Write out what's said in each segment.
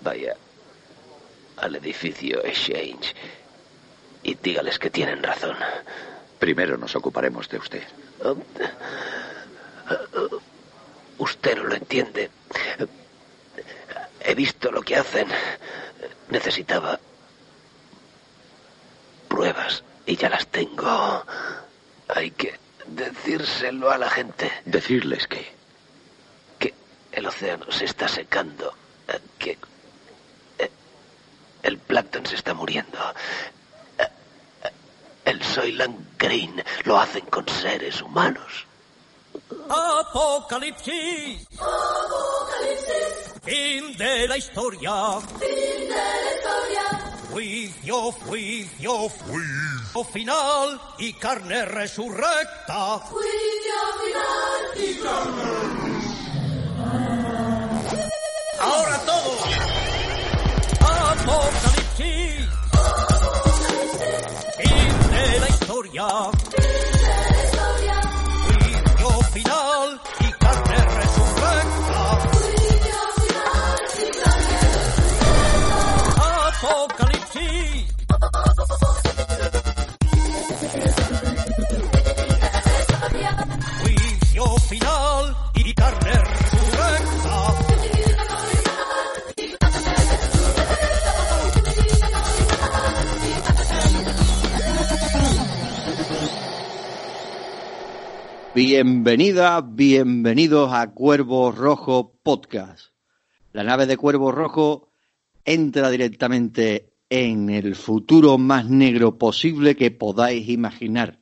Vaya al edificio Exchange y dígales que tienen razón. Primero nos ocuparemos de usted. Usted no lo entiende. He visto lo que hacen. Necesitaba pruebas y ya las tengo. Hay que decírselo a la gente. ¿Decirles qué? Que el océano se está secando. Que el plancton se está muriendo. El Soylent Green lo hacen con seres humanos. Apocalipsis. Apocalipsis. Fin de la historia. Fin de la historia. Juicio, juicio, juicio final y carne resurrecta. Juicio final y carne. Ahora todos. Apocalipsis. Fin de la historia. Bienvenida, bienvenidos a Cuervo Rojo Podcast. La nave de Cuervo Rojo entra directamente en el futuro más negro posible que podáis imaginar.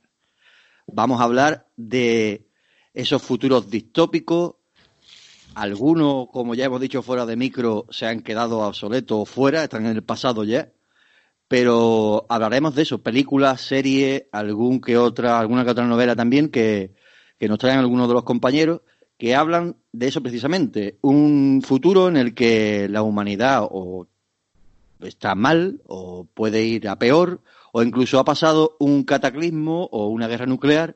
Vamos a hablar de esos futuros distópicos. Algunos, como ya hemos dicho fuera de micro, se han quedado obsoletos o fuera, están en el pasado ya. Pero hablaremos de eso, películas, series, algún que otra, alguna que otra novela también que, que nos traen algunos de los compañeros que hablan de eso precisamente, un futuro en el que la humanidad o está mal o puede ir a peor o incluso ha pasado un cataclismo o una guerra nuclear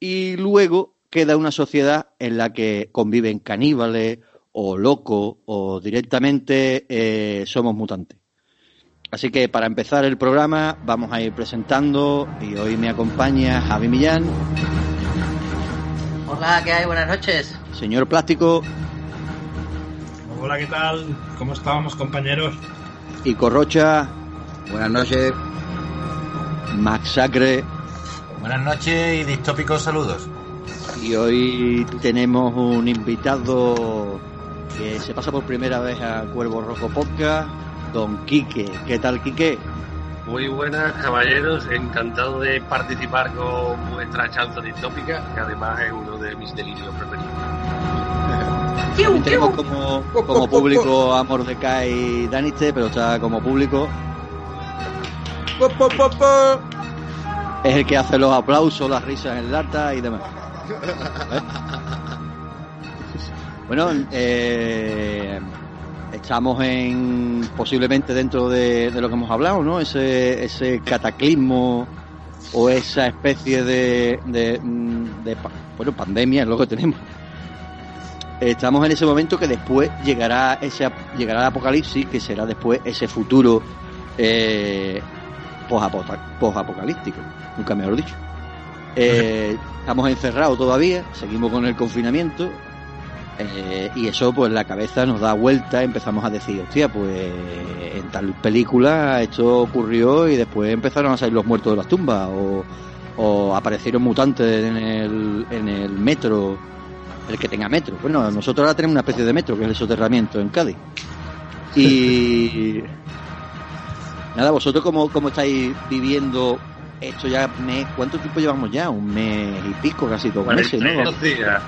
y luego queda una sociedad en la que conviven caníbales o locos o directamente eh, somos mutantes. Así que para empezar el programa vamos a ir presentando y hoy me acompaña Javi Millán. Hola, ¿qué hay? Buenas noches. Señor Plástico. Hola, ¿qué tal? ¿Cómo estábamos, compañeros? Y Corrocha. Buenas noches. Max Sacre. Buenas noches y distópicos saludos. Y hoy tenemos un invitado que se pasa por primera vez a Cuervo Rojo Podcast, Don Quique. ¿Qué tal, Quique? Muy buenas, caballeros. Encantado de participar con vuestra chanza distópica, que además es uno de mis delirios preferidos. Tenemos como, como público a Mordecai y Daniste, pero está como público. Es el que hace los aplausos, las risas en lata y demás. ¿Eh? Bueno, eh, estamos en posiblemente dentro de, de, lo que hemos hablado, ¿no? Ese, ese cataclismo o esa especie de, de, de, bueno, pandemia es lo que tenemos. Estamos en ese momento que después llegará ese llegará el apocalipsis, que será después ese futuro eh, post-apocalíptico, nunca mejor dicho. Eh, estamos encerrados todavía, seguimos con el confinamiento, eh, y eso, pues la cabeza nos da vuelta, empezamos a decir, hostia, pues en tal película esto ocurrió y después empezaron a salir los muertos de las tumbas, o, o aparecieron mutantes en el, en el metro, el que tenga metro. Bueno, nosotros ahora tenemos una especie de metro, que es el soterramiento en Cádiz. Y nada, vosotros cómo, cómo estáis viviendo esto ya, mes, ¿cuánto tiempo llevamos ya? Un mes y pico, casi dos meses, ¿no? días.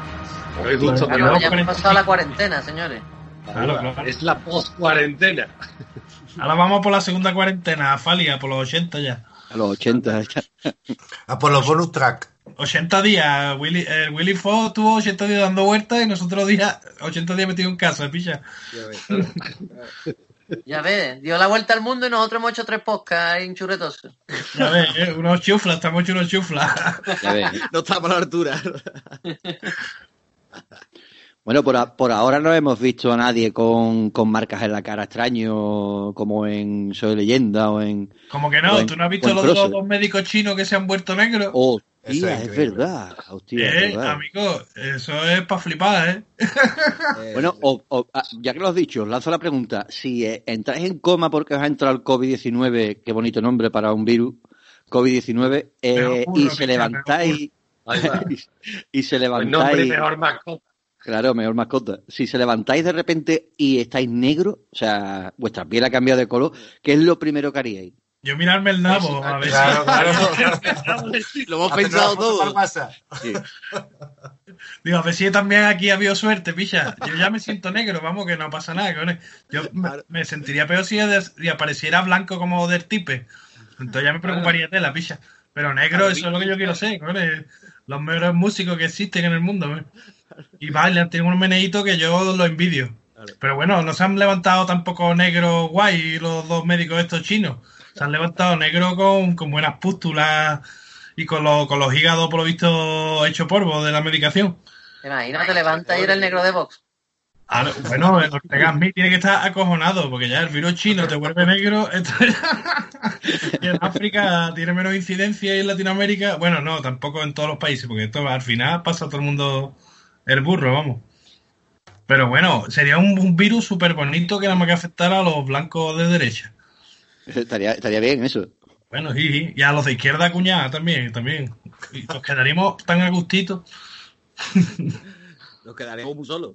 Claro, ya hemos pasado la cuarentena, señores. Claro, claro. Es la post-cuarentena. Ahora vamos por la segunda cuarentena, a Falia, por los 80 ya. A los 80 ya. A por los bonus track. 80 días. Willy, eh, Willy Fox tuvo 80 días dando vueltas y nosotros días, 80 días metido en casa, picha. Ya ves, dio la vuelta al mundo y nosotros hemos hecho tres podcasts en churretosos. Ya ves, eh, unos chuflas, estamos hechos unos chuflas. Ya ves. No estamos a la altura. Bueno, por, a- por ahora no hemos visto a nadie con, con marcas en la cara extraño, como en Soy Leyenda o en... Como que no, en- ¿tú no has visto los dos médicos chinos que se han vuelto negros? Hostia, Eso es verdad. Hostia, es eh, verdad. amigo, eso es para flipar, ¿eh? Bueno, o- o- ah, ya que lo has dicho, os lanzo la pregunta. Si eh, entráis en coma porque os ha entrado el COVID-19, qué bonito nombre para un virus, COVID-19, eh, y se levantáis... Y se nombre, levantáis... mejor mascota. Claro, mejor mascota. Si se levantáis de repente y estáis negro, o sea, vuestra piel ha cambiado de color, ¿qué es lo primero que haríais? Yo mirarme el nabo, a ver Claro, claro. Lo hemos el WhatsApp. Sí. digo, a ver si también aquí ha habido suerte, picha. Yo ya me siento negro, vamos, que no pasa nada, cojones. Yo me, me sentiría peor si apareciera blanco como del tipe. Entonces ya me preocuparía de la picha. Pero negro, eso es lo que yo quiero ser, cojones. Los mejores músicos que existen en el mundo, ¿ves? Y bailan, tienen un meneitos que yo lo envidio. Pero bueno, no se han levantado tampoco negros guay los dos médicos estos chinos. Se han levantado negros con, con buenas pústulas y con, los con los hígados, por lo visto, hecho polvo de la medicación. ¿Te imaginas? Te levantas y eres el negro de Vox. Ahora, bueno, el Ortega Smith tiene que estar acojonado porque ya el virus chino te vuelve negro. ya- y en África tiene menos incidencia y en Latinoamérica, bueno, no, tampoco en todos los países, porque esto al final pasa a todo el mundo el burro, vamos. Pero bueno, sería un, un virus súper bonito que nada más que afectara a los blancos de derecha. Estaría, estaría bien eso. Bueno, sí, sí. y a los de izquierda cuñada también, también. Y nos quedaríamos tan a gustito. Nos quedaremos muy solos.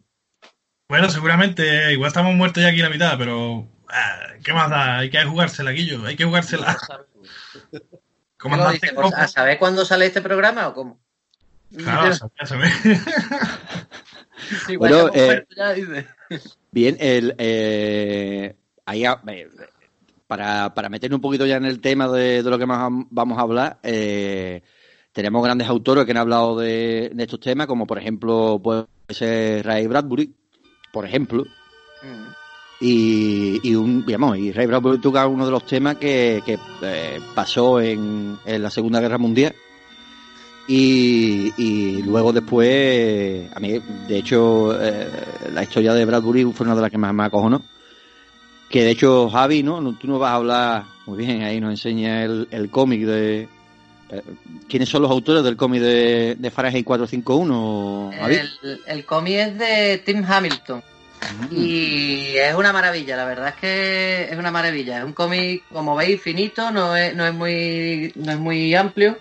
Bueno, seguramente, igual estamos muertos ya aquí la mitad, pero ah, ¿qué más da? Hay que jugársela, Guillo, hay que jugársela. ¿Qué lo Comandante? Pues. ¿A saber cuándo sale este programa o cómo? Claro, ya sabes. Sí, Bueno, eh, ya dice. Bien, el, eh, ahí, a- eh, para, para meternos un poquito ya en el tema de, de lo que más am- vamos a hablar, eh, tenemos grandes autores que han hablado de, de estos temas, como por ejemplo puede ser Ray Bradbury, por ejemplo, Mm. y, y un, digamos, y Ray Bradbury toca uno de los temas que, que, eh, pasó en, en la Segunda Guerra Mundial. Y, y luego después, a mí, de hecho, eh, la historia de Bradbury fue una de las que más me acojonó. Que de hecho, Javi, ¿no? No- Tú nos vas a hablar, muy bien, ahí nos enseña el, el cómic de... eh, ¿Quiénes son los autores del cómic de, de Fahrenheit 451, Javi? El, el cómic es de Tim Hamilton. Y es una maravilla, la verdad es que es una maravilla. Es un cómic, como veis, finito, no es, no es muy no es muy amplio.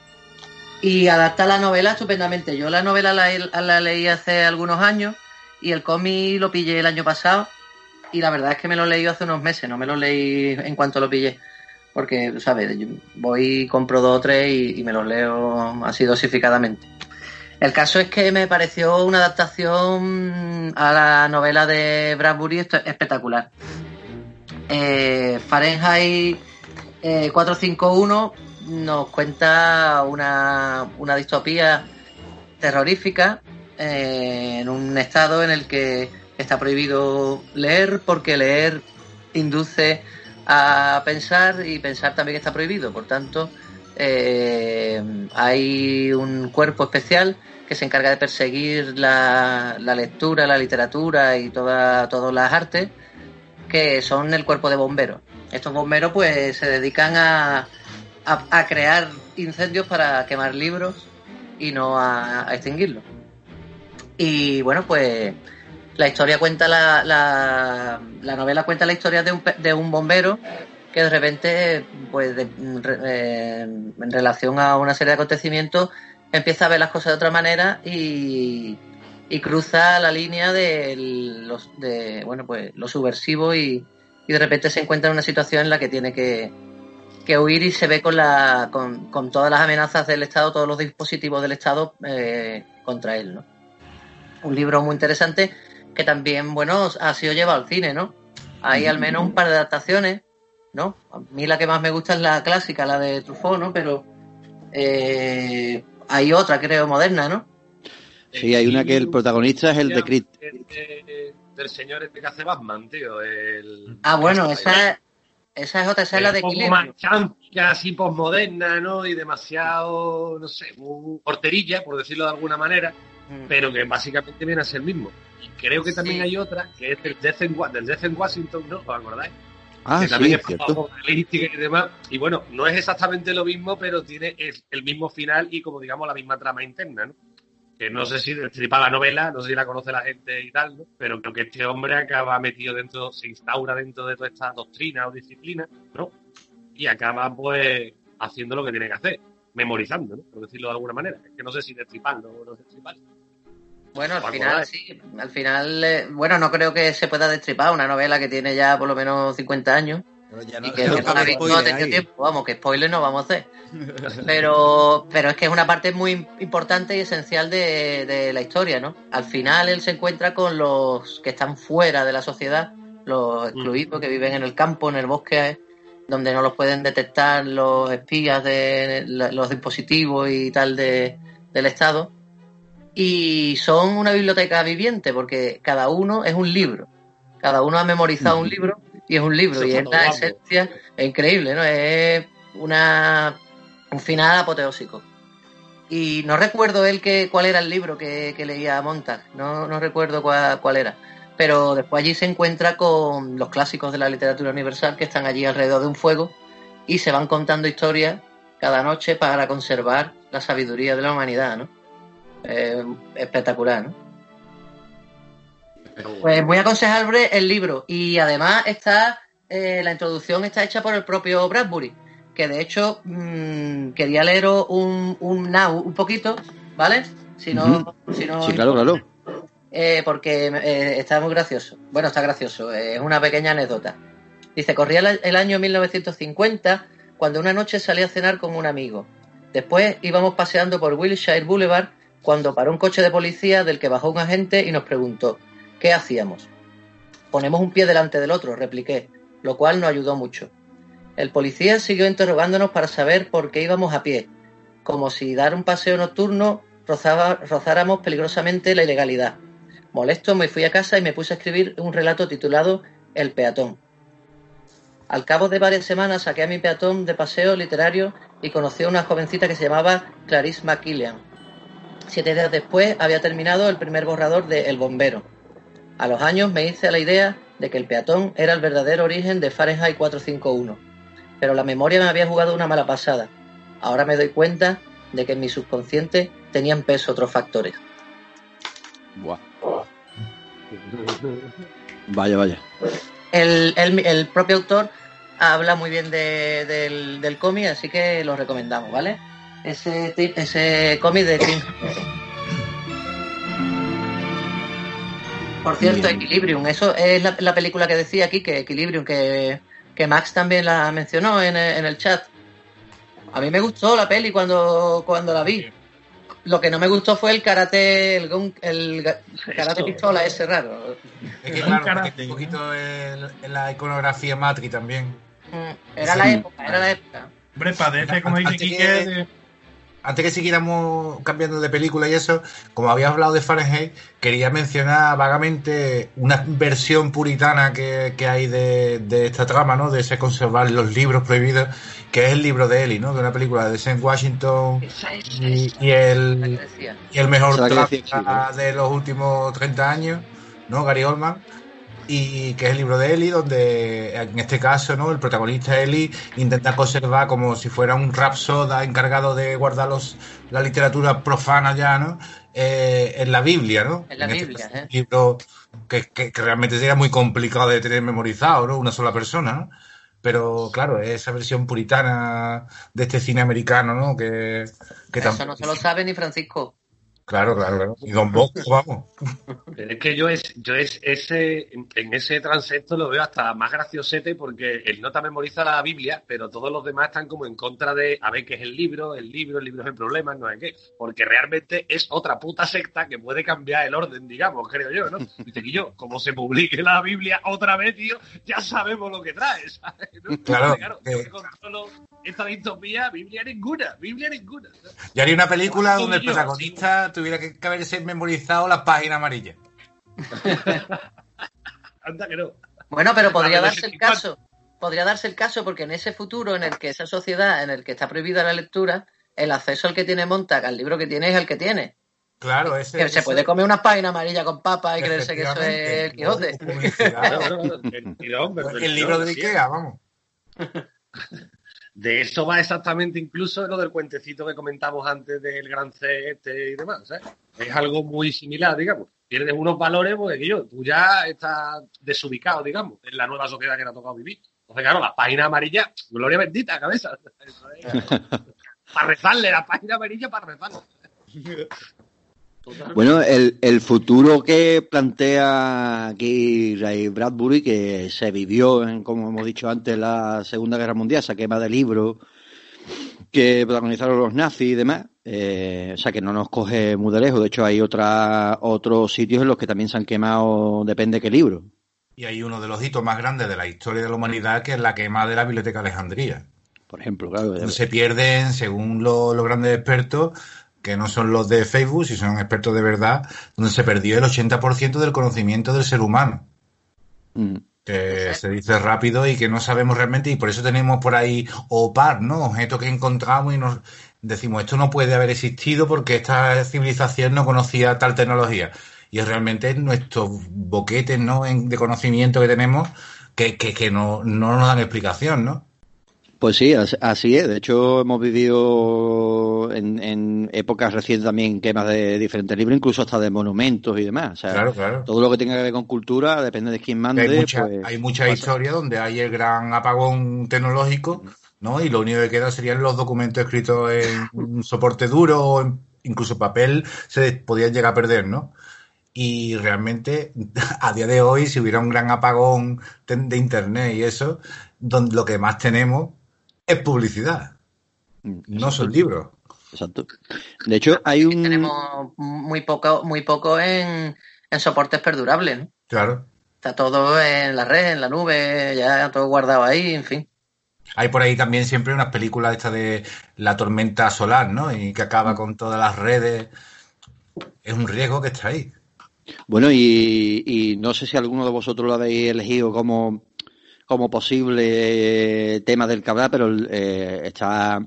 Y adapta la novela estupendamente. Yo la novela la, la leí hace algunos años y el cómic lo pillé el año pasado. Y la verdad es que me lo leí hace unos meses, no me lo leí en cuanto lo pillé. Porque, ¿sabes? Voy, compro dos o tres y, me los leo así dosificadamente. El caso es que me pareció una adaptación a la novela de Bradbury espectacular. Eh, Fahrenheit eh, 451 nos cuenta una, una distopía terrorífica eh, en un estado en el que está prohibido leer porque leer induce a pensar y pensar también está prohibido. Por tanto, eh, hay un cuerpo especial que se encarga de perseguir la, la lectura, la literatura y toda, todas las artes, que son el cuerpo de bomberos. Estos bomberos pues se dedican a, a, a crear incendios para quemar libros y no a, a extinguirlos. Y bueno, pues la historia cuenta la, la, la novela cuenta la historia de un, de un bombero que de repente, pues eh, en relación a una serie de acontecimientos, empieza a ver las cosas de otra manera y, y cruza la línea de los de bueno pues lo subversivo y, y de repente se encuentra en una situación en la que tiene que, que huir y se ve con la con, con todas las amenazas del Estado, todos los dispositivos del Estado eh, contra él, ¿no? Un libro muy interesante que también, bueno, ha sido llevado al cine, ¿no? Hay al menos un par de adaptaciones, ¿no? A mí la que más me gusta es la clásica, la de Truffaut, ¿no? Pero eh, hay otra, creo, moderna, ¿no? Sí, hay una que el protagonista es el de Creed. El de- del señor este que hace Batman, tío. El... Ah, bueno, esa, esa es otra, esa es la de Equilibrio. más así posmoderna, ¿no? Y demasiado, no sé, muy horterilla, por decirlo de alguna manera. Mm. pero que básicamente viene a ser el mismo. Y creo que también Sí. hay otra, que es del Death del Death in Washington, ¿no? ¿Os acordáis? Ah, que sí, también es cierto. y demás. Y bueno, no es exactamente lo mismo, pero tiene el, el mismo final y como digamos la misma trama interna, ¿no? Que no sé si destripa la novela, no sé si la conoce la gente y tal, ¿no? Pero creo que este hombre acaba metido dentro, se instaura dentro de toda esta doctrina o disciplina, ¿no? Y acaba pues haciendo lo que tiene que hacer, memorizando, ¿no? Por decirlo de alguna manera. Es que no sé si destriparlo o no destriparlo. Bueno, al ¿Os final sí, al final, eh, bueno, no creo que se pueda destripar una novela que tiene ya por lo menos 50 años Pero ya y que no que ha visto no ha tenido tiempo, vamos, que spoiler no vamos a hacer. Pero, pero es que es una parte muy importante y esencial de, de la historia, ¿no? Al final él se encuentra con los que están fuera de la sociedad, los excluidos que viven en el campo, en el bosque, donde no los pueden detectar los espías de los dispositivos y tal de, del Estado. Y son una biblioteca viviente porque cada uno es un libro. Cada uno ha memorizado un libro y es un libro. Eso y es la esencia, es increíble, ¿no? Es una un final apoteósico. Y no recuerdo él que, cuál era el libro que, que leía Montag, no, no recuerdo cuál, cuál era. Pero después allí se encuentra con los clásicos de la literatura universal que están allí alrededor de un fuego y se van contando historias cada noche para conservar la sabiduría de la humanidad, ¿no? Eh, espectacular, ¿no? Pues muy aconsejable el libro y además está eh, la introducción está hecha por el propio Bradbury, que de hecho mm, quería leeros un, un now un poquito, ¿vale? Si no, si no Sí, claro, claro. eh, porque eh, está muy gracioso. Bueno, está gracioso, es una pequeña anécdota. Dice, corría el año 1950 cuando una noche salí a cenar con un amigo. Después íbamos paseando por Wilshire Boulevard cuando paró un coche de policía del que bajó un agente y nos preguntó, ¿qué hacíamos? Ponemos un pie delante del otro, repliqué, lo cual nos ayudó mucho. El policía siguió interrogándonos para saber por qué íbamos a pie, como si dar un paseo nocturno rozáramos peligrosamente la ilegalidad. Molesto me fui a casa y me puse a escribir un relato titulado El peatón. Al cabo de varias semanas saqué a mi peatón de paseo literario y conocí a una jovencita que se llamaba Clarice McKillian. Siete días después había terminado el primer borrador de El bombero. A los años me hice a la idea de que el peatón era el verdadero origen de Fahrenheit 451, pero la memoria me había jugado una mala pasada. Ahora me doy cuenta de que en mi subconsciente tenían peso otros factores. Buah. Vaya, vaya. El, el- el propio autor habla muy bien de- del, del cómic, así que lo recomendamos, ¿vale? Ese, ese cómic de Tim. Por cierto, Bien. Equilibrium, eso es la, la película que decía aquí, que Equilibrium, que, que Max también la mencionó en el, en el chat. A mí me gustó la peli cuando, cuando la vi. Lo que no me gustó fue el karate, el, el karate Eso. pistola ese raro. Es que claro, porque un poquito en, en la iconografía Matri también. Mm, Era la época, era la época. Hombre, padece, como dice Quique, de- Antes que siguiéramos cambiando de película y eso, como había hablado de Fahrenheit, quería mencionar vagamente una versión puritana que, que hay de, de esta trama, ¿no? De ese conservar los libros prohibidos, que es el libro de Eli, ¿no? De una película de Sam Washington y, y el, y el mejor trama de los últimos 30 años, ¿no? Gary Oldman. Y que es el libro de Eli, donde en este caso, ¿no? El protagonista Eli intenta conservar como si fuera un rapsoda encargado de guardar los, la literatura profana ya, ¿no? Eh, en la Biblia, ¿no? En la este Biblia, caso, ¿eh? Un libro que, que- que realmente sería muy complicado de tener memorizado, ¿no? Una sola persona, ¿no? Pero claro, esa versión puritana de este cine americano, ¿no? Que, que Eso tampoco- no se lo sabe ni Francisco. Claro, claro, claro. Y Don Bosco, vamos. Pero es que yo es, yo es ese, en, ese transecto lo veo hasta más graciosete porque el nota memoriza la Biblia, pero todos los demás están como en contra de a ver qué es el libro, el libro, el libro es el problema, no sé qué. Porque realmente es otra puta secta que puede cambiar el orden, digamos, creo yo, ¿no? Dice que yo, como se publique la Biblia otra vez, tío, ya sabemos lo que trae, ¿sabes? ¿No? Claro, claro, que- yo que controlo esta distopía, Biblia ninguna, Biblia ninguna. ¿no? Yo haría una película donde el protagonista tuviera que, haberse memorizado las páginas amarillas. Anda que no. Bueno, pero podría darse el 64. caso. Podría darse el caso porque en ese futuro en el que esa sociedad, en el que está prohibida la lectura, el acceso al que tiene Montag al libro que tiene es el que tiene. Claro, ese. Que se ese- puede comer unas páginas amarillas con papas y creerse que eso es el Quijote. Claro, claro, el El libro de. Ikea, vamos. De eso va exactamente incluso lo del cuentecito que comentamos antes del gran C este y demás. ¿sabes? Es algo muy similar, digamos. Pierdes unos valores porque que yo, tú ya estás desubicado, digamos, en la nueva sociedad que te ha tocado vivir. Entonces, claro, las páginas amarillas, gloria bendita, cabeza. Eso es. para rezarle, la página amarilla para rezarle. Totalmente. Bueno, el, el futuro que plantea aquí Ray Bradbury, que se vivió, en, como hemos dicho antes, la Segunda Guerra Mundial, esa quema de libros que protagonizaron los nazis y demás, eh, o sea que no nos coge muy de lejos. De hecho, hay otra, otros sitios en los que también se han quemado, depende qué libro. Y hay uno de los hitos más grandes de la historia de la humanidad, que es la quema de la Biblioteca de Alejandría. Por ejemplo, claro. Donde se pierden, según lo- los grandes expertos, que no son los de Facebook, si son expertos de verdad, donde se perdió el 80% del conocimiento del ser humano. Mm. que se dice rápido y que no sabemos realmente y por eso tenemos por ahí OPAR, ¿no? Objetos que encontramos y nos decimos esto no puede haber existido porque esta civilización no conocía tal tecnología y es realmente nuestros boquetes, ¿no? En- de conocimiento que tenemos que, que, que no, no nos dan explicación, ¿no? Pues sí, as- así es. De hecho, hemos vivido en, en épocas recientes también quemas de diferentes libros, incluso hasta de monumentos y demás. O sea, Claro, claro. todo lo que tenga que ver con cultura, depende de quién mande. hay mucha, pues, hay mucha pasa. historia donde hay el gran apagón tecnológico, ¿no? Y lo único que queda serían los documentos escritos en un soporte duro o en- incluso papel se podían llegar a perder, ¿no? Y realmente, a día de hoy, si hubiera un gran apagón de internet y eso, donde lo que más tenemos es publicidad, no son libros. Exacto. De hecho, hay un. Tenemos muy poco, muy poco en, en soportes perdurables, ¿no? Claro. Está todo en la red, en la nube, ya todo guardado ahí, en fin. Hay por ahí también siempre unas películas esta de la tormenta solar, ¿no? Y que acaba con todas las redes. Es un riesgo que está ahí. Bueno, y, y no sé si alguno de vosotros lo habéis elegido como, como posible eh, tema del que pero eh, está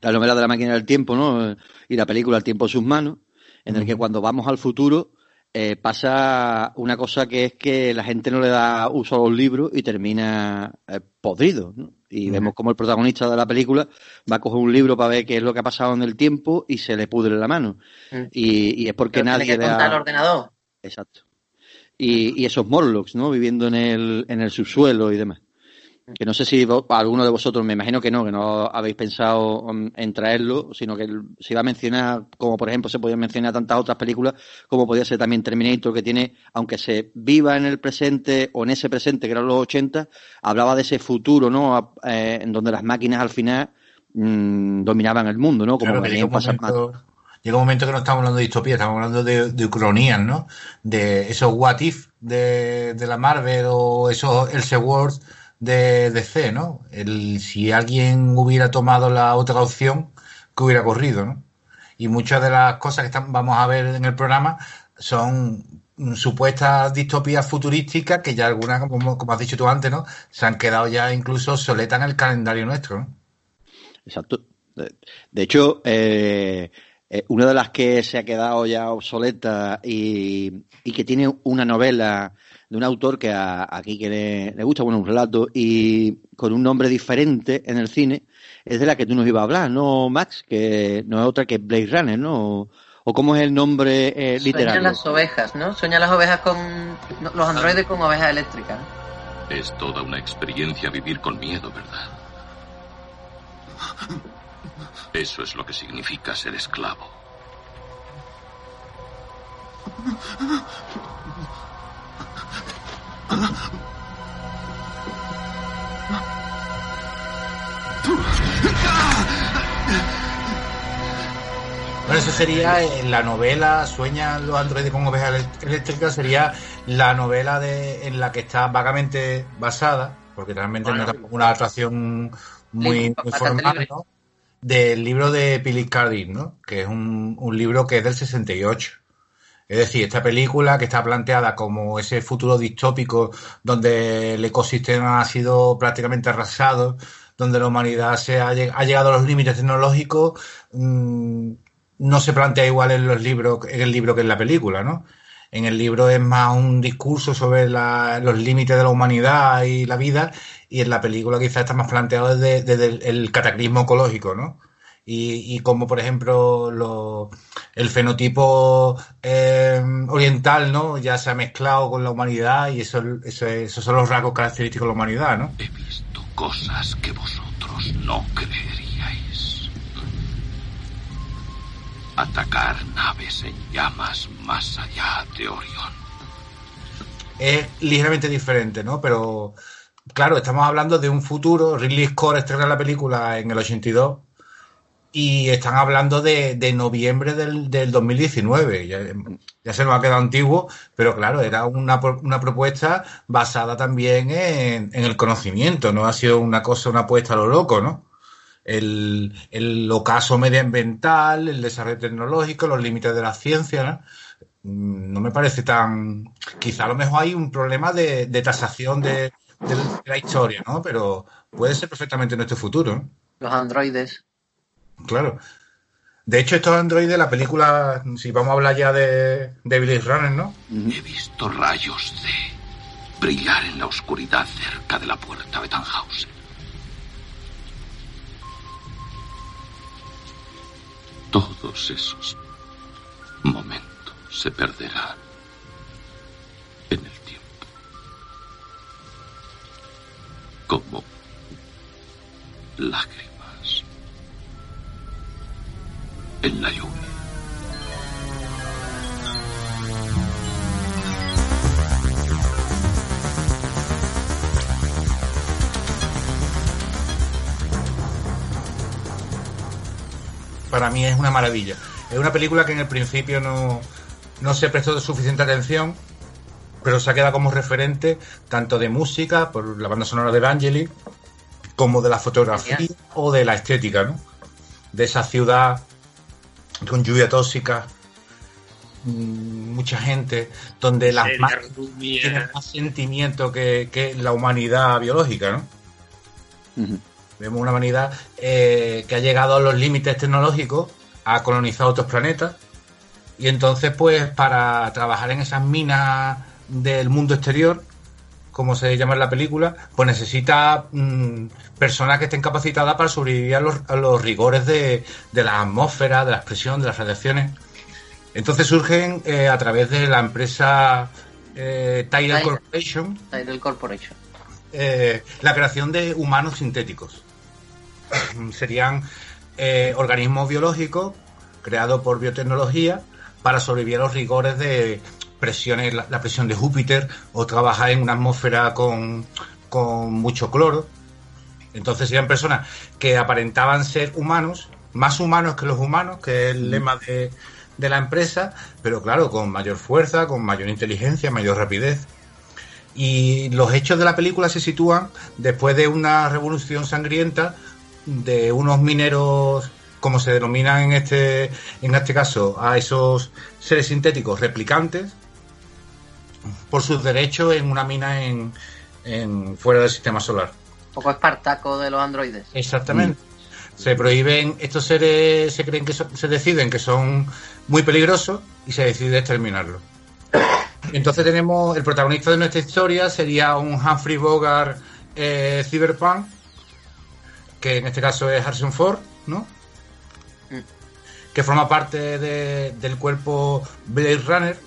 la novela de la máquina del tiempo, ¿no? Y la película El tiempo en sus manos, en el que cuando vamos al futuro eh, pasa una cosa que es que la gente no le da uso a los libros y termina eh, podrido, ¿no? Y vemos como el protagonista de la película va a coger un libro para ver qué es lo que ha pasado en el tiempo y se le pudre la mano. Mm. Y, y es porque Pero tiene nadie que le contar el ha... ordenador. Exacto. Y, y esos Morlocks, ¿no? Viviendo en el, en el subsuelo y demás. Que no sé si vo- alguno de vosotros, me imagino que no, que no habéis pensado mm, en traerlo, sino que se iba a mencionar, como por ejemplo se podían mencionar tantas otras películas, como podía ser también Terminator, que tiene, aunque se viva en el presente o en ese presente que eran los 80, hablaba de ese futuro, ¿no? Eh, en donde las máquinas al final mm, dominaban el mundo, ¿no? Como Claro, un, pasando. momento, llega un momento que no estamos hablando de distopía, estamos hablando de, de ucronías, ¿no? De esos what if de, de la Marvel o esos Elseworlds de DC, ¿no? El, si alguien hubiera tomado la otra opción, que hubiera ocurrido, ¿no? Y muchas de las cosas que están- vamos a ver en el programa son mm, supuestas distopías futurísticas que ya algunas, como, como has dicho tú antes, ¿no? Se han quedado ya incluso soletas en el calendario nuestro, ¿no? Exacto. De hecho, eh, eh, una de las que se ha quedado ya obsoleta y, y que tiene una novela de un autor que a, aquí que le, le gusta, bueno, un relato y con un nombre diferente en el cine, es de la que tú nos ibas a hablar, ¿no, Max? Que no es otra que Blade Runner, ¿no? O, o cómo es el nombre eh, Sueñan literario. las ovejas, ¿no? Sueñan las ovejas con. los androides con ovejas eléctricas. ¿no? Es toda una experiencia vivir con miedo, ¿verdad? Eso es lo que significa ser esclavo. Bueno, eso sería eh, la novela Sueñan los androides con ovejas elé- eléctricas, sería la novela de, en la que está vagamente basada, porque realmente no es una atracción muy, formal, libre. ¿no? Del libro de Philip. Dick, ¿no? Que es un, libro que es del 68. Es decir, esta película que está planteada como ese futuro distópico donde el ecosistema ha sido prácticamente arrasado, donde la humanidad se ha, lleg- ha llegado a los límites tecnológicos, mm, no se plantea igual en los libros, en el libro que en la película, ¿no? En el libro es más un discurso sobre los límites de la humanidad y la vida, y en la película quizás está más planteado desde, desde el, el cataclismo ecológico, ¿no? Y, y como, por ejemplo, lo- el fenotipo eh, oriental, ¿no? Ya se ha mezclado con la humanidad y eso, eso- esos son los rasgos característicos de la humanidad, ¿no? He visto cosas que vosotros no creeríais. Atacar naves en llamas más allá de Orión. es ligeramente diferente, ¿no? Pero claro, estamos hablando de un futuro. Ridley Scott estrena la película en el 82 y están hablando de, de noviembre del, del 2019. Ya, se nos ha quedado antiguo, pero claro, era una, una propuesta basada también en, en el conocimiento, no ha sido una cosa, una apuesta a lo loco, ¿no? El, el ocaso medioambiental, el desarrollo tecnológico, los límites de la ciencia, ¿no? Mm, no me parece tan. Quizá a lo mejor hay un problema de, de tasación de, de la historia, ¿no? Pero puede ser perfectamente nuestro futuro, ¿no? Los androides. Claro. De hecho, estos androides, la película, si vamos a hablar ya de, de Blade Runner, ¿no? He visto rayos de brillar en la oscuridad cerca de la puerta de Tannhausen. Todos esos momentos se perderán en el Como lágrimas en la lluvia. para mí es una maravilla. Es una película que en el principio no, no se prestó suficiente atención, pero se ha quedado como referente tanto de música, por la banda sonora de Evangeli, como de la fotografía o de la estética, ¿no? De esa ciudad con lluvia tóxica, mm, mucha gente, donde las máquinas rumia. tienen más sentimiento que, que la humanidad biológica, ¿no? Vemos una humanidad eh, que ha llegado a los límites tecnológicos, ha colonizado otros planetas, y entonces, pues, para trabajar en esas minas del mundo exterior, como se llama en la película, pues necesita mm, personas que estén capacitadas para sobrevivir a los, a los rigores de, de la atmósfera, de la expresión, de las radiaciones. Entonces surgen eh, a través de la empresa eh, Tidal Tidal. Corporation Tidal Corporation. eh, la creación de humanos sintéticos. Serían eh, organismos biológicos creados por biotecnología para sobrevivir a los rigores de presiones, la, la presión de Júpiter o trabajar en una atmósfera con, con mucho cloro. Entonces serían personas que aparentaban ser humanos, más humanos que los humanos, que es el lema de, de la empresa, pero claro, con mayor fuerza, con mayor inteligencia, mayor rapidez. Y los hechos de la película se sitúan después de una revolución sangrienta de unos mineros, como se denominan en este, en este caso, a esos seres sintéticos replicantes, por sus derechos en una mina en, en fuera del sistema solar. Un poco espartaco de los androides. Exactamente. Se prohíben, estos seres se creen que son- se deciden que son muy peligrosos y se decide exterminarlos. Entonces tenemos, el protagonista de nuestra historia sería un Humphrey Bogart eh, cyberpunk, que en este caso es Harrison Ford, ¿no? Mm. Que forma parte de- del cuerpo Blade Runner.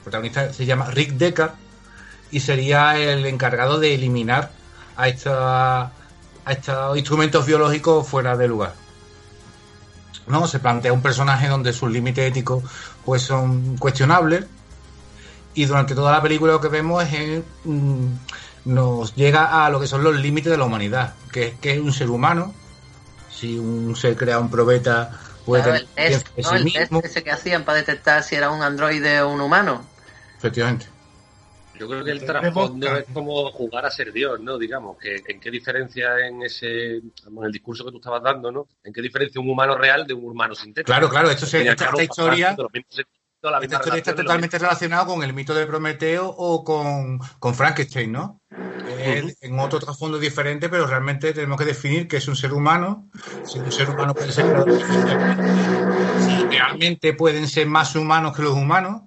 El protagonista se llama Rick Deckard y sería el encargado de eliminar a, esta, a estos instrumentos biológicos fuera de lugar. ¿No? Se plantea un personaje donde sus límites éticos pues son cuestionables y durante toda la película lo que vemos es que mm, nos llega a lo que son los límites de la humanidad, que es que es un ser humano, si un ser crea un probeta puede Claro, el test, ¿no? El test ese que hacían para detectar si era un androide o un humano. Efectivamente. Yo creo que el trasfondo es como jugar a ser Dios, ¿no? Digamos, que en qué diferencia en ese, en el discurso que tú estabas dando, ¿no? En qué diferencia un humano real de un humano sintético. Claro, claro, esto se- esta- esta historia- Esta historia está totalmente relacionada con el mito de Prometeo o con, con Frankenstein, ¿no? en otro trasfondo diferente, pero realmente tenemos que definir qué es un ser humano. Si un ser humano puede ser si realmente pueden ser más humanos que los humanos.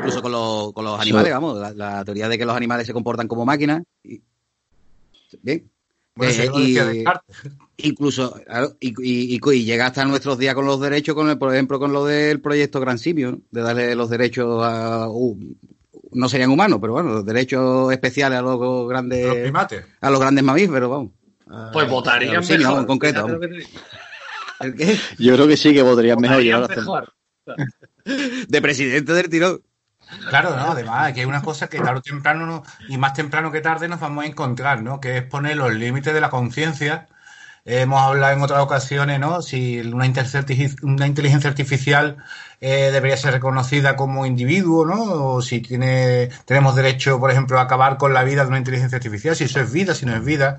Incluso con los, con los animales, vamos, la, la teoría de que los animales se comportan como máquinas. y- Bien. Bueno, Eh, y-. Incluso, y, y- y- y llega hasta nuestros días con los derechos, con el, por ejemplo, con lo del proyecto Gran Simio, ¿no? de darle los derechos a. uh, no serían humanos, pero bueno, los derechos especiales a los grandes. Los primates. A los grandes mamíferos, vamos. A- Pues a votarían los simios, mejor. vamos, en concreto. Yo creo que sí que mejor Votarían llevar a hacer- mejor. De presidente del tirón. Claro, no, además, que hay una cosa que tarde o temprano, no- y más temprano que tarde, nos vamos a encontrar, ¿no? Que es poner los límites de la conciencia. Hemos hablado en otras ocasiones, ¿no? Si una inteligencia artificial eh, debería ser reconocida como individuo, ¿no? O si tiene, tenemos derecho, por ejemplo, a acabar con la vida de una inteligencia artificial, si eso es vida, si no es vida.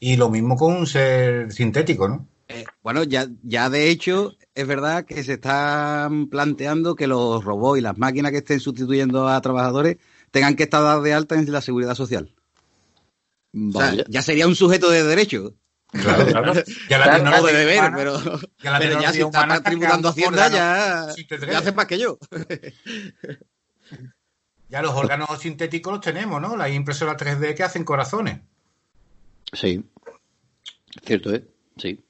Y lo mismo con un ser sintético, ¿no? Eh, bueno, ya, ya de hecho es verdad que se están planteando que los robots y las máquinas que estén sustituyendo a trabajadores tengan que estar dadas de alta en la seguridad social. O sea, Vaya. ya sería un sujeto de derecho. Claro, claro. Ya la Claro, tecnología de deber, humana- pero, ya la pero ya tecnología si humana está está tributando Hacienda ya, ya hace más que yo. Ya los órganos sintéticos los tenemos, ¿no? Las impresoras 3D que hacen corazones. Sí, cierto, ¿eh? Sí.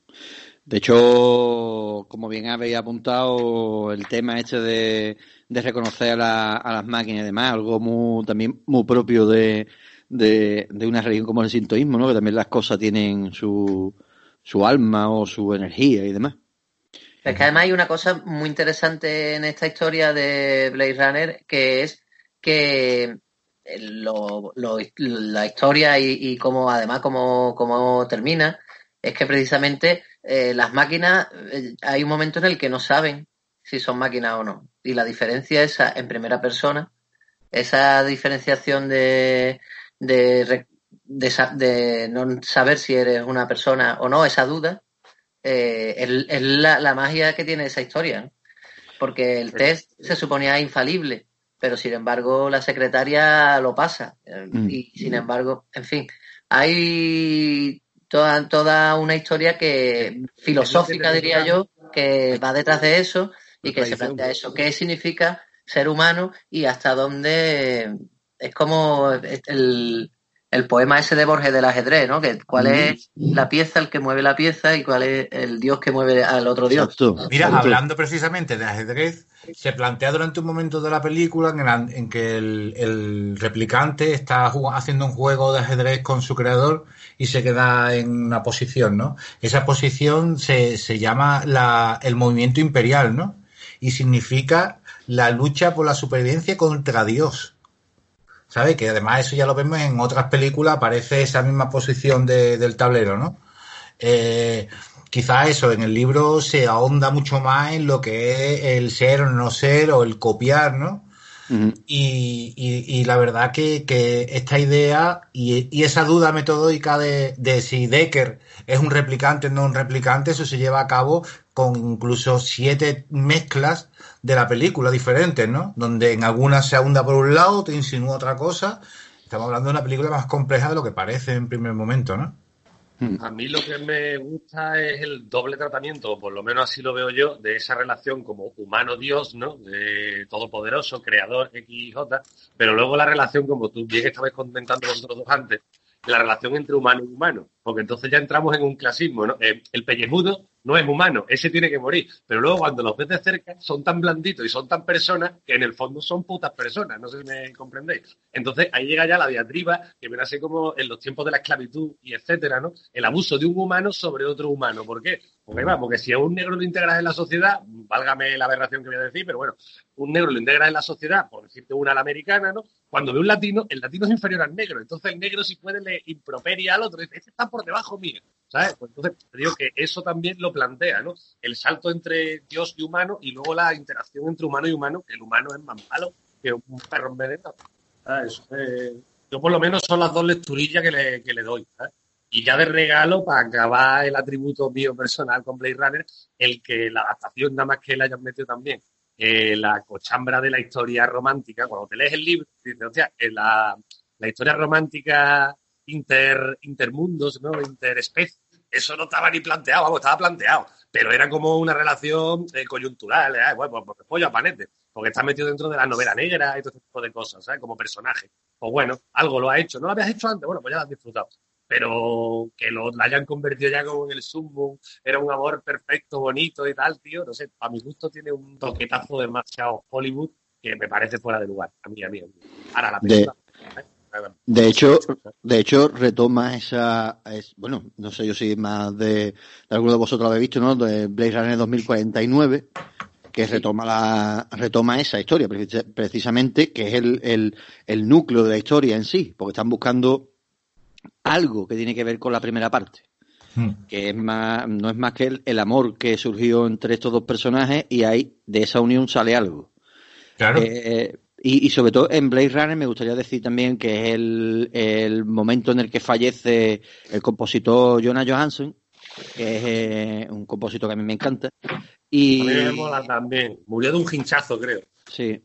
De hecho, como bien habéis apuntado, el tema este de, de reconocer a, la- las máquinas y demás, algo muy, también muy propio de, de, una religión como el sintoísmo, ¿no? Que también las cosas tienen su, su alma o su energía y demás. Es que además hay una cosa muy interesante en esta historia de Blade Runner, que es que lo- lo- la historia y, y cómo además cómo, cómo termina, es que precisamente eh, las máquinas, eh, hay un momento en el que no saben si son máquinas o no. Y la diferencia esa en primera persona, esa diferenciación de, de, de, no saber si eres una persona o no, esa duda, eh, es, es la, la magia que tiene esa historia. ¿no? Porque el test se suponía infalible, pero sin embargo la secretaria lo pasa. Mm. Y sin embargo, en fin, hay toda, toda una historia que filosófica, diría yo, que va detrás de eso y que se plantea eso. ¿Qué significa ser humano y hasta dónde es como el, el poema ese de Borges del ajedrez, ¿no? Que cuál es la pieza, el que mueve la pieza y cuál es el dios que mueve al otro dios. Exacto. Mira, hablando precisamente de ajedrez, se plantea durante un momento de la película en, la- en que el, el replicante está jug- haciendo un juego de ajedrez con su creador y se queda en una posición, ¿no? Esa posición se, se llama la, el movimiento imperial, ¿no? Y significa la lucha por la supervivencia contra Dios. ¿Sabes? Que además eso ya lo vemos en otras películas, aparece esa misma posición de- del tablero, ¿no? Eh, quizá eso, en el libro se ahonda mucho más en lo que es el ser o no ser o el copiar, ¿no? Y, y- y la verdad que, que esta idea y, y esa duda metódica de, de si Decker es un replicante o no un replicante, eso se lleva a cabo con incluso siete mezclas de la película diferentes, ¿no? Donde en algunas se ahonda por un lado, te insinúa otra cosa. Estamos hablando de una película más compleja de lo que parece en primer momento, ¿no? A mí lo que me gusta es el doble tratamiento, o por lo menos así lo veo yo, de esa relación como humano-dios, ¿no? De todopoderoso, creador, XJ, pero luego la relación, como tú bien estabas comentando vosotros dos antes, la relación entre humano y humano, porque entonces ya entramos en un clasismo, ¿no? Eh, el pellejudo no es humano, ese tiene que morir, pero luego cuando los ves de cerca son tan blanditos y son tan personas que en el fondo son putas personas, no sé si me comprendéis. Entonces ahí llega ya la diatriba que viene así como en los tiempos de la esclavitud y etcétera, ¿no? El abuso de un humano sobre otro humano. ¿Por qué? Porque, va, porque si a un negro lo integras en la sociedad, válgame la aberración que voy a decir, pero bueno, un negro lo integras en la sociedad, por decirte una a la americana, ¿no? Cuando ve un latino, el latino es inferior al negro, entonces el negro si puede le improperia al otro, dice, este está por debajo mío, ¿sabes? Pues entonces te digo que eso también lo plantea, ¿no? El salto entre Dios y humano y luego la interacción entre humano y humano, que el humano es más malo que un perro envenenado. ¿sabes? Eh, yo por lo menos son las dos lecturillas que le, que le doy, ¿sabes? Y ya de regalo, para acabar el atributo mío personal con Blade Runner, el que la adaptación, nada más que le hayan metido también, eh, la cochambra de la historia romántica, cuando te lees el libro, dices, hostia, en la, la historia romántica inter, intermundos, ¿no? Interespecies, eso no estaba ni planteado, vamos, estaba planteado, pero era como una relación eh, coyuntural, ¿eh? bueno, pues porque pollo a panete, porque está metido dentro de la novela negra y todo ese tipo de cosas, ¿sabes? Como personaje. Pues bueno, algo lo ha hecho, no lo habías hecho antes, bueno, pues ya lo has disfrutado. Pero que lo la hayan convertido ya como en el sumo, era un amor perfecto, bonito y tal, tío, no sé, a mi gusto tiene un toquetazo demasiado Hollywood que me parece fuera de lugar, a mí, a mí. a mí. Ahora la De- película... ¿eh? De hecho, de hecho retoma esa, es- bueno, no sé yo si más de, de alguno de vosotros lo habéis visto, ¿no? De Blade Runner 2049, que retoma la, retoma esa historia, precis- precisamente, que es el, el, el núcleo de la historia en sí, porque están buscando algo que tiene que ver con la primera parte, que es más, no es más que el, el amor que surgió entre estos dos personajes y ahí de esa unión sale algo. Claro. Eh, y, y sobre todo en Blade Runner me gustaría decir también que es el, el momento en el que fallece el compositor Jonah Johansson, que es eh, un compositor que a mí me encanta. Y, A mí me mola también. Murió de un hinchazo, creo. Sí,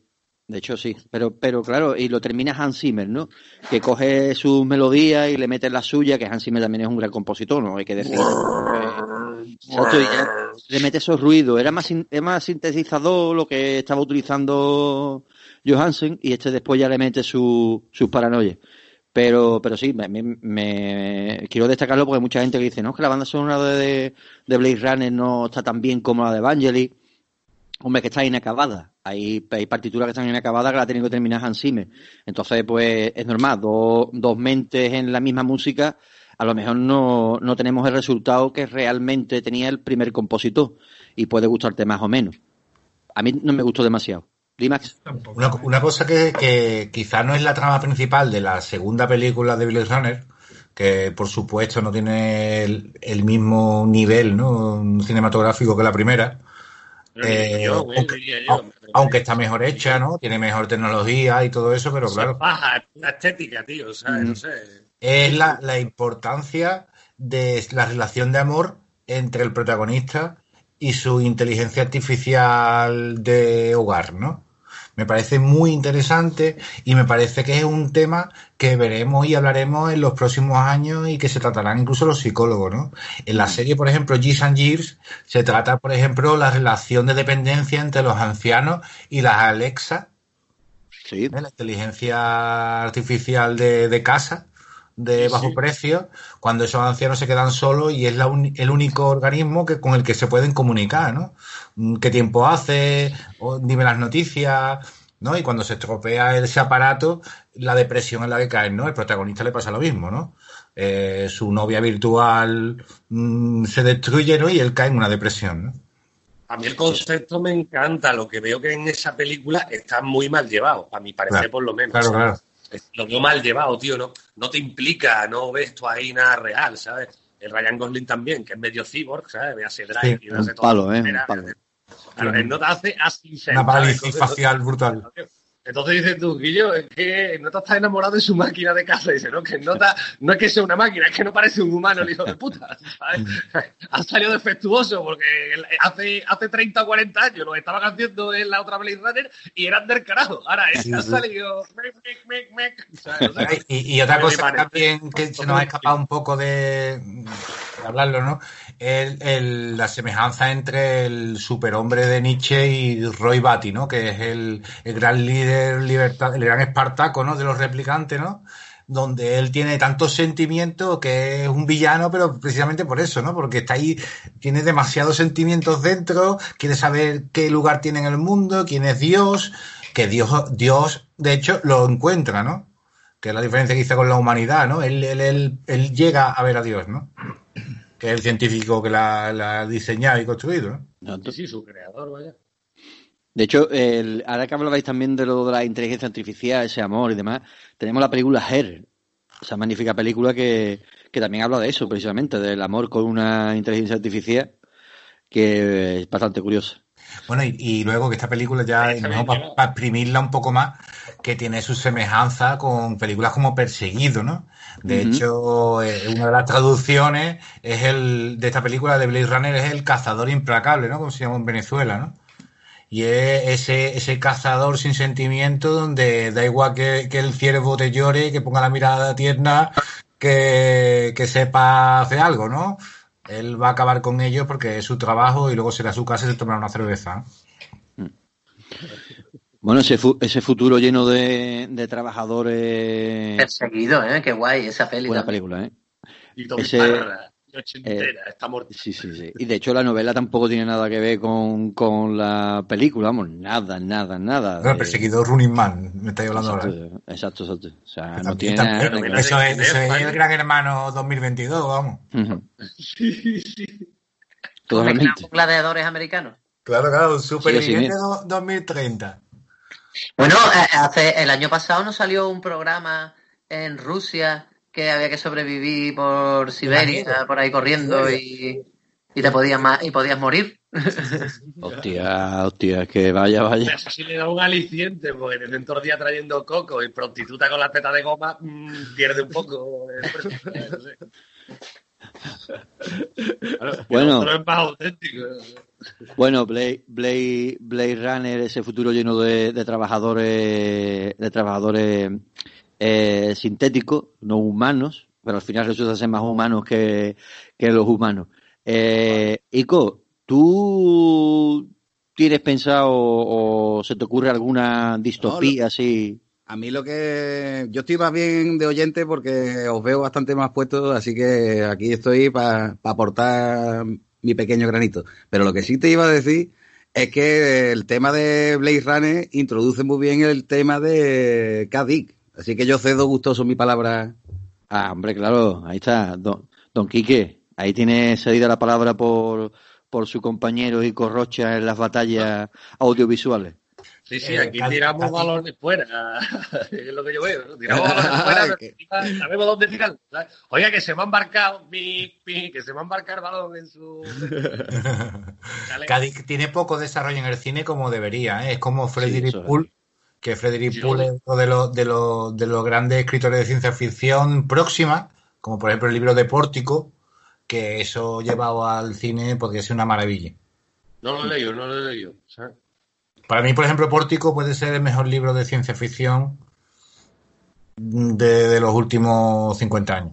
de hecho sí, pero, pero claro, y lo termina Hans Zimmer, ¿no? Que coge sus melodías y le mete la suya, que Hans Zimmer también es un gran compositor, ¿no? Hay que decir. Ya le mete esos ruidos. Era más, era más sintetizador lo que estaba utilizando Johansen y este después ya le mete su, sus paranoias. Pero, pero sí, me, me- me- quiero destacarlo porque hay mucha gente que dice, no, es que la banda sonora de, de Blade Runner no está tan bien como la de Vangelis. Hombre, que está inacabada. Hay, partituras que están inacabadas que la ha tenido que terminar Hans Zimmer. Entonces, pues es normal. Dos, mentes en la misma música, a lo mejor no, no tenemos el resultado que realmente tenía el primer compositor. Y puede gustarte más o menos. A mí no me gustó demasiado. Dimax. Una, una cosa que, que quizá no es la trama principal de la segunda película de Blade Runner, que por supuesto no tiene el, el mismo nivel ¿no? cinematográfico que la primera. Eh, Yo, aunque, diría yo. aunque está mejor hecha, ¿no? Tiene mejor tecnología y todo eso, pero claro, Paja, la estética, tío. No sé. es la, la importancia de la relación de amor entre el protagonista y su inteligencia artificial de hogar, ¿no? Me parece muy interesante y me parece que es un tema que veremos y hablaremos en los próximos años y que se tratarán incluso los psicólogos, ¿no? En la serie, por ejemplo, Years and Years, se trata, por ejemplo, la relación de dependencia entre los ancianos y las Alexa, Sí. ¿eh? la inteligencia artificial de, de casa de bajo precio cuando esos ancianos se quedan solos y es la el único organismo que con el que se pueden comunicar, ¿no? Mm, ¿Qué tiempo hace? O dime las noticias, ¿no? Y cuando se estropea ese aparato, la depresión en la que caen, ¿no? El protagonista le pasa lo mismo, ¿no? Eh, su novia virtual mm, se destruye, ¿no? Y él cae en una depresión, ¿no? A mí el concepto me encanta. Lo que veo que en esa película está muy mal llevado, a mi parecer, Claro, por lo menos. claro, ¿sabes? claro. Lo veo mal llevado, tío. No, no te implica, no ves tú ahí nada real, ¿sabes? El Ryan Gosling también, que es medio cyborg, ¿sabes? Ve a ese drive Sí, y hace todo. palo, ¿eh? Un palo. Claro, él no te hace así. Una parálisis facial brutal. Entonces dices tú, Guillo, es que Nota está enamorado de su máquina de casa. Dice, no, que Nota no es que sea una máquina, es que no parece un humano, el hijo de puta. ¿sabes? ha salido defectuoso porque hace, hace 30 o 40 años lo estaban haciendo en la otra Blade Runner y eran del carajo. Ahora es Sí, que ha salido. mec, mec, mec, mec, ¿sabes? O sea, Y, y otra cosa también que se nos ha escapado un poco de, de hablarlo, ¿no? La semejanza entre el superhombre de Nietzsche y Roy Batty, ¿no? Que es el, el gran líder, libertad, el gran espartaco, ¿no? De los replicantes, ¿no? Donde él tiene tantos sentimientos que es un villano, pero precisamente por eso, ¿no? Porque está ahí, tiene demasiados sentimientos dentro, quiere saber qué lugar tiene en el mundo, quién es Dios, que Dios, Dios, de hecho, lo encuentra, ¿no? que es la diferencia que hizo con la humanidad, ¿no? Él, él, él, él llega a ver a Dios, ¿no? Que es el científico que la, la ha diseñado y construido, ¿no? Sí, sí, su creador, vaya. De hecho, el, ahora que hablabais también de lo de la inteligencia artificial, ese amor y demás, tenemos la película Her, esa magnífica película que, que también habla de eso, precisamente, del amor con una inteligencia artificial, que es bastante curiosa. Bueno, y, y luego que esta película ya, para exprimirla un poco más, que tiene su semejanza con películas como Perseguido, ¿no? De hecho, eh, una de las traducciones es el de esta película de Blade Runner es el cazador implacable, ¿no? Como se llama en Venezuela, ¿no? Y es ese, ese cazador sin sentimiento donde da igual que, que el ciervo te llore, que ponga la mirada tierna, que, que sepa hacer algo, ¿no? Él va a acabar con ellos porque es su trabajo y luego será su casa y se tomará una cerveza. Bueno, ese, fu- ese futuro lleno de, de trabajadores. Perseguido, ¿eh? Qué guay esa peli. Buena película, ¿eh? Y Ese- Parra, y ochentera, está muerto. Sí, sí, sí. Y de hecho la novela tampoco tiene nada que ver con, con la película, vamos, nada, nada, nada. El de- perseguidor Running Man, me estáis hablando ahora. Exacto, exacto, exacto. O sea, no tiene nada que ver. eso es, eso es el Gran Hermano 2022, vamos. Ujú, Sí, sí. Totalmente. Gladiadores americanos. Claro, claro, superviviente sí. do- 2030. Bueno, eh, hace el año pasado nos salió un programa en Rusia que había que sobrevivir por Siberia, por ahí corriendo y, y te podías y podías morir. Hostia, hostia, que vaya, vaya. Eso sí le da un aliciente, porque desde todo el día trayendo coco y prostituta con la teta de goma, mm, pierde un poco. el personaje, no sé. Claro, Bueno. otro es más auténtico. Bueno, Blade, Blade, Blade Runner, ese futuro lleno de, de trabajadores, de trabajadores eh, sintéticos, no humanos, pero al final resulta ser más humanos que, que los humanos. Eh, Ico, ¿tú tienes pensado o se te ocurre alguna distopía así? A mí lo que... Yo estoy más bien de oyente porque os veo bastante más puestos, así que aquí estoy para aportar mi pequeño granito. Pero lo que sí te iba a decir es que el tema de Blade Runner introduce muy bien el tema de Kadik. Así que yo cedo gustoso mi palabra. Ah, hombre, claro, ahí está, don, don Quique, ahí tiene cedida la palabra por, por su compañero Ico Rocha en las batallas audiovisuales. Sí, sí, Eh, aquí casi- tiramos casi- balones fuera. es lo que yo veo. ¿no? Tiramos balones fuera, pero sabemos dónde tirar. ¿sabes? Oiga, que se me ha embarcado, pi, pi, que se me ha embarcado el balón en su. Cádiz tiene poco desarrollo en el cine como debería, ¿eh? es como eso es. Poole, que Frederick. Poole es uno de los, de, los, de los grandes escritores de ciencia ficción próxima, como por ejemplo el libro de Pórtico, que eso llevado al cine podría ser una maravilla. No lo he leído, no lo he leído. ¿sabes? Para mí, por ejemplo, Pórtico puede ser el mejor libro de ciencia ficción de, de los últimos 50 años.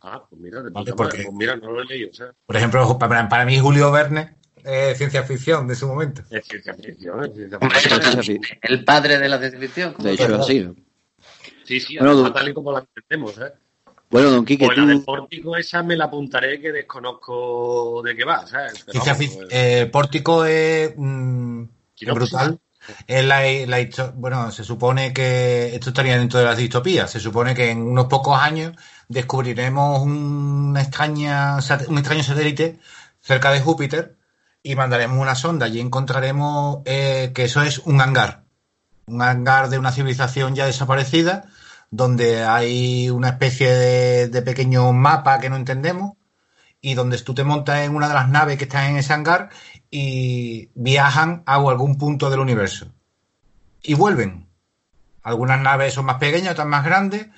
Ah, pues mira, de Vale, porque- pues mira, no lo he leído. ¿sabes? Por ejemplo, para, para mí Julio Verne es ciencia ficción de su momento. Es ciencia ficción, es ciencia Hombre, ficción. Sí, El padre de la ciencia ficción. De hecho, así. ¿no? Sí, sí, Bueno, tal y como la entendemos. ¿eh? Bueno, don Quique, Pues la de tú... Pórtico, esa me la apuntaré que desconozco de qué va, ¿sabes? Pero Ciencia vamos, pues, eh, Pórtico es, mm, es brutal. Es la, la bueno, se supone que esto estaría dentro de las distopías. Se supone que en unos pocos años descubriremos una extraña, un extraño satélite cerca de Júpiter y mandaremos una sonda y encontraremos eh, que eso es un hangar. Un hangar de una civilización ya desaparecida, donde hay una especie de, de pequeño mapa que no entendemos y donde tú te montas en una de las naves que están en ese hangar y viajan a algún punto del universo. Y vuelven. Algunas naves son más pequeñas, otras más grandes,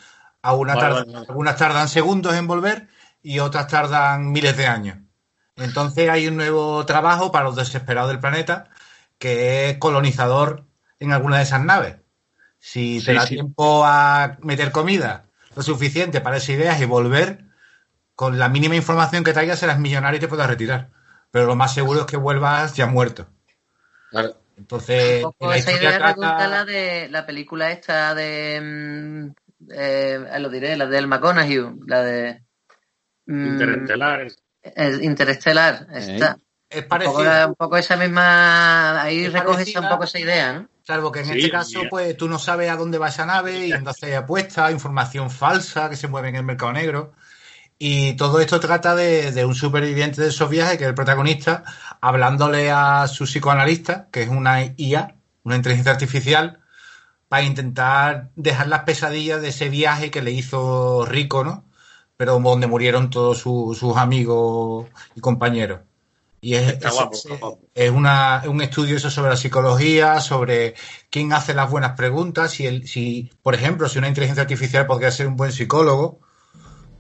algunas, Vale, tardan, vale, vale. algunas tardan segundos en volver y otras tardan miles de años. Entonces hay un nuevo trabajo para los desesperados del planeta que es colonizador en alguna de esas naves. Si te Sí, da sí. tiempo a meter comida lo suficiente para esas ideas y volver, con la mínima información que traigas serás millonario y te puedas retirar. Pero lo más seguro es que vuelvas ya muerto. claro. Entonces, Un poco la esa historia idea trata- la de la película esta de mm, eh, lo diré, la del McConaughey, la de mm, Interestelar. Es Interestelar, esta. es Un poco, parecido. un poco esa misma, ahí Es recoge parecida. un poco esa idea, ¿no? Salvo que en Sí, este caso, pues tú no sabes a dónde va esa nave y entonces apuestas, información falsa que se mueve en el mercado negro. Y todo esto trata de, de un superviviente de esos viajes, que es el protagonista, hablándole a su psicoanalista, que es una IA, una inteligencia artificial, para intentar dejar las pesadillas de ese viaje que le hizo rico, ¿no? Pero donde murieron todos su- sus amigos y compañeros. Y es, Está guapo, es- está guapo. es una, es un estudio eso sobre la psicología, sobre quién hace las buenas preguntas, si, el, si por ejemplo, si una inteligencia artificial podría ser un buen psicólogo,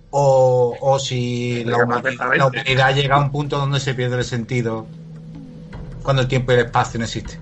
o, o si la humanidad, la humanidad llega a un punto donde se pierde el sentido cuando el tiempo y el espacio no existen.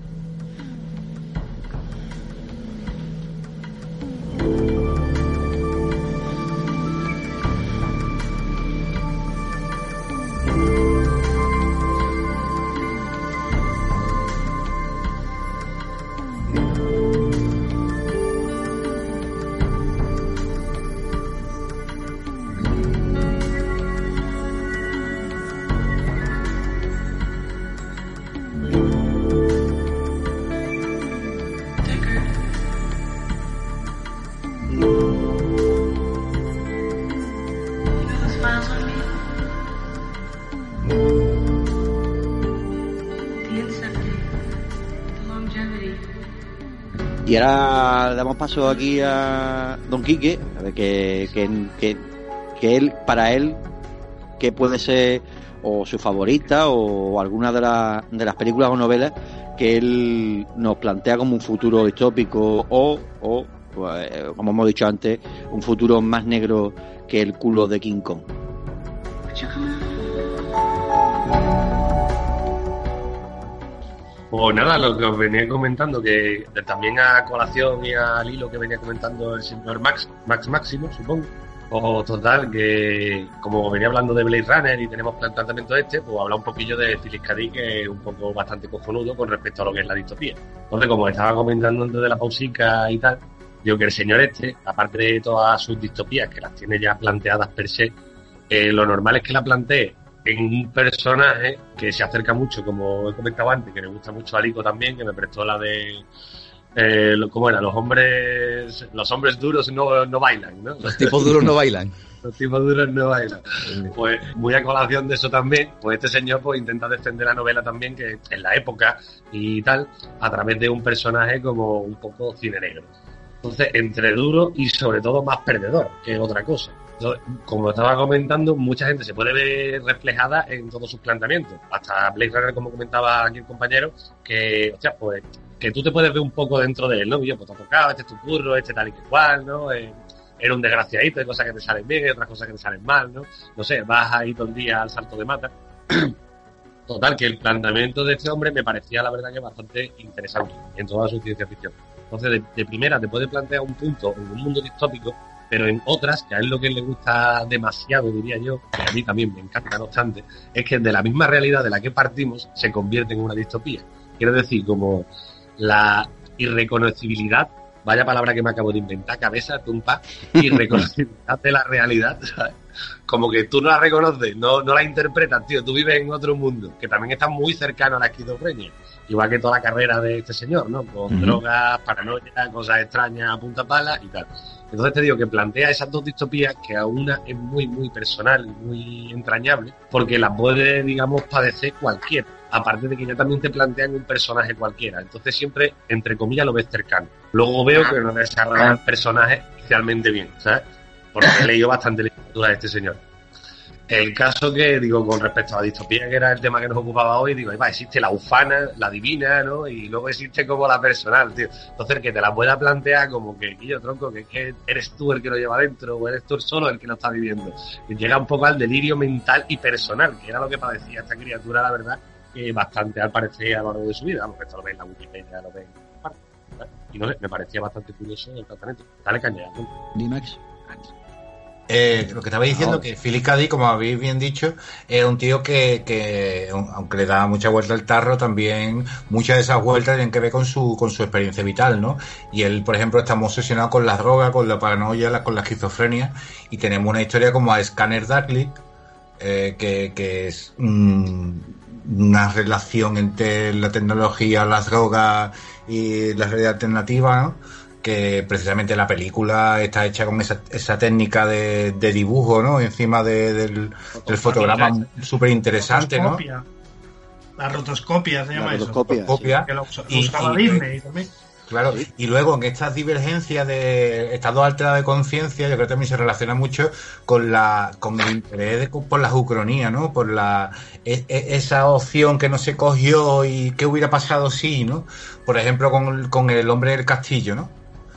Damos paso aquí a Don Quique, a ver que, que, que, él, para él, que puede ser o su favorita o alguna de, la- de las películas o novelas que él nos plantea como un futuro distópico o, o pues, como hemos dicho antes, un futuro más negro que el culo de King Kong. Pues nada, lo que os venía comentando, que también a colación y al hilo que venía comentando el señor Max, Max Máximo, supongo. O total, que como venía hablando de Blade Runner y tenemos planteamiento este, pues habla un poquillo de Phyllis K. Que es un poco bastante cojonudo con respecto a lo que es la distopía. Entonces, como estaba comentando antes de la pausica y tal, digo que el señor este, aparte de todas sus distopías, que las tiene ya planteadas per se, eh, lo normal es que la plantee en un personaje que se acerca mucho, como he comentado antes, que le gusta mucho a Lico también, que me prestó la de. Eh, ¿Cómo era? Los hombres los hombres duros no, no bailan, ¿no? Los tipos duros no bailan. Los tipos duros no bailan. Pues muy a colación de eso también, pues este señor pues intenta defender la novela también, que en la época y tal, a través de un personaje como un poco cine negro. Entonces, entre duro y sobre todo más perdedor que otra cosa. Como estaba comentando, mucha gente se puede ver reflejada en todos sus planteamientos. Hasta Blade Runner, como comentaba aquí el compañero, que, hostia, pues, que tú te puedes ver un poco dentro de él, ¿no? Yo, pues te ha tocado, este es tu curro, este tal y que cual, ¿no? Eh, era un desgraciadito, hay cosas que te salen bien, hay otras cosas que te salen mal, ¿no? No sé, vas ahí todo el día al salto de mata. Total, que el planteamiento de este hombre me parecía, la verdad, que bastante interesante en toda su ciencia ficción. Entonces, de primera, te puede plantear un punto en un mundo distópico, pero en otras, que a él lo que le gusta demasiado, diría yo, que a mí también me encanta, no obstante, es que de la misma realidad de la que partimos se convierte en una distopía. Quiero decir, como la irreconocibilidad, vaya palabra que me acabo de inventar, cabeza, tumpa, irreconocibilidad de la realidad, ¿sabes? Como que tú no la reconoces, no, no la interpretas, tío, tú vives en otro mundo, que también está muy cercano a la esquizofrenia, igual que toda la carrera de este señor, ¿no? Con drogas, paranoia, cosas extrañas a punta pala y tal. Entonces te digo que plantea esas dos distopías que a una es muy, muy personal y muy entrañable, porque las puede, digamos, padecer cualquiera. Aparte de que ya también te plantean un personaje cualquiera. Entonces siempre, entre comillas, lo ves cercano. Luego veo que no desarrolla el personaje especialmente bien, ¿sabes? Porque he leído bastante literatura de este señor. El caso que, digo, con respecto a la distopía, que era el tema que nos ocupaba hoy, digo, va, existe la ufana, la divina, ¿no? Y luego existe como la personal, tío. Entonces, que te la pueda plantear como que, Guillo Tronco, que que eres tú el que lo lleva dentro, o eres tú solo el que lo está viviendo. Llega un poco al delirio mental y personal, que era lo que padecía esta criatura, la verdad, que bastante al parecer a lo largo de su vida. Vamos, esto lo ves en la Wikipedia, lo ves en. Y no sé, me parecía bastante curioso el tratamiento. Dale caña. Dimax. Eh, lo que estaba diciendo, que Philip. Dick, como habéis bien dicho, era un tío que, que, aunque le daba mucha vuelta al tarro, también muchas de esas vueltas tienen que ver con su, con su experiencia vital, ¿no? Y él, por ejemplo, está muy obsesionado con las drogas, con la paranoia, la- con la esquizofrenia, y tenemos una historia como a Scanner Darkly, eh, que, que es mm, una relación entre la tecnología, las drogas y la realidad alternativa, ¿no? Que precisamente la película está hecha con esa, esa técnica de, de dibujo, ¿no? Encima de- del, del fotograma súper interesante, ¿no? Rotoscopia. La rotoscopia se llama La eso. rotoscopia, Rotoscopia. Que lo Y- usaba y- Disney también. Claro, y luego en estas divergencias de estado alterado de conciencia, yo creo que también se relaciona mucho con la con el interés de- por la ucronía, ¿no? Por la e- e- esa opción que no se cogió y qué hubiera pasado si, ¿no? Por ejemplo, con, con el hombre del castillo, ¿no?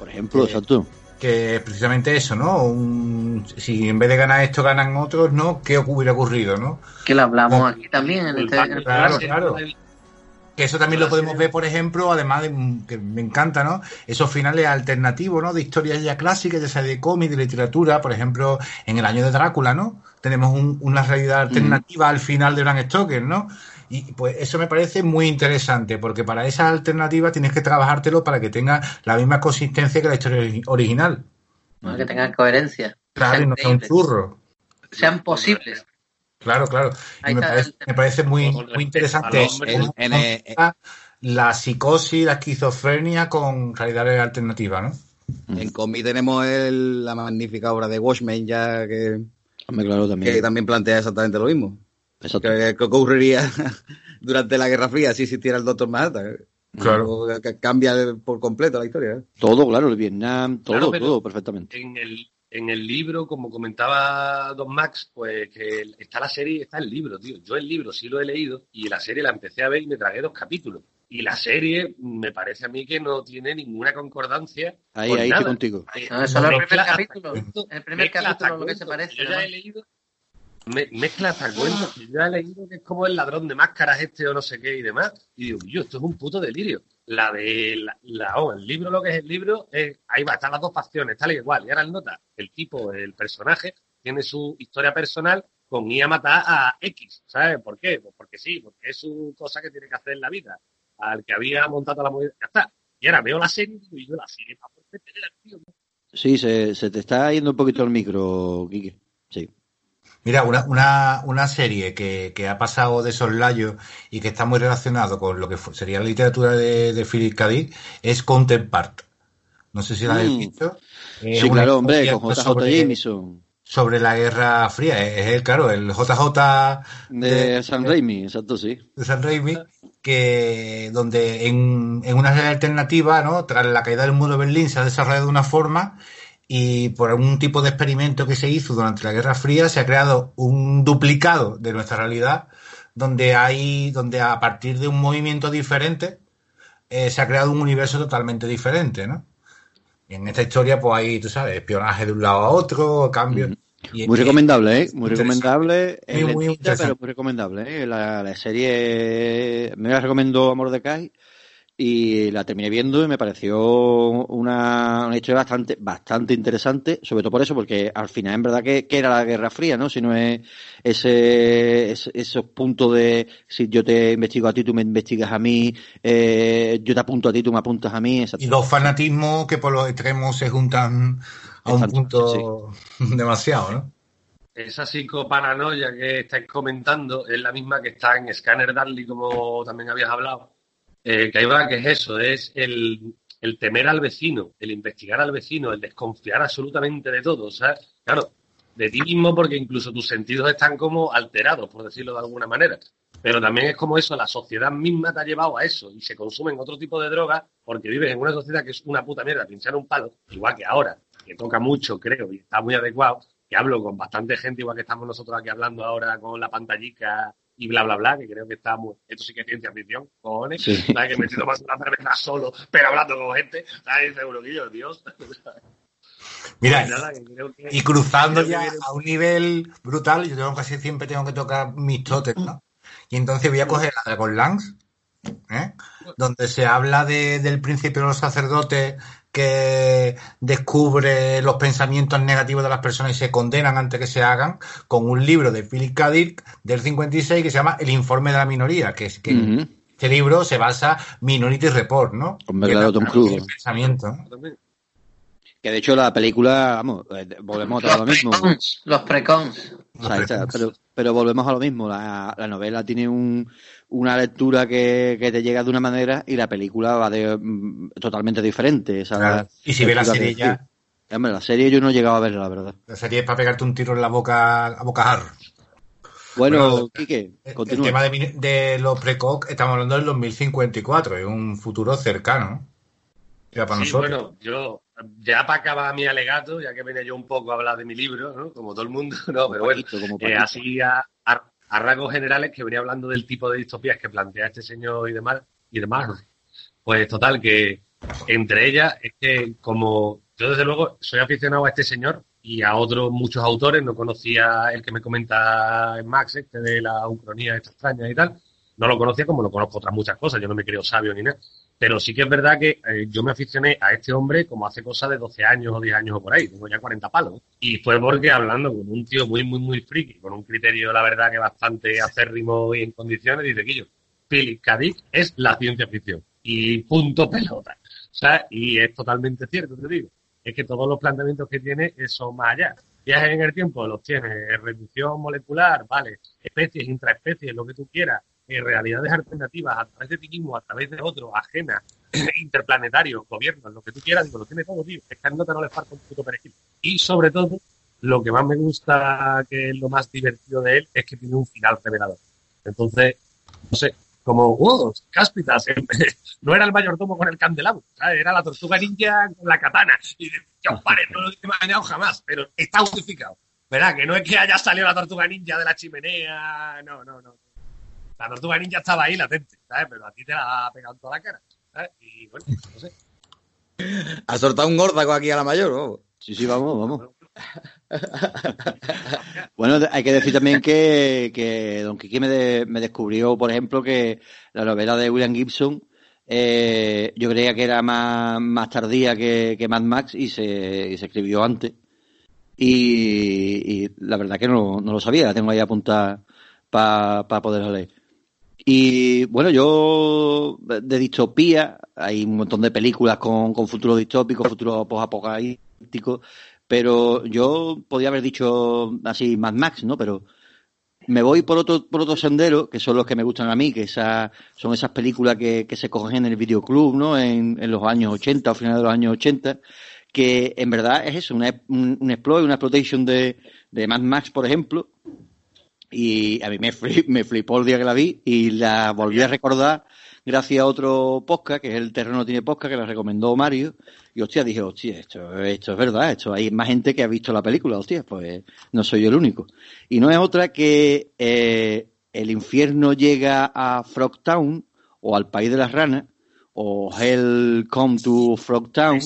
Por ejemplo, exacto. que precisamente eso, ¿no? Un- si en vez de ganar esto ganan otros, ¿no? ¿Qué hubiera ocurrido, no? Que lo hablamos aquí también en este, en el Claro, programa. claro. Que eso también lo podemos ver, por ejemplo, además de mm, que me encanta, ¿no? Esos finales alternativos, ¿no? De historias ya clásicas, ya sea de cómic, de literatura, por ejemplo, en el año de Drácula, ¿no? Tenemos un- una realidad alternativa al final de Bram Stoker, ¿no? Y pues eso me parece muy interesante, porque para esa alternativa tienes que trabajártelo para que tenga la misma consistencia que la historia ori- original. ¿no? que tengan coherencia, Claro, y no sea un churro. sean posibles. Claro, claro. Y me parece, me parece muy, muy interesante en- conjuga la psicosis, la esquizofrenia con realidades alternativas, ¿no? En cómic tenemos el- la magnífica obra de Watchmen ya que, Hombre, claro, también. que también plantea exactamente lo mismo. ¿Qué, qué ocurriría durante la Guerra Fría si existiera el Doctor Manhattan? Claro. O que Cambia por completo la historia. ¿eh? Todo, claro, el Vietnam, todo, Claro, todo, perfectamente. En el, en el libro, como comentaba Don Max, pues que está la serie y está el libro, tío. Yo el libro sí lo he leído y la serie la empecé a ver y me tragué dos capítulos. Y la serie me parece a mí que no tiene ninguna concordancia. Ahí, con ahí nada. estoy contigo. Ahí- No, eso es el primer capítulo. El primer capítulo lo que se parece, Yo ya ¿no? he leído, me, mezcla hasta cuentos que yo ya he leído que es como el ladrón de máscaras este o no sé qué y demás. Y digo, yo, esto es un puto delirio. La de la, la- oh, el libro, lo que es el libro, es- ahí va, están las dos facciones, tal y igual. Y ahora el nota, el tipo, el personaje, tiene su historia personal con ir a matar a X. ¿Sabes por qué? Pues porque sí, porque es su cosa que tiene que hacer en la vida. Al que había montado la movida, ya está. Y ahora veo la serie y yo la serie, para por al tío. Sí, se, se te está yendo un poquito el micro, Quique. Mira, una, una, una serie que, que ha pasado de soslayo y que está muy relacionado con lo que sería la literatura de, de Philip K. Dick es Counterpart. No sé si la habéis Mm. visto. Es Sí, claro, hombre, con JJ sobre- Jameson. Sobre la Guerra Fría. Es el, claro, el JJ De San Raimi, exacto, sí. de San Raimi, que donde en, en una realidad alternativa, ¿no? Tras la caída del muro de Berlín se ha desarrollado de una forma y por algún tipo de experimento que se hizo durante la Guerra Fría se ha creado un duplicado de nuestra realidad donde hay, donde a partir de un movimiento diferente eh, se ha creado un universo totalmente diferente, ¿no? Y en esta historia, pues hay, tú sabes, espionaje de un lado a otro, cambios. Muy recomendable, ¿eh? Muy recomendable. Es Muy, muy pero muy recomendable, ¿eh? La, la serie me la recomendó Amor de Kai y la terminé viendo y me pareció una, una historia bastante bastante interesante, sobre todo por eso, porque al final en verdad que, que era la Guerra Fría, ¿no? Si no es ese, ese- esos puntos de si yo te investigo a ti, tú me investigas a mí, eh, yo te apunto a ti, tú me apuntas a mí, y dos fanatismos que por los extremos se juntan a un Exacto, punto demasiado, ¿no? Esa psicoparanoia que estáis comentando es la misma que está en Scanner Darkly, como también habías hablado. Eh, que ahí va, que es eso, es el, el temer al vecino, el investigar al vecino, el desconfiar absolutamente de todo. O sea, claro, de ti mismo porque incluso tus sentidos están como alterados, por decirlo de alguna manera. Pero también es como eso, la sociedad misma te ha llevado a eso y se consumen otro tipo de drogas porque vives en una sociedad que es una puta mierda, pinchar un palo, igual que ahora, que toca mucho, creo, y está muy adecuado, que hablo con bastante gente, igual que estamos nosotros aquí hablando ahora con la pantallica y bla, bla, bla, que creo que está muy... Esto sí que es ciencia ficción, cojones, Sí. ¿sabes? Que me estoy tomando una cerveza solo, pero hablando con gente, ¿sabes? Seguro que yo, Dios. Mira, nada, que y cruzando ya viene- a un nivel brutal, yo tengo casi siempre tengo que tocar mis totes, ¿no? Y entonces voy a coger la Dragon Lance, ¿eh? donde se habla de- del principio de los sacerdotes que descubre los pensamientos negativos de las personas y se condenan antes que se hagan, con un libro de Philip K. Dick del 56 que se llama El informe de la minoría, que es que Ujú. este libro se basa Minority Report, ¿no? La- Tom Cruise. Que de hecho la película, vamos, eh, volvemos a lo mismo. Precons, los precons. O sea, está- pero, volvemos a lo mismo. La, la novela tiene un, una lectura que, que te llega de una manera y la película va de mm, totalmente diferente. Esa Claro. Y si ve la serie ya-. Hombre, la serie yo no he llegado a verla, la verdad. La serie es para pegarte un tiro en la boca a bocajarro. Bueno, Bueno, Quique, El continúa. tema de, de los precoc, estamos hablando del 2054, es un futuro cercano. ¿no? Ya para Sí, nosotros. bueno, yo ya para acabar mi alegato, ya que venía yo un poco a hablar de mi libro, ¿no? como todo el mundo, no, pero bueno, Paquito, eh, así a, a- a rasgos generales que venía hablando del tipo de distopías que plantea este señor y demás, y demás. Pues total, que entre ellas es que como yo desde luego soy aficionado a este señor y a otros muchos autores, no conocía el que me comenta en Max, este de la ucronía extraña y tal, no lo conocía como lo conozco otras muchas cosas, yo no me creo sabio ni nada. Pero sí que es verdad que eh, yo me aficioné a este hombre como hace cosa de 12 años o 10 años o por ahí, tengo ya 40 palos. Y fue porque hablando con un tío muy, muy, muy friki, con un criterio, la verdad, que bastante acérrimo y en condiciones, dice que yo, Philip K. Es la ciencia ficción. Y punto pelota. O sea, y es totalmente cierto, te digo. Es que todos los planteamientos que tiene son más allá. Viajes en el tiempo los tiene, reducción molecular, vale, especies, intraespecies, lo que tú quieras, eh, realidades alternativas a través de ti mismo, a través de otro, ajenas, interplanetarios, gobiernos, lo que tú quieras, digo, lo tiene todo, tío. Es que a nota no le falta un puto perejil. Y sobre todo, lo que más me gusta, que es lo más divertido de él, es que tiene un final revelador. Entonces, no sé, como, wow, cáspitas, eh, no era el mayordomo con el candelabro, ¿sabes? era la tortuga ninja con la katana. Y yo, vale, no lo he imaginado jamás, pero está justificado. ¿Verdad? Que no es que haya salido la tortuga ninja de la chimenea, no, no, no. La tortuga ninja estaba ahí latente, ¿sabes? Pero a ti te la ha pegado en toda la cara, ¿sabes? Y bueno, no sé. Ha soltado un gordaco aquí a la mayor, ¿no? Sí, sí, vamos, vamos. Bueno, hay que decir también que, que Don Quique me, de- me descubrió, por ejemplo, que la novela de William Gibson eh, yo creía que era más, más tardía que, que Mad Max y se, y se escribió antes. Y, y la verdad que no, no lo sabía, la tengo ahí apuntada para poderla leer. Y bueno, yo de distopía, hay un montón de películas con, con futuros distópicos, futuros posapocalípticos, pero yo podía haber dicho así Mad Max, ¿no? Pero me voy por otro, por otro sendero, que son los que me gustan a mí, que esa, son esas películas que, que se cogen en el videoclub, ¿no? En, en los años 80 o finales de los años 80, que en verdad es eso, una, un, un exploit, una exploitation de, de Mad Max, por ejemplo, y a mí me, fli- me flipó el día que la vi y la volví a recordar gracias a otro podcast, que es El Terreno Tiene Podcast, que la recomendó Mario. Y hostia, dije, hostia, esto, esto es verdad, esto hay más gente que ha visto la película, hostia, pues no soy yo el único. Y no es otra que eh, el infierno llega a Frogtown, o al País de las Ranas, o Hell Come to Frogtown.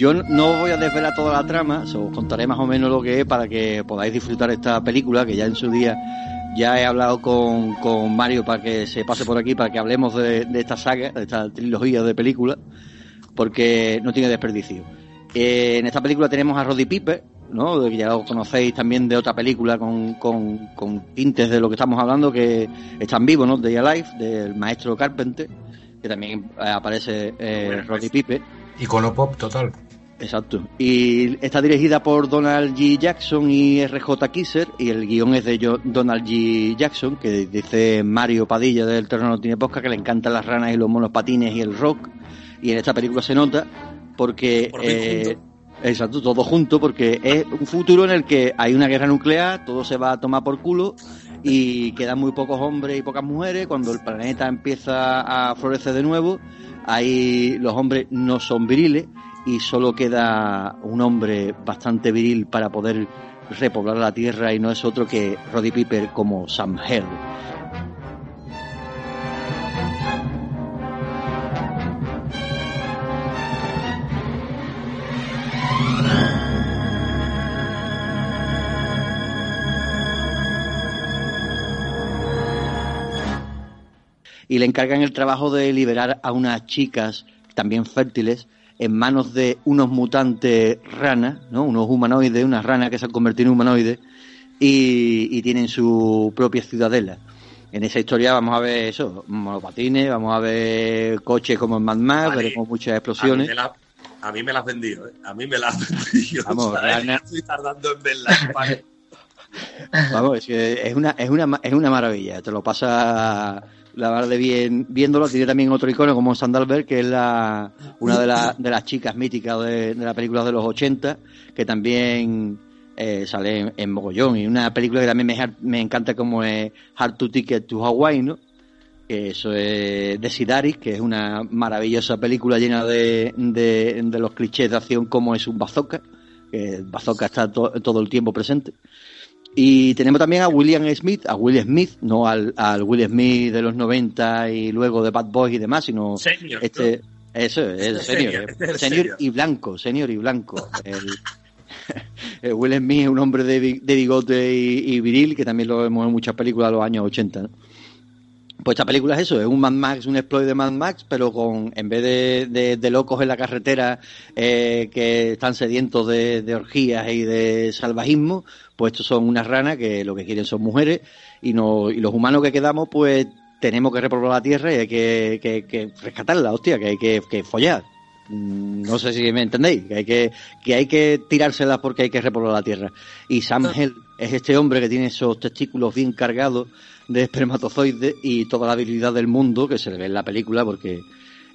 Yo no voy a desvelar toda la trama, os contaré más o menos lo que es para que podáis disfrutar esta película, que ya en su día ya he hablado con, con Mario para que se pase por aquí, para que hablemos de, de esta saga, de esta trilogía de películas, porque no tiene desperdicio. Eh, en esta película tenemos a Roddy Piper, ¿no? que ya lo conocéis también de otra película con, con, con tintes de lo que estamos hablando, que están vivos, ¿no? Day Alive, del maestro Carpenter, que también eh, aparece eh, Roddy Piper. Icono pop total. Exacto. Y está dirigida por Donald G. Jackson y R.J. Kisser, y el guion es de Donald G. Jackson, que dice Mario Padilla del Terreno no tiene posca, que le encantan las ranas y los monos patines y el rock. Y en esta película se nota porque... Por eh, exacto, todo junto, porque es un futuro en el que hay una guerra nuclear, todo se va a tomar por culo y quedan muy pocos hombres y pocas mujeres. Cuando el planeta empieza a florecer de nuevo, ahí los hombres no son viriles y solo queda un hombre bastante viril para poder repoblar la Tierra y no es otro que Roddy Piper como Sam Hell. y le encargan el trabajo de liberar a unas chicas también fértiles en manos de unos mutantes ranas, ¿no? Unos humanoides, unas ranas que se han convertido en humanoides y, y tienen su propia ciudadela. En esa historia vamos a ver eso, monopatines, vamos a ver coches como en Mad Max, Vale. veremos muchas explosiones. a mí me la has vendido, ¿eh? A mí me la has vendido. Vamos, ¿sabes? Rana- Estoy tardando en verla. Vale. Vamos, es que es una, es una, es una maravilla. Te lo pasa la verdad de bien viéndolo. Tiene también otro icono como Sandalberg, que es la, una de, de las chicas míticas de, de la película de los 80, que también eh, sale en, Mogollón. Y una película que también me, me encanta como es Hard to Ticket to Hawaii, ¿no? Que eso es de Sidaris, que es una maravillosa película llena de, de, de los clichés de acción como es un bazooka que Bazooka está to- todo el tiempo presente. Y tenemos también a William Smith, a Will Smith, no al, al Will Smith de los 90 y luego de Bad Boys y demás, sino Senior, este, eso es, el senior, el senior y blanco, senior y blanco. El, el Will Smith es un hombre de bigote y, y viril, que también lo vemos en muchas películas de los años 80. ¿no? Pues esta película es eso, es un Mad Max, un exploit de Mad Max, pero con en vez de, de- de locos en la carretera eh, que están sedientos de, de orgías y de salvajismo, pues estos son unas ranas que lo que quieren son mujeres y, no, y los humanos que quedamos pues tenemos que repoblar la tierra y hay que, que- que rescatarla, hostia, que hay que, que follar. Mm, No sé si me entendéis, que hay que, que hay que tirárselas porque hay que repoblar la tierra. Y Sam Hell es este hombre que tiene esos testículos bien cargados de espermatozoides y toda la habilidad del mundo que se le ve en la película porque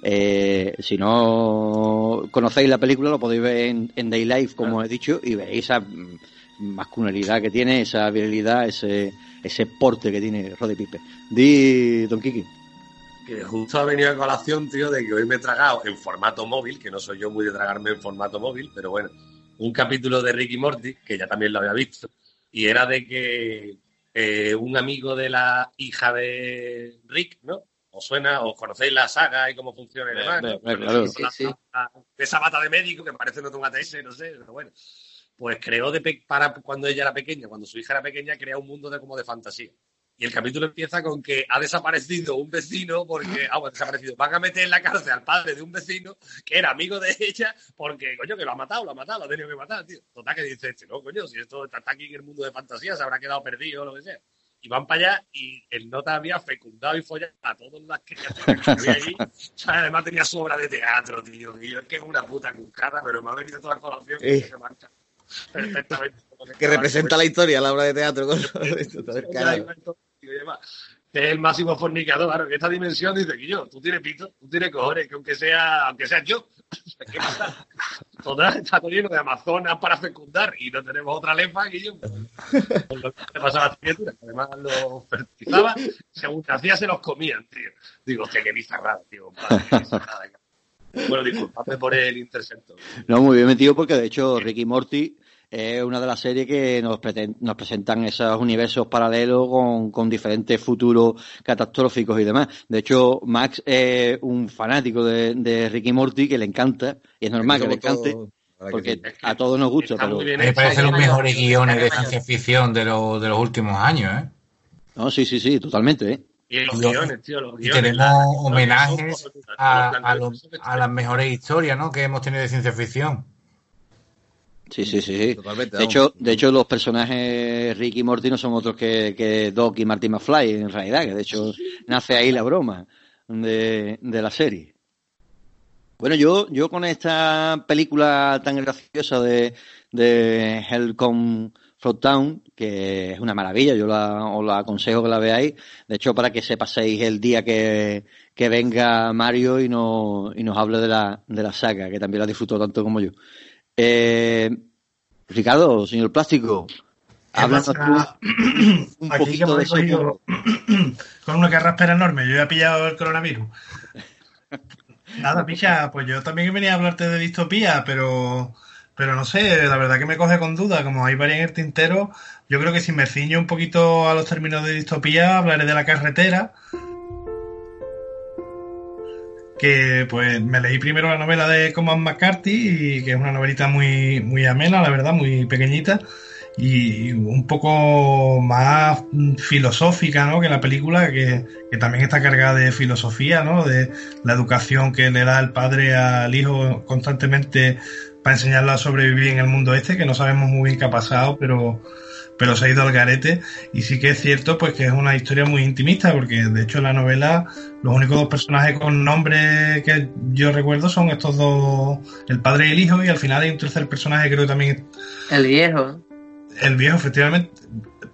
eh, si no conocéis la película lo podéis ver en, en Day Life como he dicho y veis esa mm, masculinidad que tiene, esa virilidad, ese, ese porte que tiene Roddy Pipe. Di Don Kiki. Que justo ha venido a colación, tío, de que hoy me he tragado en formato móvil, que no soy yo muy de tragarme en formato móvil, pero bueno, un capítulo de Ricky Morty, que ya también lo había visto, y era de que eh, un amigo de la hija de Rick, ¿no? ¿Os suena? ¿Os conocéis la saga y cómo funciona y demás? ¿no? Claro. La- la- esa bata de médico que parece no un ATS, no sé, pero bueno. Pues creó de pe- para cuando ella era pequeña, cuando su hija era pequeña, crea un mundo de como de fantasía. Y el capítulo empieza con que ha desaparecido un vecino porque, ah, bueno, desaparecido. Van a meter en la cárcel al padre de un vecino que era amigo de ella porque, coño, que lo ha matado, lo ha matado, lo ha tenido que matar, tío. Total que dice este, no, coño, si esto está aquí en el mundo de fantasía, se habrá quedado perdido o lo que sea. Y van para allá y el nota había fecundado y follado a todas las criaturas que había allí. O sea, además tenía su obra de teatro, tío. Y yo es que es una puta cucada, pero me ha venido toda la colación Eh. que se marcha perfectamente. Que representa la historia, la obra de teatro. Con y demás. Es el máximo fornicador, claro, que esta dimensión dice que yo, tú tienes pito, tú tienes cojones, que aunque sea, aunque sea yo, ¿qué pasa? Total, está lleno de amazonas para fecundar y no tenemos otra lefa que yo. Le pasaba a las además los fertilizaba, según hacía se los comían, tío. Digo, hostia, qué bizarrada, tío. compadre, qué bizarrada. Bueno, disculpadme por el intercepto. No, muy bien metido porque de hecho Ricky Morty es una de las series que nos, preten- nos presentan esos universos paralelos con, con diferentes futuros catastróficos y demás. De hecho, Max es un fanático de, de Ricky Morty que le encanta y es normal que le encante que porque sí. a todos nos gusta. Pero... Me hecho. parecen los mejores guiones de ciencia ficción de, los de los últimos años, ¿eh? No, sí, sí, sí, totalmente. ¿eh? Y los Y lo- guiones, tío, los Y guiones. tenemos la- homenajes a, los a, los- a las mejores historias ¿no? que hemos tenido de ciencia ficción. Sí, sí, sí. sí. Totalmente, De vamos. hecho, de hecho, los personajes Ricky y Morty no son otros que, que Doc y Marty McFly, en realidad, que de hecho nace ahí la broma de, de la serie. Bueno, yo, yo con esta película tan graciosa de, de Hellcom From Town, que es una maravilla, yo la, os la aconsejo que la veáis. De hecho, para que se paséis el día que, que venga Mario y, no, y nos hable de la, de la saga, que también la disfruto tanto como yo. Eh, Ricardo, señor Plástico, pasa? tú un Aquí poquito me de cogido con una carraspera enorme. Yo ya he pillado el coronavirus. Nada, picha, pues yo también venía a hablarte de distopía, pero, pero no sé, la verdad que me coge con duda. Como hay varias en el tintero, yo creo que si me ciño un poquito a los términos de distopía, hablaré de la carretera. Que pues me leí primero la novela de Coman McCarthy, y que es una novelita muy, muy amena, la verdad, muy pequeñita y un poco más filosófica ¿no? que la película, que, que también está cargada de filosofía, ¿no? de la educación que le da el padre al hijo constantemente para enseñarlo a sobrevivir en el mundo este, que no sabemos muy bien qué ha pasado, pero, pero se ha ido al garete. Y sí que es cierto pues que es una historia muy intimista, porque de hecho en la novela los únicos dos personajes con nombre que yo recuerdo son estos dos, el padre y el hijo, y al final hay un tercer personaje creo que también El viejo. el viejo, efectivamente.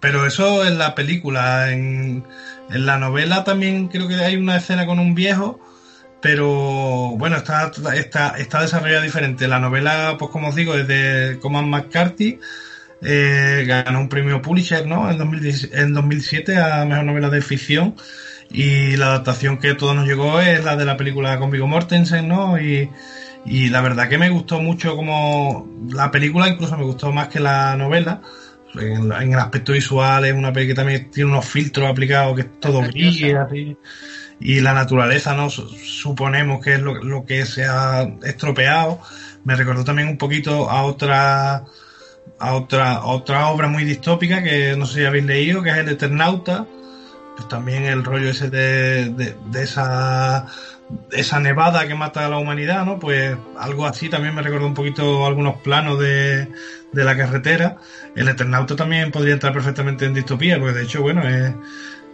Pero eso en la película. En, en la novela también creo que hay una escena con un viejo. Pero bueno, está, está, está desarrollada diferente. La novela, pues como os digo, es de Coman McCarthy. Eh, ganó un premio Pulitzer, ¿no? En, 2010 en 2007 a Mejor Novela de Ficción. Y la adaptación que todo nos llegó es la de la película con Viggo Mortensen, ¿no? Y, Y la verdad que me gustó mucho como la película, incluso me gustó más que la novela. En, el aspecto visual es una peli que también tiene unos filtros aplicados que es todo gris y así. Y la naturaleza, ¿no? Su- Suponemos que es lo, lo que se ha estropeado. Me recordó también un poquito a otra a otra, otra obra muy distópica que no sé si habéis leído, que es el Eternauta. Pues también el rollo ese de, de, de esa esa nevada que mata a la humanidad, ¿no? Pues algo así también me recordó un poquito algunos planos de, de la carretera. El Eternauta también podría entrar perfectamente en distopía, porque de hecho, bueno, es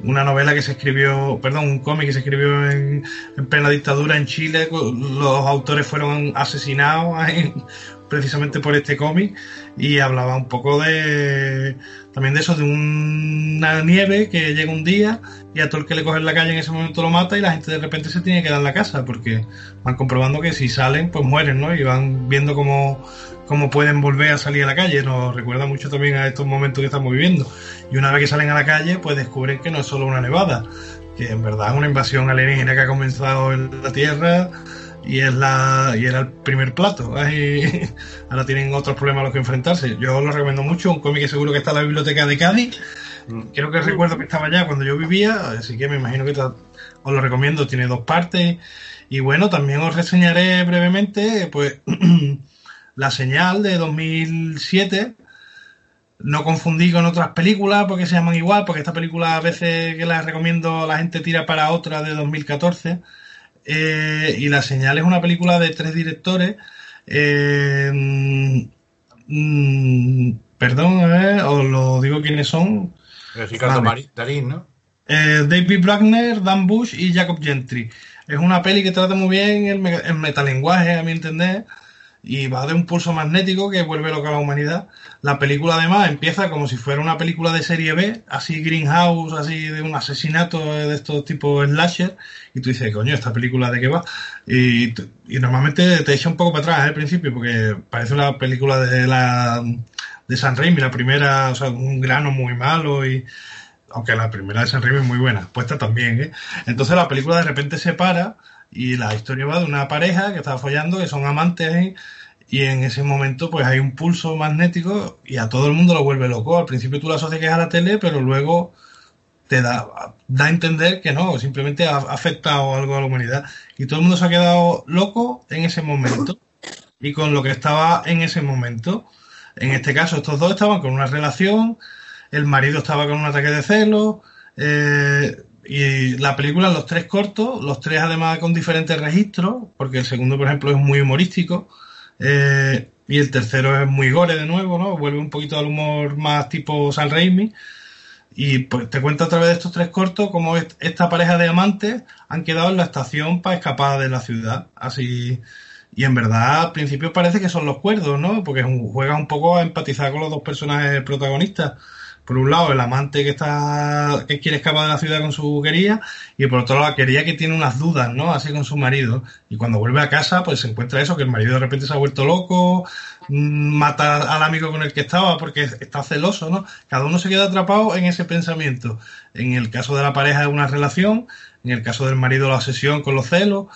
una novela que se escribió, perdón, un cómic que se escribió en, en plena dictadura en Chile. Los autores fueron asesinados precisamente por este cómic y hablaba un poco de también de eso, de una nieve que llega un día y a todo el que le coge en la calle en ese momento lo mata y la gente de repente se tiene que quedar en la casa porque van comprobando que si salen pues mueren, ¿no? Y van viendo cómo, cómo pueden volver a salir a la calle. Nos recuerda mucho también a estos momentos que estamos viviendo. Y una vez que salen a la calle pues descubren que no es solo una nevada, que en verdad es una invasión alienígena que ha comenzado en la Tierra y es la y era el primer plato. Ay, ahora tienen otros problemas a los que enfrentarse. Yo lo recomiendo mucho un cómic que seguro que está en la biblioteca de Cádiz. Creo que recuerdo que estaba allá cuando yo vivía así que me imagino que os lo recomiendo tiene dos partes. Y bueno también os reseñaré brevemente pues la señal de 2007 no confundí con otras películas porque se llaman igual, porque esta película a veces que la recomiendo la gente tira para otra de 2014. Eh, y La Señal es una película de tres directores. eh, mm, perdón, a ver, os lo digo quiénes son. Ricardo Vale. Darín, ¿no? Eh, David Bruckner, Dan Bush y Jacob Gentry. Es una peli que trata muy bien el, me- el metalenguaje, a mi entender, y va de un pulso magnético que vuelve loca a la humanidad. La película además empieza como si fuera una película de serie B, así Greenhouse, así de un asesinato de estos tipos slasher, y tú dices, coño, ¿esta película de qué va? Y, normalmente te echa un poco para atrás ¿eh? al principio, porque parece una película de la de San Raimi, la primera, o sea, un grano muy malo y aunque la primera de San Raimi es muy buena, puesta también, ¿eh? Entonces la película de repente se para y la historia va de una pareja que está follando, que son amantes ¿eh? y en ese momento pues hay un pulso magnético y a todo el mundo lo vuelve loco. Al principio tú lo asocias que es a la tele, pero luego te da, da a entender que no, simplemente ha afectado algo a la humanidad. Y todo el mundo se ha quedado loco en ese momento y con lo que estaba en ese momento. En este caso, estos dos estaban con una relación, el marido estaba con un ataque de celos, eh, y la película, los tres cortos, los tres además con diferentes registros, porque el segundo, por ejemplo, es muy humorístico, eh, y el tercero es muy gore de nuevo, ¿no? Vuelve un poquito al humor más tipo San Raimi. Y pues te cuento a través de estos tres cortos cómo est- esta pareja de amantes han quedado en la estación para escapar de la ciudad. Así. Y en verdad, al principio parece que son los cuerdos, ¿no? Porque es un- juega un poco a empatizar con los dos personajes protagonistas. Por un lado, el amante que está, que quiere escapar de la ciudad con su quería, y por otro lado, la quería que tiene unas dudas, ¿no? Así con su marido. Y cuando vuelve a casa, pues se encuentra eso, que el marido de repente se ha vuelto loco, mm, mata al amigo con el que estaba porque está celoso, ¿no? Cada uno se queda atrapado en ese pensamiento. En el caso de la pareja es una relación, en el caso del marido la obsesión con los celos,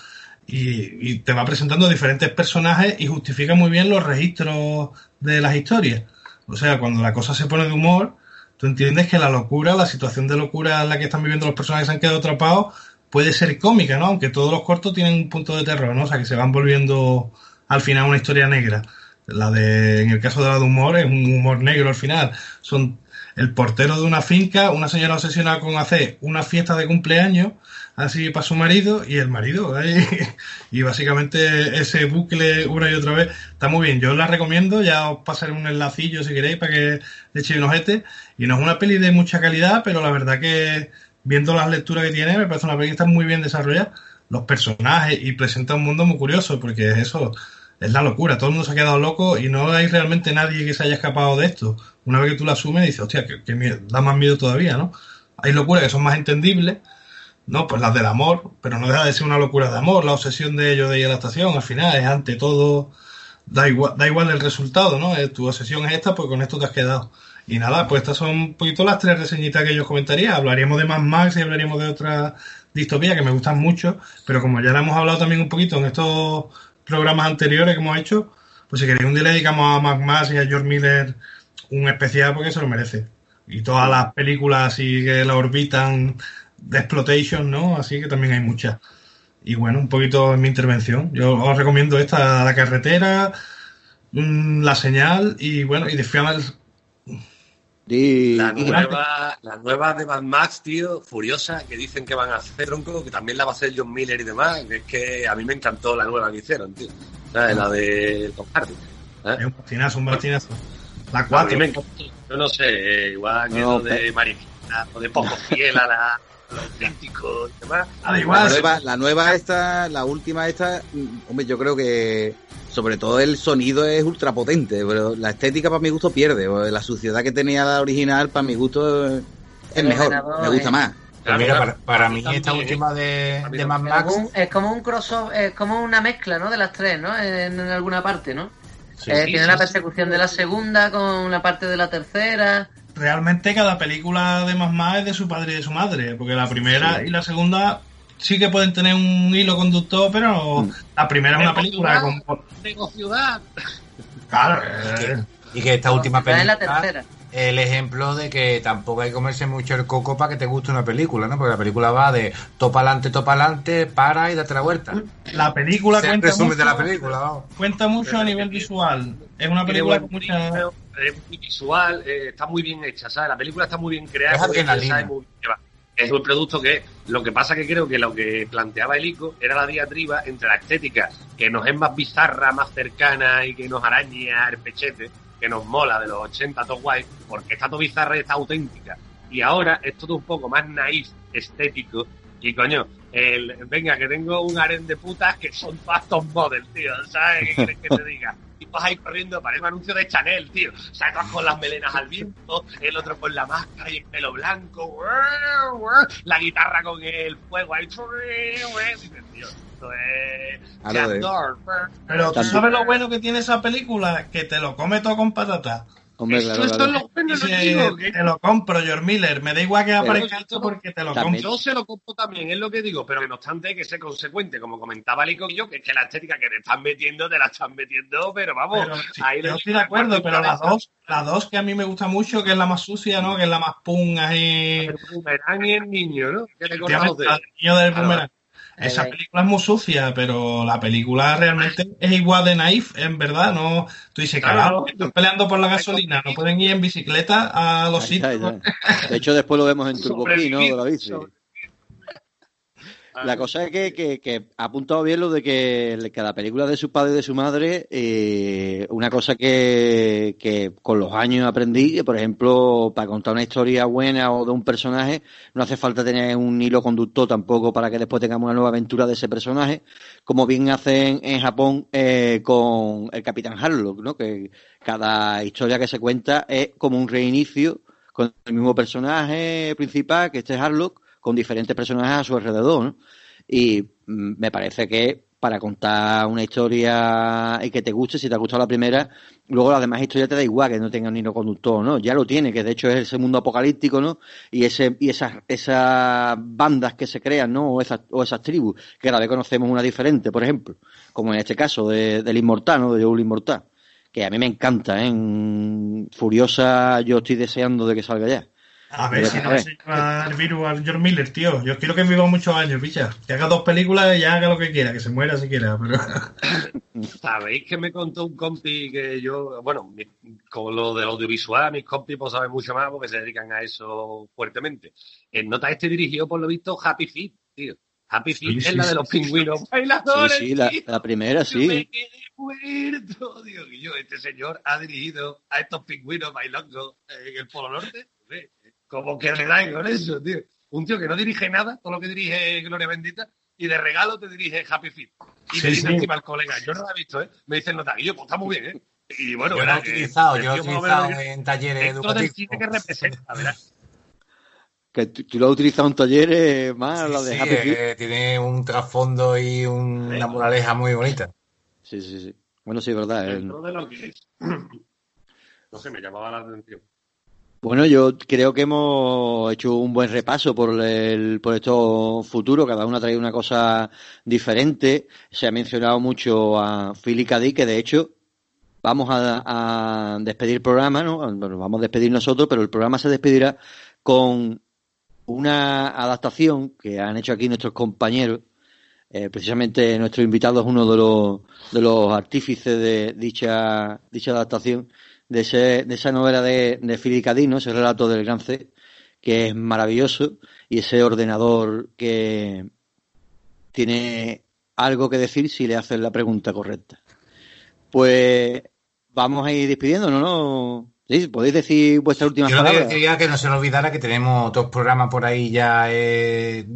y, y te va presentando diferentes personajes y justifica muy bien los registros de las historias. O sea, cuando la cosa se pone de humor, tú entiendes que la locura, la situación de locura en la que están viviendo los personajes que se han quedado atrapados, puede ser cómica, ¿no? Aunque todos los cortos tienen un punto de terror, ¿no? O sea, que se van volviendo al final una historia negra. La de, en el caso de la de humor, es un humor negro al final. Son el portero de una finca, una señora obsesionada con hacer una fiesta de cumpleaños, así para su marido, y el marido, ahí, y básicamente ese bucle una y otra vez está muy bien. Yo la recomiendo, ya os pasaré un enlacillo si queréis para que le echéis un ojete. Y no es una peli de mucha calidad, pero la verdad que viendo las lecturas que tiene, me parece una peli que está muy bien desarrollada. Los personajes y presenta un mundo muy curioso, porque es eso, es la locura. Todo el mundo se ha quedado loco y no hay realmente nadie que se haya escapado de esto. Una vez que tú la asumes, dices, hostia, que, que da más miedo todavía, ¿no? Hay locuras que son más entendibles, ¿no? Pues las del amor, pero no deja de ser una locura de amor, la obsesión de ellos de ir a la estación, al final es ante todo, da igual, da igual el resultado, ¿no? Eh, Tu obsesión es esta, pues con esto te has quedado. Y nada, pues estas son un poquito las tres reseñitas que yo comentaría. Hablaríamos de Mad Max y hablaríamos de otras distopías que me gustan mucho, pero como ya la hemos hablado también un poquito en estos programas anteriores que hemos hecho, pues si queréis un día le dedicamos a Mac Max y a George Miller un especial porque se lo merece. Y todas las películas así que la orbitan de exploitation, ¿no? Así que también hay muchas. Y bueno, un poquito en mi intervención. Yo os recomiendo esta, La Carretera, mm, La Señal y bueno, y The Final La nueva, la nueva de Mad Max, tío, Furiosa, que dicen que van a hacer, tronco, que también la va a hacer John Miller y demás, que es que a mí me encantó la nueva que hicieron, tío. ¿Sabes? La de Tom Hardy. ¿eh? Es un bastinazo, un bastinazo. La A mí 4. me encantó. Yo no sé, eh, igual que No, lo de Maripina, o de poco fiel a, la, a los críticos y demás. Ah, La nueva, la nueva esta, la última esta, mm, hombre, yo creo que sobre todo el sonido es ultra potente, pero la estética para mi gusto pierde. o La suciedad que tenía la original para mi gusto es, mejor, me gusta es- más. Mira, para, para mí esta última de, de. Mad Max, Algún- es como un crossover, es como una mezcla, ¿no? De las tres, ¿no? En, en alguna parte, ¿no? sí, Eh, sí, tiene sí, la sí. persecución de la segunda con la parte de la tercera. Realmente cada película de Más Más es de su padre y de su madre, porque la primera y la segunda sí que pueden tener un hilo conductor, pero la primera es una película con... Tengo ciudad. Claro, eh, y que esta última Está en la película tercera. el ejemplo de que tampoco hay que comerse mucho el coco para que te guste una película, ¿no? Porque la película va de topa adelante, topa adelante, para y date la vuelta. la película Es el cuenta resumen mucho, de la película, vamos. cuenta mucho a nivel visual. Es una película con mucha... es muy visual, eh, está muy bien hecha, ¿sabes? La película está muy bien creada, Es muy bien muy llevada. Es un producto que lo que pasa que creo que lo que planteaba el ICO era la diatriba entre la estética que nos es más bizarra, más cercana y que nos araña el pechete, que nos mola de los 80 todo guay, porque está todo bizarra y está auténtica. Y ahora es todo un poco más naif, estético, y coño, el, venga, que tengo un harén de putas que son todas top model, tío, ¿sabes? ¿Qué quieres que te diga? Y vas ahí corriendo, parece un anuncio de Chanel, tío. O sea, con las melenas al viento, el otro con la máscara y el pelo blanco, la guitarra con el fuego ahí. Tío, esto es... Pero tú sabes lo bueno que tiene esa película, que te lo come todo con patata. Hombre, claro, claro. es lo bueno, lo Dice, digo, que te lo compro, George Miller. Me da igual que aparezca esto porque te lo También- compro. Yo se lo compro también, es lo que digo, pero que no obstante hay que ser consecuente, como comentaba Lico y yo, que es que la estética que te están metiendo, te la están metiendo, pero vamos, Pero, sí, ahí yo estoy de acuerdo, pero las dos, las dos que a mí me gusta mucho, que es la más sucia, ¿no? Que es la más pum ahí. El boomerang y el niño, ¿no? Que te al niño del Claro. boomerang. Esa película es muy sucia, pero la película realmente es igual de naif, en verdad. No, tú dices, carajo, están peleando por la gasolina, no pueden ir en bicicleta a los Ahí está, ahí sitios. está. De hecho, después lo vemos en Turbo ¿no? De la bici. Sobrevivir. La cosa es que, que, que ha apuntado bien lo de que cada película de su padre y de su madre, eh, una cosa que, que con los años aprendí, que, por ejemplo, para contar una historia buena o de un personaje, no hace falta tener un hilo conductor tampoco para que después tengamos una nueva aventura de ese personaje, como bien hacen en Japón eh, con el Capitán Harlock, ¿no? Que cada historia que se cuenta es como un reinicio con el mismo personaje principal, que este es Harlock, con diferentes personajes a su alrededor, ¿no? Y mm, me parece que para contar una historia y que te guste, si te ha gustado la primera, luego las demás historias te da igual que no tengan hilo conductor, ¿no? Ya lo tiene, que de hecho es ese mundo apocalíptico, ¿no? Y ese y esas esas bandas que se crean, ¿no? O esas, o esas tribus, que cada vez conocemos una diferente, por ejemplo, como en este caso de, del Inmortal, ¿no? De Joel Inmortal, que a mí me encanta, ¿eh? Mm, Furiosa, yo estoy deseando de que salga ya. A ver si no se lleva el virus al George Miller, tío. Yo quiero que viva muchos años, picha. Que haga dos películas y ya haga lo que quiera, que se muera si quiera. Pero Sabéis que me contó un compi que yo, bueno, mi- con lo del audiovisual, mis compis pues saben mucho más porque se dedican a eso fuertemente. En nota este dirigió, por lo visto, Happy Feet, tío. Happy Feet Sí, es sí, la de sí, los sí. pingüinos bailadores. Sí, sí, la, primera, me sí. quedé muerto. Y yo, este señor ha dirigido a estos pingüinos bailando en el Polo Norte. Hombre, ¿Cómo que le da con eso, tío? Un tío que no dirige nada, todo lo que dirige es Gloria Bendita, y de regalo te dirige Happy Feet. Y Sí, me dice sí. encima el colega, yo no lo he visto, ¿eh? Me dice el notario, pues está muy bien, ¿eh? Y bueno, yo lo he utilizado, yo lo he utilizado en talleres dentro del cine educativos. que representa, verás. Que tú, tú lo has utilizado en talleres más, Sí, la de sí, Happy Feet. eh, tiene un trasfondo y un- una moraleja muy bonita. Sí, sí, sí. Bueno, sí, es verdad. el- Dentro de lo que es. No sé, me llamaba la atención. Bueno, yo creo que hemos hecho un buen repaso por el, por estos futuros. Cada uno ha traído una cosa diferente. Se ha mencionado mucho a Philly. Dick, que de hecho vamos a, despedir el programa, ¿no? Vamos a despedir nosotros, pero el programa se despedirá con una adaptación que han hecho aquí nuestros compañeros. Eh, precisamente nuestro invitado es uno de los, de los artífices de dicha, dicha adaptación de, ese, de esa novela de, de Philip K. Ese relato del gran C, que es maravilloso, y ese ordenador que tiene algo que decir si le haces la pregunta correcta. Pues vamos a ir despidiéndonos, ¿no? Sí, podéis decir vuestras últimas Yo lo que palabras. quería que no se nos olvidara que tenemos dos programas por ahí ya eh,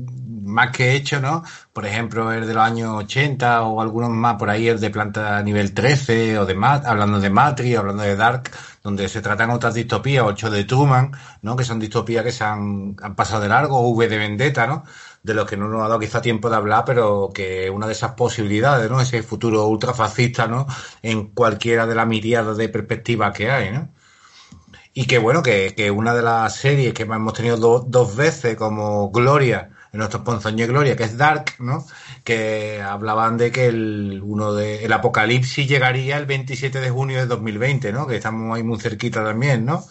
más que hechos, ¿no? Por ejemplo, el de los años 80 o algunos más por ahí, el de planta nivel 13 o de Mat hablando de Matrix, hablando de Dark, donde se tratan otras distopías, ocho de Truman, ¿no? Que son distopías que se han, han pasado de largo, o V de Vendetta, ¿no? De los que no nos ha dado quizá tiempo de hablar, pero que una de esas posibilidades, ¿no? Ese futuro ultrafascista, ¿no? En cualquiera de las miriadas de perspectivas que hay, ¿no? Y que bueno, que, que una de las series que hemos tenido do- dos veces como Gloria, en nuestros ponzoños Gloria, que es Dark, ¿no? Que hablaban de que el, uno de, el apocalipsis llegaría el 27 de junio de 2020, ¿no? Que estamos ahí muy cerquita también, ¿no?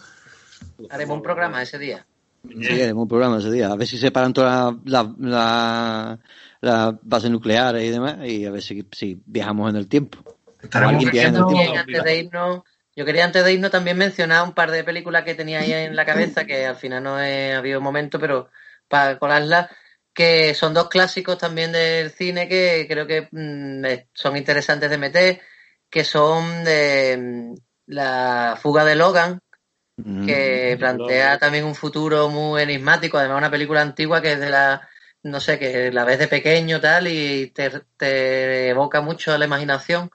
Haremos un programa ese día. Sí, haremos un programa ese día. A ver si separan todas las la, la- las bases nucleares y demás, y a ver si, si viajamos en el tiempo. Estaremos alguien viaja en el viendo- tiempo. Bien, antes de irnos, yo quería antes de irnos también mencionar un par de películas que tenía ahí en la cabeza, que al final no he habido momento, pero para colarlas, que son dos clásicos también del cine que creo que mm, son interesantes de meter, que son de mm, La fuga de Logan, Mm. que plantea también un futuro muy enigmático, además una película antigua que es de la, no sé, que la ves de pequeño tal y te, te evoca mucho a la imaginación,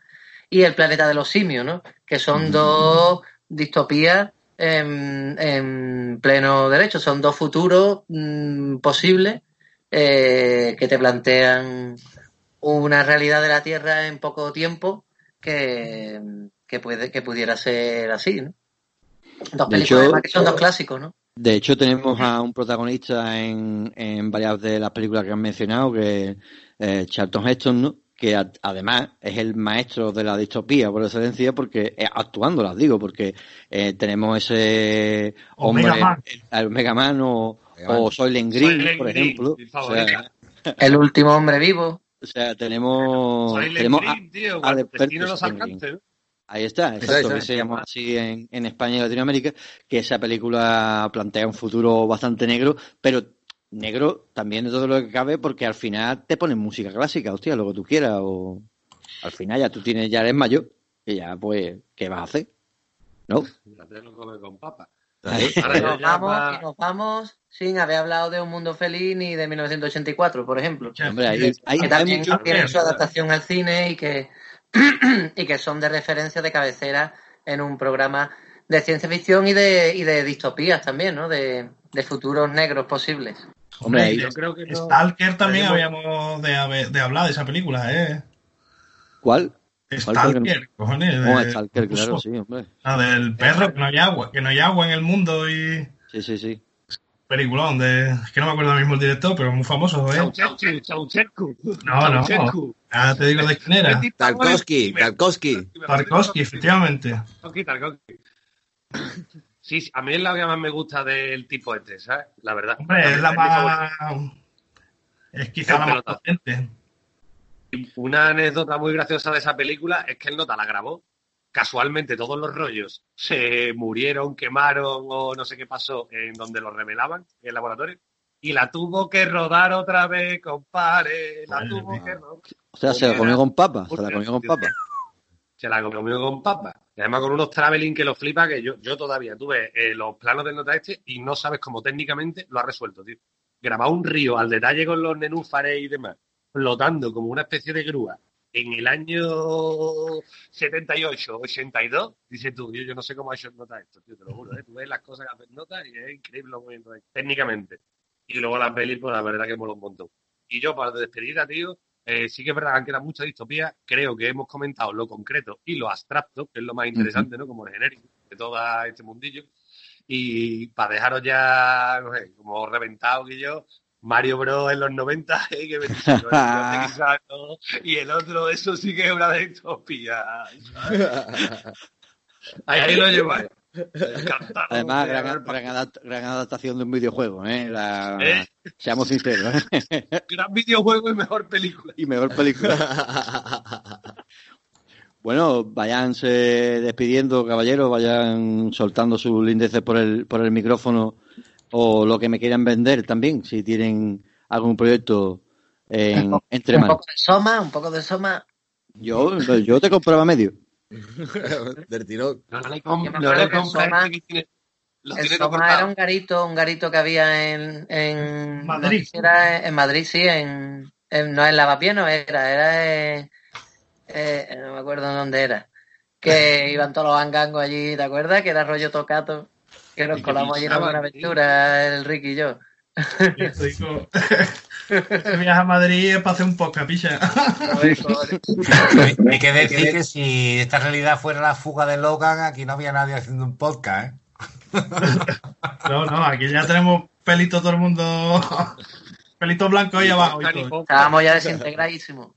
y El planeta de los simios, ¿no? Que son dos distopías en, en pleno derecho, son dos futuros mm, posibles eh, que te plantean una realidad de la Tierra en poco tiempo que, que puede que pudiera ser así, ¿no? Dos De películas hecho- que son dos clásicos, ¿no? De hecho, tenemos a un protagonista en, en varias de las películas que han mencionado, que eh, Charlton Heston, ¿no? Que a- además es el maestro de la distopía por excelencia, porque eh, actuando las digo, porque eh, tenemos ese hombre, Omega Man. el, el Omega Man o, o Soylent Green, Soylent por Green, ejemplo. O sea, El último hombre vivo. o sea, tenemos, Soylent tenemos a- Green, tío, al cuando el experto destino nos Soylent alcance, ¿no? Ahí está, exacto, que se llama así en, en España y Latinoamérica, que esa película plantea un futuro bastante negro, pero negro también de todo lo que cabe, porque al final te ponen música clásica, hostia, lo que tú quieras, o al final ya tú tienes, ya eres mayor, y ya pues, ¿qué vas a hacer? ¿No? Ya te lo come con papa. Ahí. Ahora Y yo nos, vamos, pa- y nos vamos sin haber hablado de Un Mundo Feliz ni de 1984, por ejemplo. Hombre, hay, hay- que hay también mucho- tienen su adaptación al cine y que, y que son de referencia de cabecera en un programa de ciencia ficción y de, y de distopías también, ¿no? De, de futuros negros posibles. Hombre, ahí- yo creo que no. Stalker también Tenemos- habíamos de, haber- de hablar de esa película, ¿eh? ¿Cuál? Stalker, cojones. No, de- Stalker, claro, sí, hombre. La del perro, que no hay agua, que no hay agua en el mundo y Sí, sí, sí. peliculón de... Es que no me acuerdo ahora mismo el director, pero muy famoso, ¿eh? Ceausescu. No, no. Ya te digo de quién era. Tarkovsky, Tarkovsky. Tarkovsky, efectivamente. Tarkovsky, Tarkovsky. Sí, sí, a mí es la que más me gusta del tipo este, ¿sabes? La verdad. Hombre, es la más... Es quizá la más potente. Una anécdota muy graciosa de esa película es que el nota la grabó. Casualmente todos los rollos se murieron, quemaron o no sé qué pasó en donde los revelaban en el laboratorio. Y la tuvo que rodar otra vez, compadre. La Madre tuvo mía. que rodar. O sea, se la comió con papa, se la comió con papa. Se la comió con papa. Y además con unos traveling que lo flipa, que yo, yo todavía tuve eh, los planos del nota este y no sabes cómo técnicamente lo ha resuelto, tío. Grabar un río al detalle con los nenúfares y demás, flotando como una especie de grúa en el año 78, 82, dices tú, yo, yo no sé cómo ha hecho nota esto, tío, te lo juro, ¿eh? tú ves las cosas que hacen nota y es increíble lo técnicamente. Y luego la peli, pues la verdad que mola un montón. Y yo, para despedida, tío, eh, sí que es verdad que han quedado muchas distopías. Creo que hemos comentado lo concreto y lo abstracto, que es lo más interesante, ¿no? Como el genérico de todo este mundillo. Y para dejaros ya, no sé, como reventado que yo, Mario Bros en los 90, eh, que y el otro, eso sí que es una distopía. ¿sabes? Ahí, ahí lo lleváis. Encantado. Además, de gran, haber gran adapt- gran adaptación de un videojuego, ¿eh? La- ¿Eh? Seamos sinceros, ¿eh? Gran videojuego y mejor película. y mejor película. Bueno, váyanse despidiendo, caballeros, vayan soltando sus lindeces por el, por el micrófono o lo que me quieran vender también, si tienen algún proyecto en- entre Un manos. poco de soma, un poco de soma. Yo, yo te compraba medio. Del tirón. No le, com- no le el Soma- era un garito, un garito que había en, en Madrid. no era en Madrid, sí, en, en- no en Lavapiés no era, era en, eh, no me acuerdo dónde era. Que iban todos los angangos allí, ¿te acuerdas? Que era rollo tocato, que nos colamos allí en sí. aventura, el Ricky y yo. Digo, Este viaje a Madrid es para hacer un podcast, picha. Hay que decir que si esta realidad fuera la fuga de Logan, aquí no había nadie haciendo un podcast, ¿eh? No, no, aquí ya tenemos pelito todo el mundo. Pelito blanco ahí abajo y todo. Estábamos ya desintegradísimos.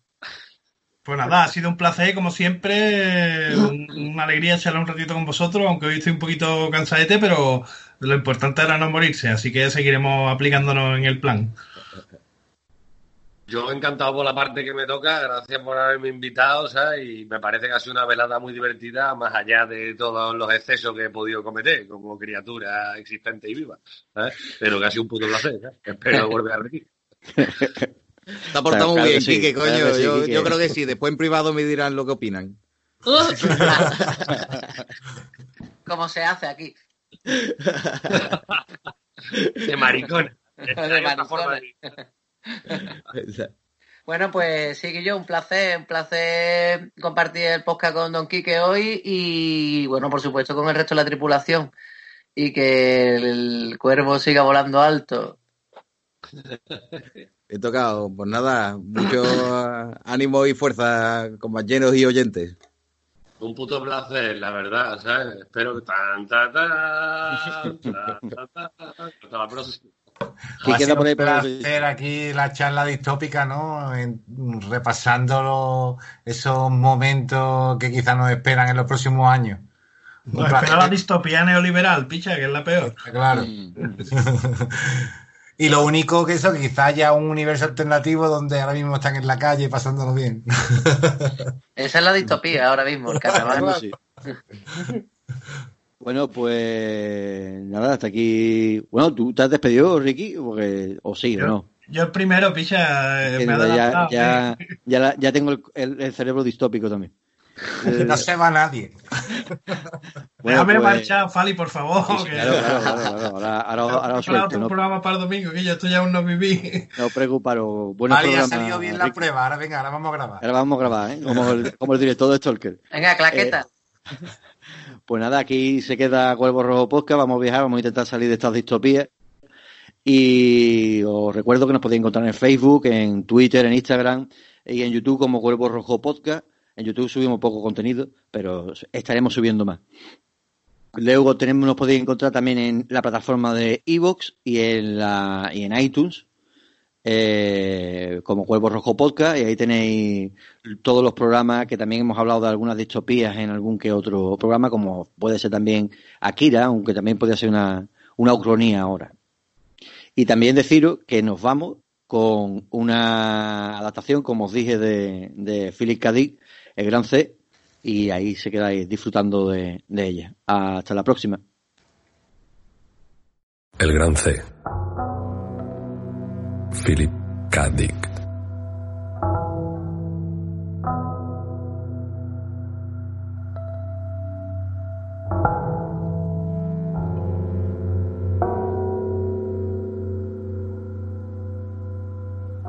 Pues nada, ha sido un placer, como siempre. un- una alegría charlar un ratito con vosotros, aunque hoy estoy un poquito cansadete, pero lo importante era no morirse, así que seguiremos aplicándonos en el plan. Yo encantado por la parte que me toca, gracias por haberme invitado, ¿sabes? Y me parece que ha sido una velada muy divertida, más allá de todos los excesos que he podido cometer como criatura existente y viva, ¿sabes? Pero que ha sido un puto placer, ¿sabes? Espero volver a repetir. Te ha portado muy claro bien, sí, Quique, coño. que sí, yo, Quique. yo creo que sí. Después en privado me dirán lo que opinan. Como se hace aquí. De maricón. De de- Bueno, pues sí, yo un placer, un placer compartir el podcast con Don Quique hoy y, bueno, por supuesto, con el resto de la tripulación. Y que el cuervo siga volando alto. He tocado, pues nada, mucho ánimo y fuerza, compañeros y oyentes. Un puto placer, la verdad, ¿sabes? Espero que tan, ta, ta, ta, ta, ta, ta. Hasta la próxima. ¿Qué Ha queda por ahí placer aquí la charla distópica, ¿no? En- repasando lo- esos momentos que quizás nos esperan en los próximos años. Nos espera la distopía neoliberal, picha, que es la peor. Claro. Y lo único que eso, que quizás haya un universo alternativo donde ahora mismo están en la calle pasándolo bien. Esa es la distopía ahora mismo, el carnaval. Bueno, sí. Bueno, pues nada, hasta aquí. Bueno, ¿tú te has despedido, Ricky? Porque, o sí, o no. Yo el primero, picha, me ha ya, ya, ya, la- ya tengo el, el- el cerebro distópico también. Eh, no se va nadie. bueno, Déjame pues- marchar, Fali, por favor. Sí, sí, claro, claro, claro, claro. Ahora, ahora, ahora suelto, no, programa para el domingo, que yo esto ya aún no viví. no os preocuparos. Buenos Vale, ha salido bien la prueba. Ahora venga, ahora vamos a grabar. Ahora vamos a grabar, ¿eh? Como el, como el director de Stalker. Venga, claqueta. Pues nada, aquí se queda Cuervo Rojo Podcast, vamos a viajar, vamos a intentar salir de estas distopías. Y os recuerdo que nos podéis encontrar en Facebook, en Twitter, en Instagram y en YouTube como Cuervo Rojo Podcast. En YouTube subimos poco contenido, pero estaremos subiendo más. Luego tenemos, nos podéis encontrar también en la plataforma de Evox y en la y en iTunes eh, como Cuervo Rojo Podcast y ahí tenéis todos los programas que también hemos hablado de algunas distopías en algún que otro programa como puede ser también Akira aunque también podría ser una, una ucronía ahora y también deciros que nos vamos con una adaptación como os dije de, de Philip K. Dick, el Gran C y ahí se quedáis disfrutando de, ella hasta la próxima El Gran C. Philip K.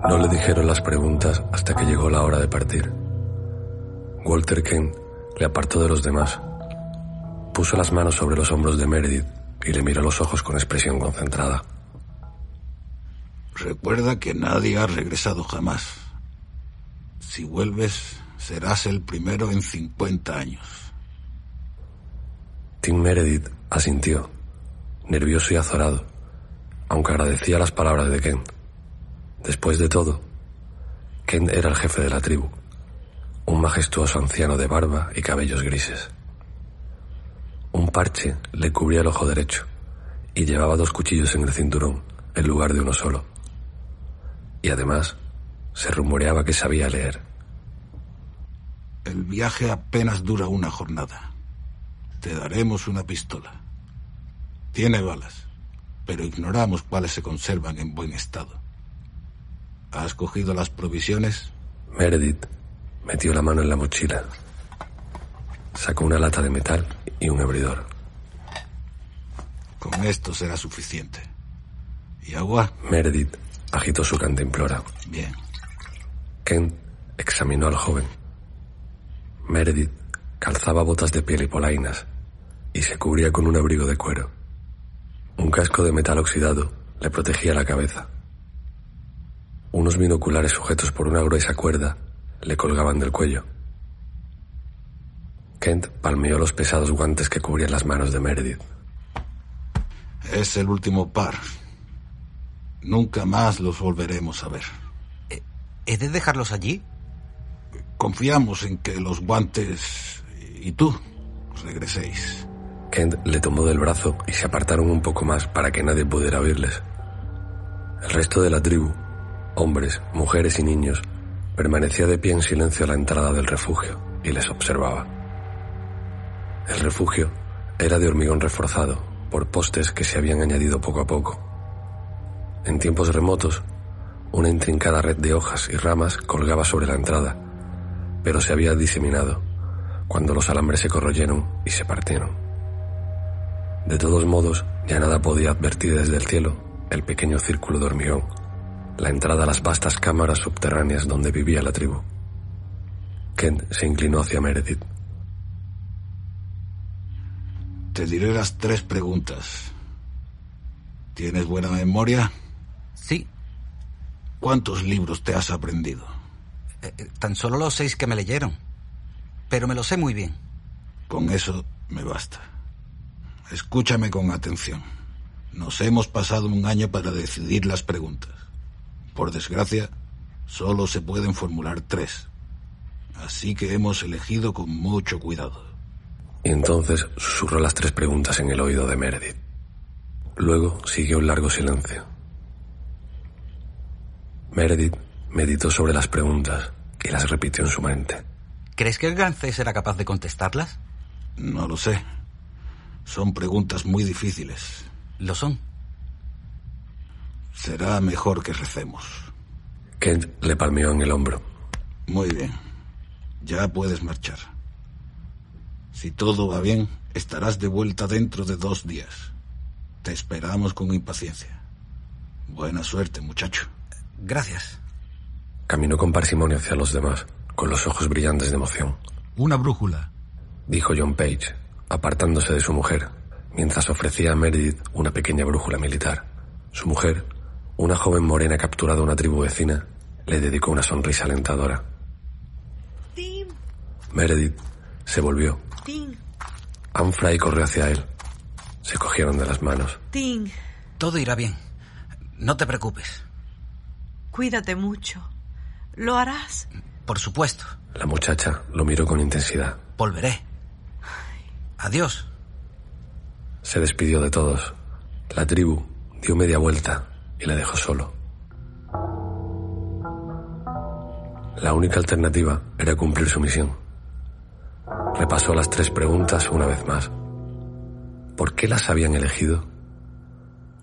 No le dijeron las preguntas hasta que llegó la hora de partir. Walter Kent le apartó de los demás, puso las manos sobre los hombros de Meredith y le miró los ojos con expresión concentrada. Recuerda que nadie ha regresado jamás. Si vuelves, serás el primero en 50 años. Tim Meredith asintió. nervioso y azorado, aunque agradecía las palabras de Kent. Después de todo, Kent era el jefe de la tribu, un majestuoso anciano de barba y cabellos grises. Un parche le cubría el ojo derecho y llevaba dos cuchillos en el cinturón en lugar de uno solo. Y además se rumoreaba que sabía leer. El viaje apenas dura una jornada. Te daremos una pistola. Tiene balas, pero ignoramos cuáles se conservan en buen estado. ¿Has cogido las provisiones? Meredith metió la mano en la mochila, sacó una lata de metal y un abridor. Con esto será suficiente. ¿Y agua? Meredith agitó su cantimplora. Bien. Kent examinó al joven. Meredith calzaba botas de piel y polainas y se cubría con un abrigo de cuero. Un casco de metal oxidado le protegía la cabeza. Unos binoculares sujetos por una gruesa cuerda le colgaban del cuello. Kent palmeó los pesados guantes que cubrían las manos de Meredith. Es el último par. Nunca más los volveremos a ver. ¿He de dejarlos allí? Confiamos en que los guantes y tú regreséis. Kent le tomó del brazo y se apartaron un poco más para que nadie pudiera oírles. El resto de la tribu, hombres, mujeres y niños, permanecía de pie en silencio a la entrada del refugio y les observaba. El refugio era de hormigón reforzado por postes que se habían añadido poco a poco. En tiempos remotos, una intrincada red de hojas y ramas colgaba sobre la entrada, pero se había diseminado cuando los alambres se corroyeron y se partieron. De todos modos, ya nada podía advertir desde el cielo el pequeño círculo de hormigón, la entrada a las vastas cámaras subterráneas donde vivía la tribu. Kent se inclinó hacia Meredith. Te diré las tres preguntas. ¿Tienes buena memoria? Sí. ¿Cuántos libros te has aprendido? Eh, eh, tan solo los seis que me leyeron. Pero me lo sé muy bien. Con eso me basta. Escúchame con atención. Nos hemos pasado un año para decidir las preguntas. Por desgracia, solo se pueden formular tres. Así que hemos elegido con mucho cuidado. Y entonces susurró las tres preguntas en el oído de Meredith. Luego siguió un largo silencio. Meredith meditó sobre las preguntas y las repitió en su mente. ¿Crees que el Gancé será capaz de contestarlas? No lo sé. Son preguntas muy difíciles. Lo son. Será mejor que recemos. Kent le palmeó en el hombro. Muy bien. Ya puedes marchar. Si todo va bien, estarás de vuelta dentro de dos días. Te esperamos con impaciencia. Buena suerte, muchacho. Gracias. Caminó con parsimonia hacia los demás, con los ojos brillantes de emoción. Una brújula. Dijo John Page, apartándose de su mujer, mientras ofrecía a Meredith una pequeña brújula militar. Su mujer, una joven morena capturada a una tribu vecina, le dedicó una sonrisa alentadora. Tim, Meredith se volvió. Tim, Anfray corrió hacia él. Se cogieron de las manos. Tim, Todo irá bien. No te preocupes. cuídate mucho. ¿Lo harás? Por supuesto. La muchacha lo miró con intensidad. Volveré. Adiós. Se despidió de todos. La tribu dio media vuelta y le dejó solo. La única alternativa era cumplir su misión. Repasó las tres preguntas una vez más. ¿Por qué las habían elegido?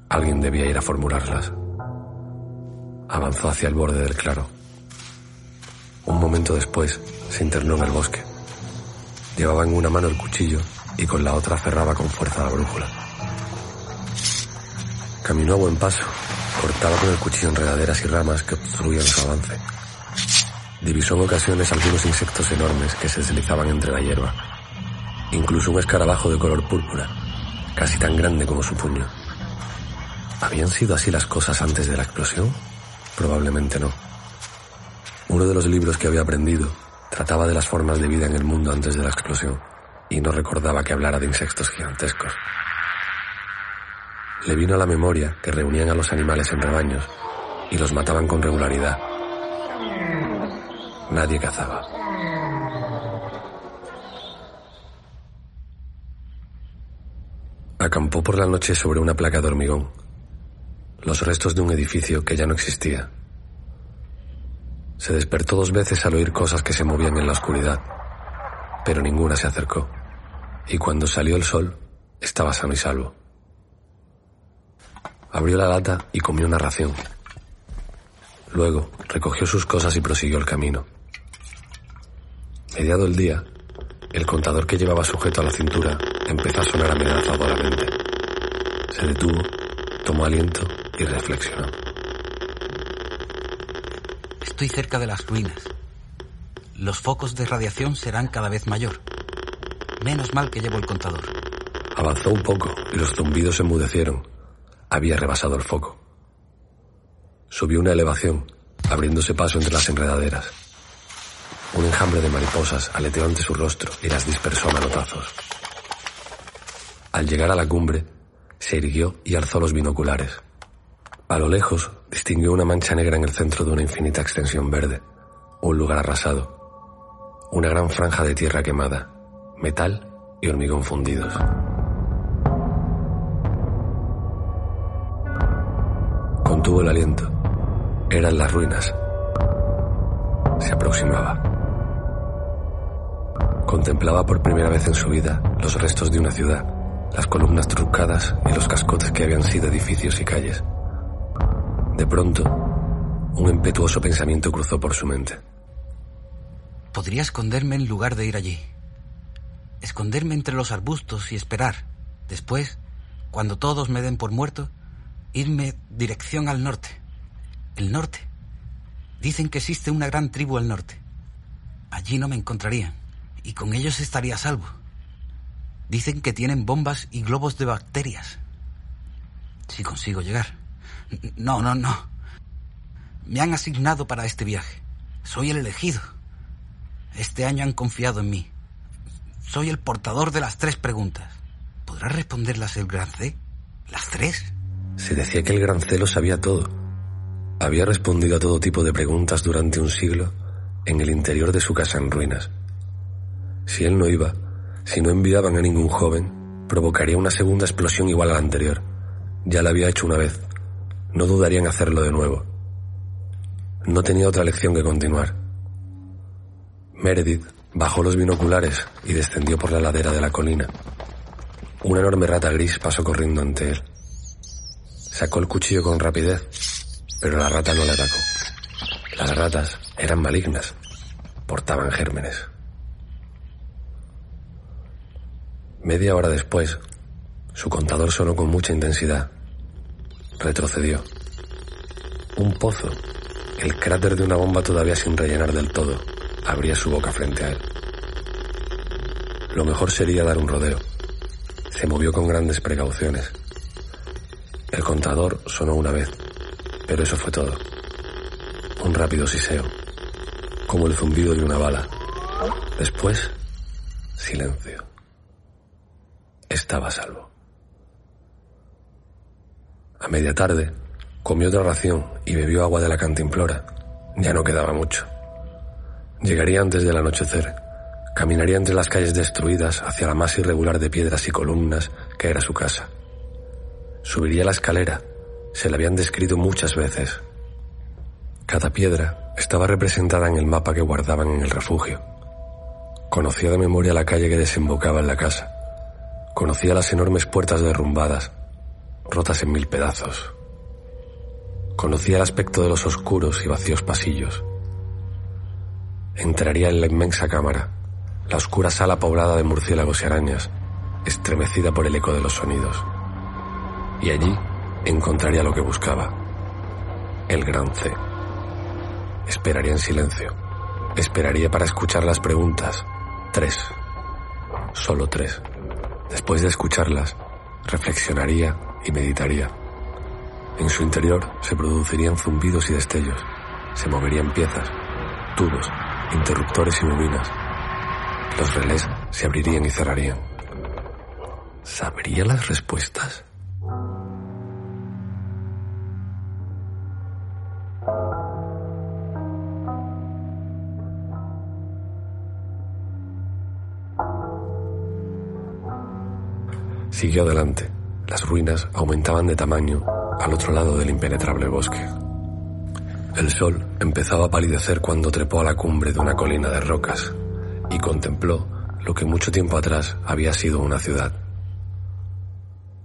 Alguien debía ir a formularlas. Avanzó hacia el borde del claro. Un momento después se internó en el bosque. Llevaba en una mano el cuchillo y con la otra cerraba con fuerza la brújula. Caminó a buen paso, cortaba con el cuchillo enredaderas y ramas que obstruían su avance. Divisó en ocasiones algunos insectos enormes que se deslizaban entre la hierba. Incluso un escarabajo de color púrpura, casi tan grande como su puño. ¿Habían sido así las cosas antes de la explosión? Probablemente no. Uno de los libros que había aprendido trataba de las formas de vida en el mundo antes de la explosión y no recordaba que hablara de insectos gigantescos. Le vino a la memoria que reunían a los animales en rebaños y los mataban con regularidad. Nadie cazaba. Acampó por la noche sobre una placa de hormigón, los restos de un edificio que ya no existía. Se despertó dos veces al oír cosas que se movían en la oscuridad, pero ninguna se acercó, y cuando salió el sol estaba sano y salvo. Abrió la lata y comió una ración. Luego recogió sus cosas y prosiguió el camino. Mediado el día, el contador que llevaba sujeto a la cintura empezó a sonar amenazadoramente. Se detuvo, tomó aliento y reflexionó. Estoy cerca de las ruinas. Los focos de radiación serán cada vez mayor. Menos mal que llevo el contador. Avanzó un poco y los zumbidos se enmudecieron. Había rebasado el foco. Subió una elevación, abriéndose paso entre las enredaderas. Un enjambre de mariposas aleteó ante su rostro y las dispersó a manotazos. Al llegar a la cumbre, se irguió y alzó los binoculares. A lo lejos distinguió una mancha negra en el centro de una infinita extensión verde, un lugar arrasado, una gran franja de tierra quemada, metal y hormigón fundidos. Contuvo el aliento. Eran las ruinas. Se aproximaba. Contemplaba por primera vez en su vida los restos de una ciudad, las columnas trucadas y los cascotes que habían sido edificios y calles. De pronto, un impetuoso pensamiento cruzó por su mente. Podría esconderme en lugar de ir allí. Esconderme entre los arbustos y esperar. Después, cuando todos me den por muerto, irme dirección al norte. El norte. Dicen que existe una gran tribu al norte. Allí no me encontrarían. Y con ellos estaría a salvo. Dicen que tienen bombas y globos de bacterias. Si consigo llegar. No, no, no. Me han asignado para este viaje. Soy el elegido. Este año han confiado en mí. Soy el portador de las tres preguntas. ¿Podrá responderlas el gran C? ¿Las tres? Se decía que el gran celo sabía todo. Había respondido a todo tipo de preguntas durante un siglo en el interior de su casa en ruinas. Si él no iba, si no enviaban a ningún joven, provocaría una segunda explosión igual a la anterior. Ya la había hecho una vez. No dudaría en hacerlo de nuevo. No tenía otra lección que continuar. Meredith bajó los binoculares y descendió por la ladera de la colina. Una enorme rata gris pasó corriendo ante él. Sacó el cuchillo con rapidez, pero la rata no le atacó. Las ratas eran malignas, portaban gérmenes. Media hora después, su contador sonó con mucha intensidad. Retrocedió. Un pozo, el cráter de una bomba todavía sin rellenar del todo, abría su boca frente a él. Lo mejor sería dar un rodeo. Se movió con grandes precauciones. El contador sonó una vez, pero eso fue todo. Un rápido siseo, como el zumbido de una bala. Después, silencio. Estaba salvo. A media tarde, comió otra ración y bebió agua de la cantimplora. Ya no quedaba mucho. Llegaría antes del anochecer. Caminaría entre las calles destruidas hacia la más irregular de piedras y columnas que era su casa. Subiría la escalera. Se la habían descrito muchas veces. Cada piedra estaba representada en el mapa que guardaban en el refugio. Conocía de memoria la calle que desembocaba en la casa. Conocía las enormes puertas derrumbadas, rotas en mil pedazos. Conocía el aspecto de los oscuros y vacíos pasillos. Entraría en la inmensa cámara, la oscura sala poblada de murciélagos y arañas, estremecida por el eco de los sonidos. Y allí encontraría lo que buscaba, el gran C. Esperaría en silencio. Esperaría para escuchar las preguntas. Tres. Solo tres. Después de escucharlas, reflexionaría y meditaría. En su interior se producirían zumbidos y destellos. Se moverían piezas, tubos, interruptores y bobinas. Los relés se abrirían y cerrarían. ¿Sabría las respuestas? Siguió adelante. Las ruinas aumentaban de tamaño al otro lado del impenetrable bosque. El sol empezaba a palidecer cuando trepó a la cumbre de una colina de rocas y contempló lo que mucho tiempo atrás había sido una ciudad.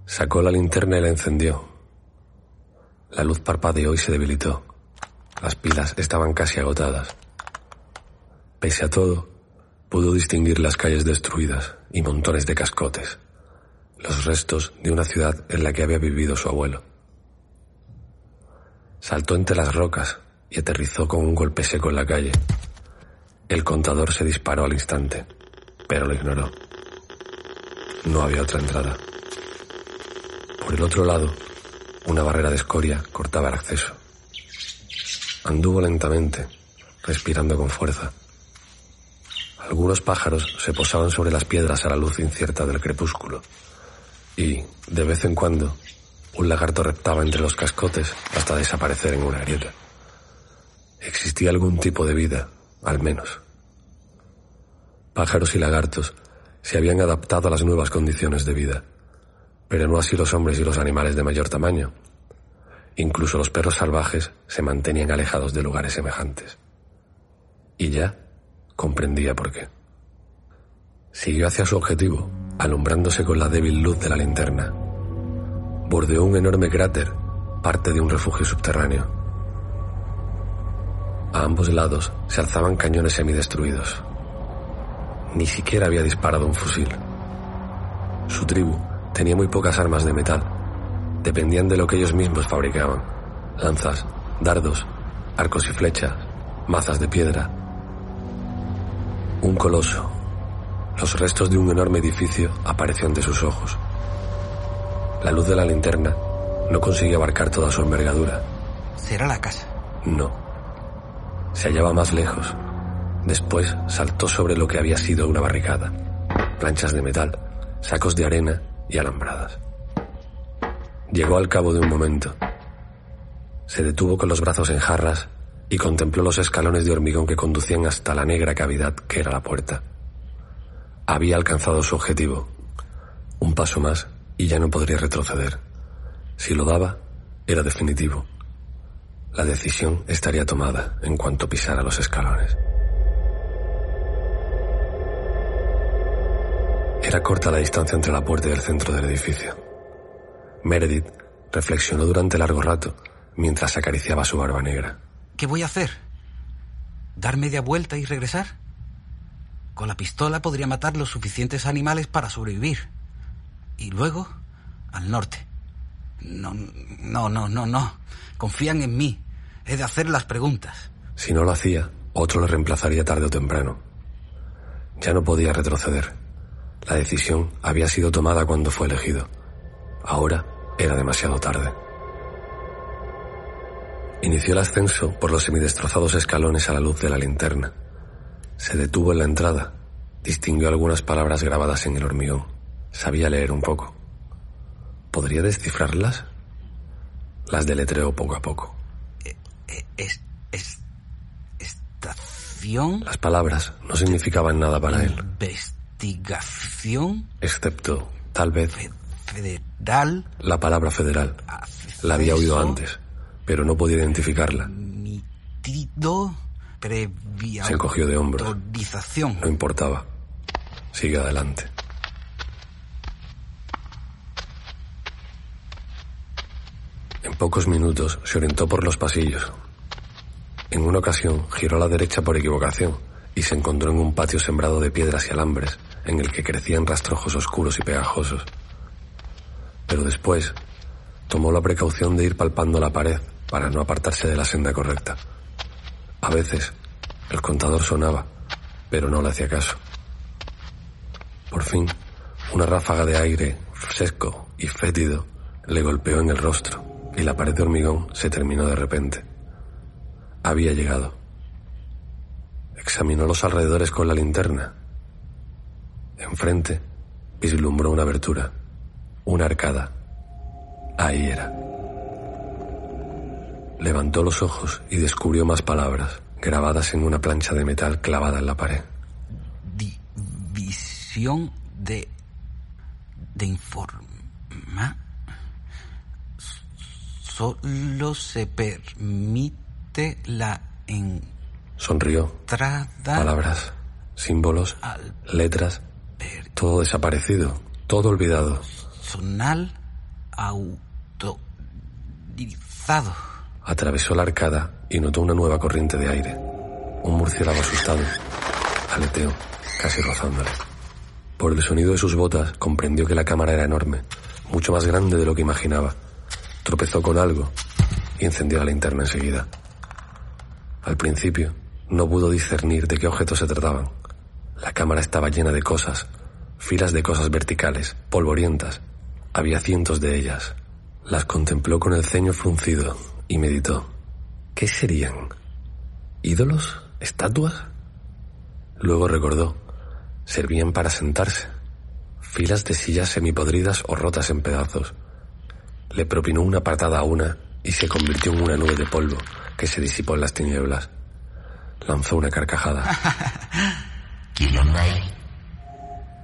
Sacó la linterna y la encendió. La luz parpadeó y se debilitó. Las pilas estaban casi agotadas. Pese a todo, pudo distinguir las calles destruidas y montones de cascotes, los restos de una ciudad en la que había vivido su abuelo. Saltó entre las rocas y aterrizó con un golpe seco en la calle. El contador se disparó al instante, pero lo ignoró. No había otra entrada. Por el otro lado, una barrera de escoria cortaba el acceso. Anduvo lentamente, respirando con fuerza. Algunos pájaros se posaban sobre las piedras a la luz incierta del crepúsculo. Y, de vez en cuando, un lagarto reptaba entre los cascotes hasta desaparecer en una grieta. Existía algún tipo de vida, al menos. Pájaros y lagartos se habían adaptado a las nuevas condiciones de vida, pero no así los hombres y los animales de mayor tamaño. Incluso los perros salvajes se mantenían alejados de lugares semejantes. Y ya comprendía por qué. Siguió hacia su objetivo, alumbrándose con la débil luz de la linterna. Bordeó un enorme cráter, parte de un refugio subterráneo. A ambos lados se alzaban cañones semidestruidos. Ni siquiera había disparado un fusil. Su tribu tenía muy pocas armas de metal. Dependían de lo que ellos mismos fabricaban. Lanzas, dardos, arcos y flechas, mazas de piedra. Un coloso. Los restos de un enorme edificio apareció ante sus ojos. La luz de la linterna no conseguía abarcar toda su envergadura. Será la casa. No. Se hallaba más lejos. Después saltó sobre lo que había sido una barricada. Planchas de metal, sacos de arena y alambradas. Llegó al cabo de un momento. Se detuvo con los brazos en jarras y contempló los escalones de hormigón que conducían hasta la negra cavidad que era la puerta. Había alcanzado su objetivo. Un paso más y ya no podría retroceder. Si lo daba, era definitivo. La decisión estaría tomada en cuanto pisara los escalones. Era corta la distancia entre la puerta y el centro del edificio. Meredith reflexionó durante largo rato mientras acariciaba su barba negra. ¿Qué voy a hacer? ¿Dar media vuelta y regresar? Con la pistola podría matar los suficientes animales para sobrevivir. Y luego, al norte. No, no, no, no, no. Confían en mí. He de hacer las preguntas. Si no lo hacía, otro le reemplazaría tarde o temprano. Ya no podía retroceder. La decisión había sido tomada cuando fue elegido. Ahora era demasiado tarde. Inició el ascenso por los semidestrozados escalones a la luz de la linterna. Se detuvo en la entrada. Distinguió algunas palabras grabadas en el hormigón. Sabía leer un poco. ¿Podría descifrarlas? Las deletreó poco a poco. Es, es, estación. Las palabras no significaban nada para él, Investigación excepto, tal vez, federal. la palabra federal. La había oído antes, pero no podía identificarla. Tido previa Se encogió de hombros. No importaba. Sigue adelante. En pocos minutos se orientó por los pasillos. En una ocasión giró a la derecha por equivocación y se encontró en un patio sembrado de piedras y alambres en el que crecían rastrojos oscuros y pegajosos. Pero después tomó la precaución de ir palpando la pared para no apartarse de la senda correcta. A veces el contador sonaba, pero no le hacía caso. Por fin, una ráfaga de aire seco y fétido le golpeó en el rostro y la pared de hormigón se terminó de repente. Había llegado. Examinó los alrededores con la linterna. Enfrente vislumbró una abertura, una arcada. Ahí era. Levantó los ojos y descubrió más palabras grabadas en una plancha de metal clavada en la pared. Visión de de informe Mamá, solo se permite la Sonrió. entrada Palabras, símbolos, letras, todo desaparecido, todo olvidado. personal autorizado. Atravesó la arcada y notó una nueva corriente de aire. Un murciélago asustado. Aleteó, casi rozándole. Por el sonido de sus botas comprendió que la cámara era enorme, mucho más grande de lo que imaginaba. Tropezó con algo y encendió la linterna enseguida. Al principio no pudo discernir de qué objetos se trataban. La cámara estaba llena de cosas, filas de cosas verticales, polvorientas. Había cientos de ellas. Las contempló con el ceño fruncido y meditó. ¿Qué serían? ¿Ídolos? ¿Estatuas? Luego recordó. Servían para sentarse. Filas de sillas semipodridas o rotas en pedazos. Le propinó una patada a una y se convirtió en una nube de polvo que se disipó en las tinieblas. Lanzó una carcajada.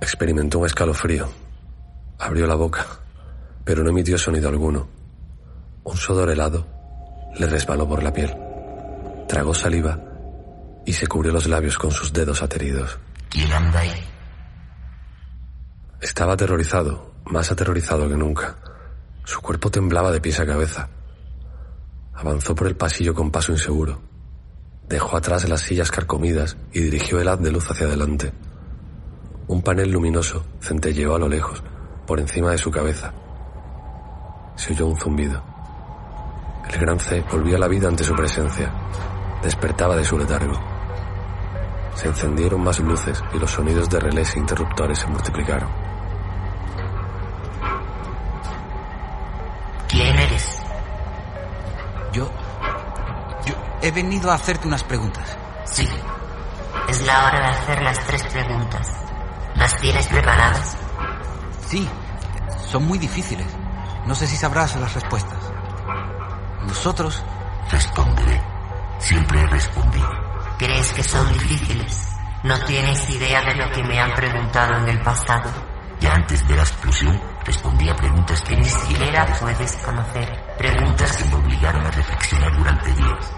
Experimentó un escalofrío. Abrió la boca, pero no emitió sonido alguno. Un sudor helado le resbaló por la piel. Tragó saliva y se cubrió los labios con sus dedos ateridos. ¿Quién anda ahí? Estaba aterrorizado, más aterrorizado que nunca. Su cuerpo temblaba de pies a cabeza. Avanzó por el pasillo con paso inseguro. Dejó atrás las sillas carcomidas y dirigió el haz de luz hacia adelante. Un panel luminoso centelleó a lo lejos, por encima de su cabeza. Se oyó un zumbido. El gran C volvía a la vida ante su presencia. Despertaba de su letargo. Se encendieron más luces y los sonidos de relés e interruptores se multiplicaron. ¿Quién eres? Yo. Yo he venido a hacerte unas preguntas. Sí. Es la hora de hacer las tres preguntas. ¿Las tienes preparadas? Sí, son muy difíciles. No sé si sabrás las respuestas. Nosotros. Responderé. Siempre he respondido. ¿Crees que son difíciles? ¿No tienes idea de lo que me han preguntado en el pasado? Ya antes de la explosión, respondí a preguntas que ni siquiera puedes conocer. Preguntas que me obligaron a reflexionar durante días.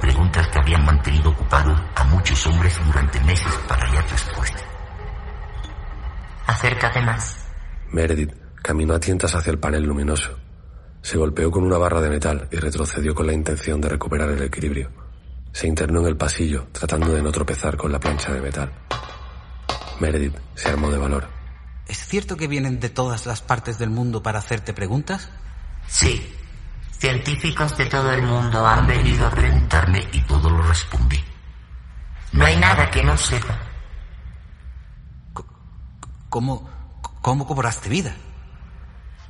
Preguntas que habían mantenido ocupado a muchos hombres durante meses para hallar respuesta. Acércate más. Meredith caminó a tientas hacia el panel luminoso. Se golpeó con una barra de metal y retrocedió con la intención de recuperar el equilibrio. Se internó en el pasillo, tratando de no tropezar con la plancha de metal. Meredith se armó de valor. ¿Es cierto que vienen de todas las partes del mundo para hacerte preguntas? Sí. Científicos de todo el mundo han venido a preguntarme y todo lo respondí. No hay nada que no sepa. ¿Cómo, cómo cobraste vida?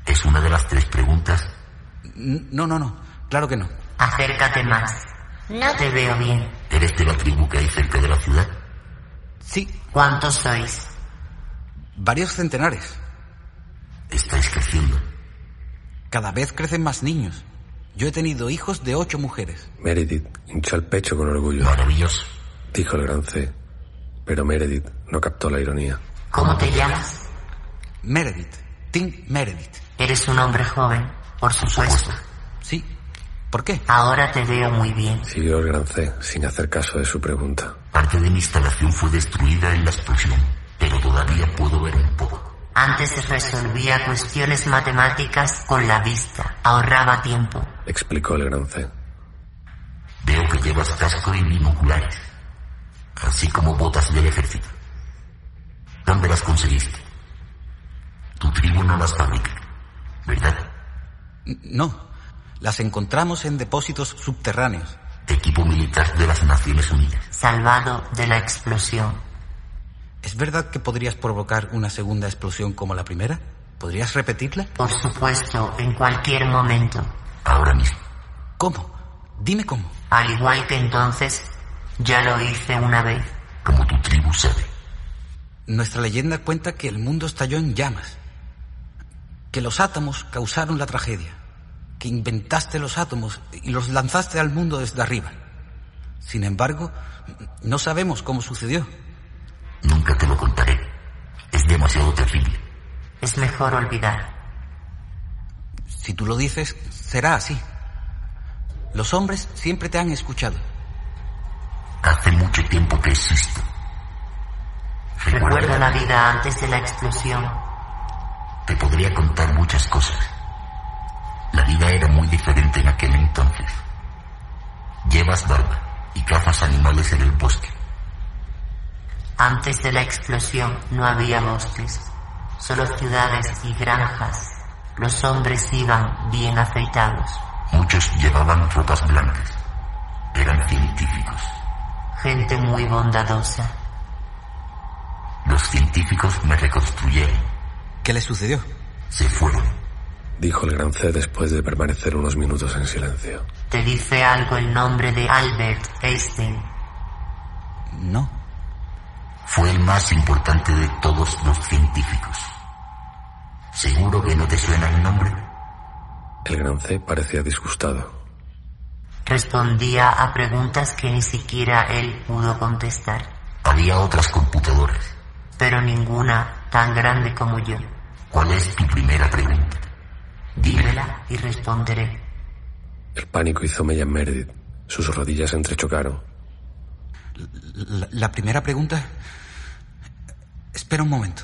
¿Es una de las tres preguntas? No, no, no. Claro que no. Acércate más. No te veo bien. ¿Eres de la tribu que hay cerca de la ciudad? Sí. ¿Cuántos sois? Varios centenares. Estáis creciendo. Cada vez crecen más niños. Yo he tenido hijos de ocho mujeres. Meredith hinchó el pecho con orgullo. Maravilloso. Dijo el gran C. Pero Meredith no captó la ironía. ¿Cómo te llamas? Meredith. Tim Meredith. Eres un hombre joven, por supuesto. Sí. ¿Por qué? Ahora te veo muy bien. Siguió el gran C sin hacer caso de su pregunta. Parte de mi instalación fue destruida en la explosión, pero todavía puedo ver un poco. Antes resolvía cuestiones matemáticas con la vista. Ahorraba tiempo. Explicó el gran C. Veo que llevas casco y binoculares, así como botas del ejército. ¿Dónde las conseguiste? Tu tribu no las fabrica, ¿verdad? No. Las encontramos en depósitos subterráneos. Equipo militar de las Naciones Unidas. Salvado de la explosión. ¿Es verdad que podrías provocar una segunda explosión como la primera? ¿Podrías repetirla? Por supuesto, en cualquier momento. Ahora mismo. ¿Cómo? Dime cómo. Al igual que entonces, ya lo hice una vez. Como tu tribu sabe. Nuestra leyenda cuenta que el mundo estalló en llamas. Que los átomos causaron la tragedia. Que inventaste los átomos y los lanzaste al mundo desde arriba. Sin embargo, no sabemos cómo sucedió. Nunca te lo contaré. Es demasiado terrible. Es mejor olvidar. Si tú lo dices, será así. Los hombres siempre te han escuchado. Hace mucho tiempo que existo. Recuerdo la vida antes de la explosión. Te podría contar muchas cosas. La vida era muy diferente en aquel entonces. Llevas barba y cazas animales en el bosque. Antes de la explosión no había bosques, solo ciudades y granjas. Los hombres iban bien afeitados. Muchos llevaban ropas blancas. Eran científicos. Gente muy bondadosa. Los científicos me reconstruyeron. ¿Qué le sucedió? Se fueron. Dijo el gran C después de permanecer unos minutos en silencio. ¿Te dice algo el nombre de Albert Einstein? No. Fue el más importante de todos los científicos. ¿Seguro que no te suena el nombre? El gran C parecía disgustado. Respondía a preguntas que ni siquiera él pudo contestar. Había otras computadoras, pero ninguna tan grande como yo. ¿Cuál es tu primera pregunta? Dímela y responderé. El pánico hizo mella en Meredith. Sus rodillas se entrechocaron. La, la primera pregunta... Espera un momento.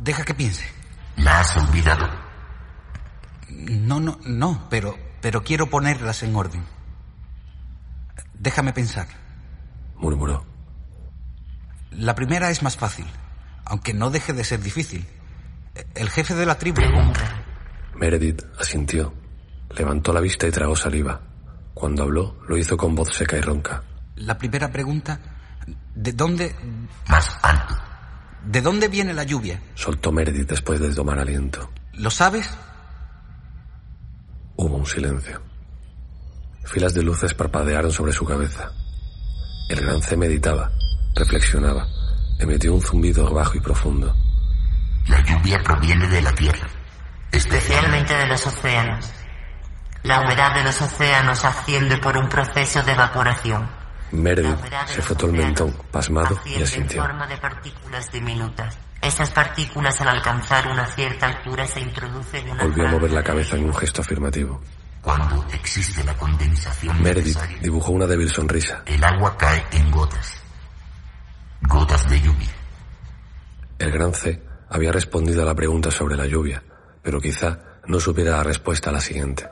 Deja que piense. ¿La has olvidado? No, no, no, pero, pero quiero ponerlas en orden. Déjame pensar. Murmuró. La primera es más fácil, aunque no deje de ser difícil. El jefe de la tribu... Meredith asintió. Levantó la vista y tragó saliva. Cuando habló, lo hizo con voz seca y ronca. La primera pregunta... ¿De dónde... Más alto. ¿De dónde viene la lluvia? Soltó Meredith después de tomar aliento. ¿Lo sabes? Hubo un silencio. Filas de luces parpadearon sobre su cabeza. El gran C meditaba, reflexionaba, emitió un zumbido bajo y profundo. La lluvia proviene de la tierra, especialmente de los océanos. La humedad de los océanos asciende por un proceso de evaporación. Meredith se frotó el mentón, pasmado, y Asciende en asintió. forma de partículas diminutas. Estas partículas al alcanzar una cierta altura se introducen en Volvió a mover la cabeza en un gesto afirmativo. Cuando existe la condensación Meredith dibujó una débil sonrisa. el agua cae en gotas. Gotas de lluvia. El gran C había respondido a la pregunta sobre la lluvia, pero quizá no supiera la respuesta a la siguiente.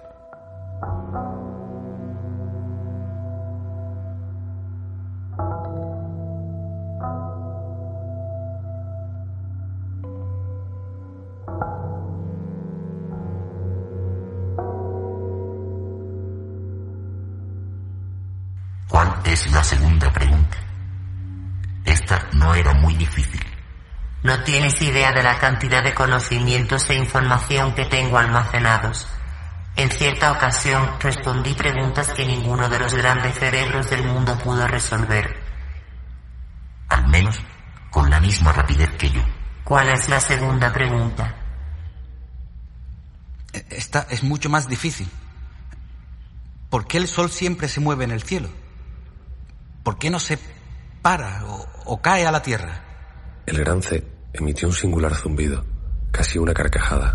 Tienes idea de la cantidad de conocimientos e información que tengo almacenados. En cierta ocasión respondí preguntas que ninguno de los grandes cerebros del mundo pudo resolver. Al menos con la misma rapidez que yo. ¿Cuál es la segunda pregunta? Esta es mucho más difícil. ¿Por qué el sol siempre se mueve en el cielo? ¿Por qué no se para o, o cae a la tierra? El gran C emitió un singular zumbido, casi una carcajada.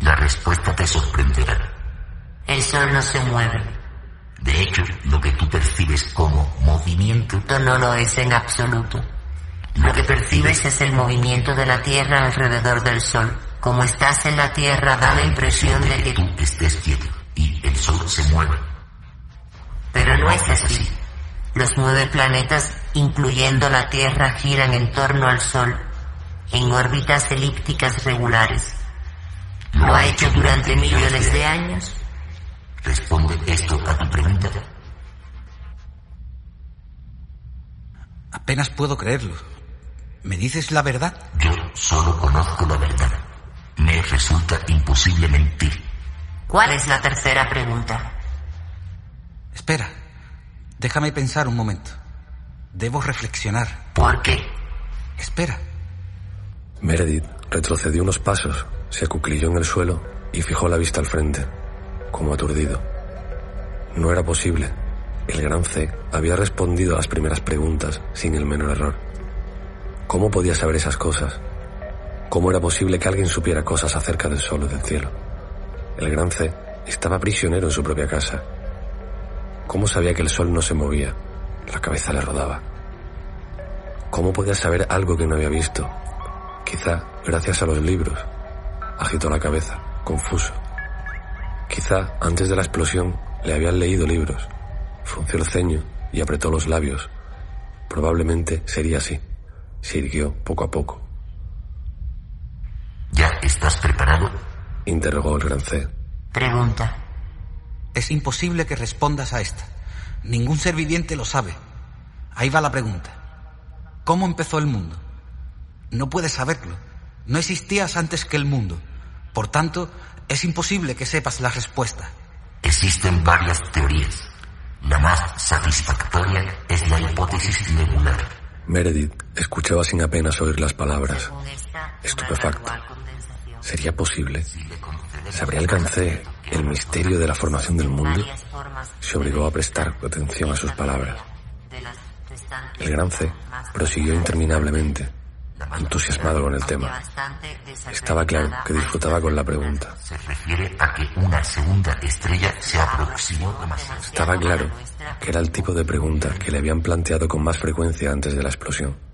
La respuesta te sorprenderá. El sol no se mueve. De hecho, lo que tú percibes como movimiento no lo es en absoluto. Lo que percibes es el movimiento de la Tierra alrededor del Sol. Como estás en la Tierra, da la impresión de que tú estés quieto y el Sol se mueve. Pero no es así. Los nueve planetas, incluyendo la Tierra, giran en torno al Sol, en órbitas elípticas regulares. ¿Lo ha hecho durante millones de años? Responde esto a tu pregunta. Apenas puedo creerlo. ¿Me dices la verdad? Yo solo conozco la verdad. Me resulta imposible mentir. ¿Cuál es la tercera pregunta? Espera. Déjame pensar un momento. Debo reflexionar. ¿Por qué? Espera. Meredith retrocedió unos pasos, se acuclilló en el suelo y fijó la vista al frente, como aturdido. No era posible. El gran C había respondido a las primeras preguntas sin el menor error. ¿Cómo podía saber esas cosas? ¿Cómo era posible que alguien supiera cosas acerca del sol o del cielo? El gran C estaba prisionero en su propia casa. ¿Cómo sabía que el sol no se movía? La cabeza le rodaba. ¿Cómo podía saber algo que no había visto? Quizá gracias a los libros. Agitó la cabeza, confuso. Quizá antes de la explosión le habían leído libros. Frunció el ceño y apretó los labios. Probablemente sería así. Se irguió poco a poco. ¿Ya estás preparado? Interrogó el gran C. Pregunta. Es imposible que respondas a esta. Ningún ser viviente lo sabe. Ahí va la pregunta. ¿Cómo empezó el mundo? No puedes saberlo. No existías antes que el mundo. Por tanto, es imposible que sepas la respuesta. Existen varias teorías. La más satisfactoria es la hipótesis nebular. Meredith escuchaba sin apenas oír las palabras, estupefacto. ¿Sería posible? ¿Sabría el gran C el misterio de la formación del mundo? Se obligó a prestar atención a sus palabras. El gran C prosiguió interminablemente, entusiasmado con el tema. Estaba claro que disfrutaba con la pregunta. Se refiere a que una segunda estrella se aproximó demasiado. Estaba claro que era el tipo de pregunta que le habían planteado con más frecuencia antes de la explosión.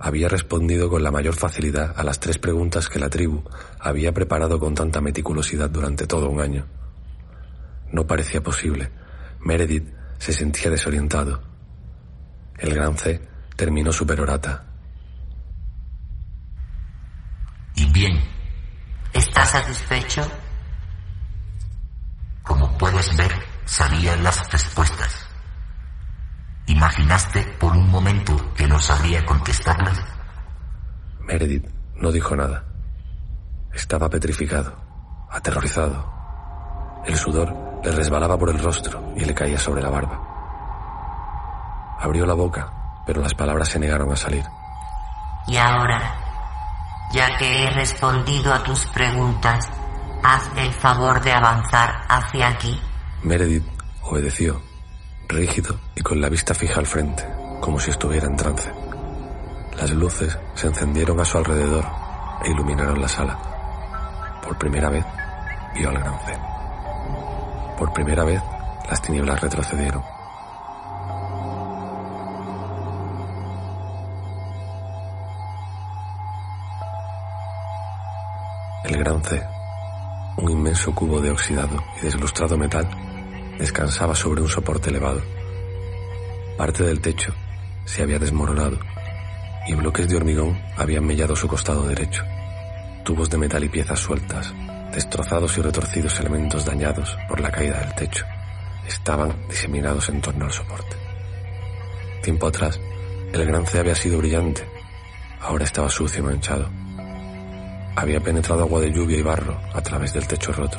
Había respondido con la mayor facilidad a las tres preguntas que la tribu había preparado con tanta meticulosidad durante todo un año. No parecía posible. Meredith se sentía desorientado. El gran C terminó su perorata. Y bien, ¿estás satisfecho? Como puedes ver, sabía las respuestas. ¿Imaginaste por un momento que no sabría contestarlas? Meredith no dijo nada. Estaba petrificado, aterrorizado. El sudor le resbalaba por el rostro y le caía sobre la barba. Abrió la boca, pero las palabras se negaron a salir. Y ahora, ya que he respondido a tus preguntas, haz el favor de avanzar hacia aquí. Meredith obedeció, rígido y con la vista fija al frente, como si estuviera en trance. Las luces se encendieron a su alrededor e iluminaron la sala. Por primera vez vio al gran C. Por primera vez las tinieblas retrocedieron. El gran C, un inmenso cubo de oxidado y deslustrado metal, descansaba sobre un soporte elevado. Parte del techo se había desmoronado y bloques de hormigón habían mellado su costado derecho. Tubos de metal y piezas sueltas, destrozados y retorcidos elementos dañados por la caída del techo, estaban diseminados en torno al soporte. Tiempo atrás, el gran C había sido brillante, ahora estaba sucio y manchado. Había penetrado agua de lluvia y barro a través del techo roto.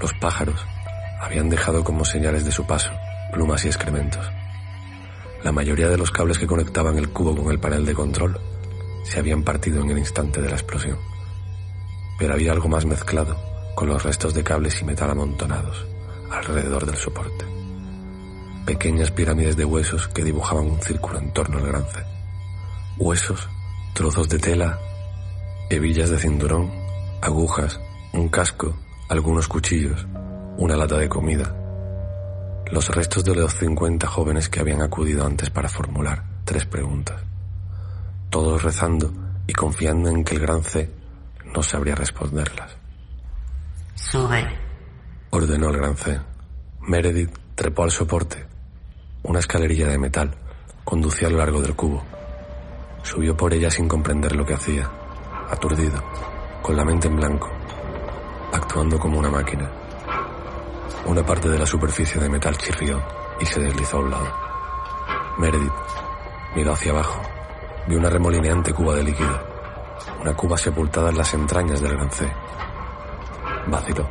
Los pájaros habían dejado como señales de su paso plumas y excrementos. La mayoría de los cables que conectaban el cubo con el panel de control se habían partido en el instante de la explosión. Pero había algo más mezclado con los restos de cables y metal amontonados alrededor del soporte. Pequeñas pirámides de huesos que dibujaban un círculo en torno al gran C. Huesos, trozos de tela, hebillas de cinturón, agujas, un casco, algunos cuchillos, una lata de comida. Los restos de los 50 jóvenes que habían acudido antes para formular tres preguntas. Todos rezando y confiando en que el gran C no sabría responderlas. Sube. Ordenó el gran C. Meredith trepó al soporte. Una escalerilla de metal conducía a lo largo del cubo. Subió por ella sin comprender lo que hacía, aturdido, con la mente en blanco, actuando como una máquina. Una parte de la superficie de metal chirrió y se deslizó a un lado. Meredith miró hacia abajo. Vio una remolineante cuba de líquido. Una cuba sepultada en las entrañas del gran C. Vaciló.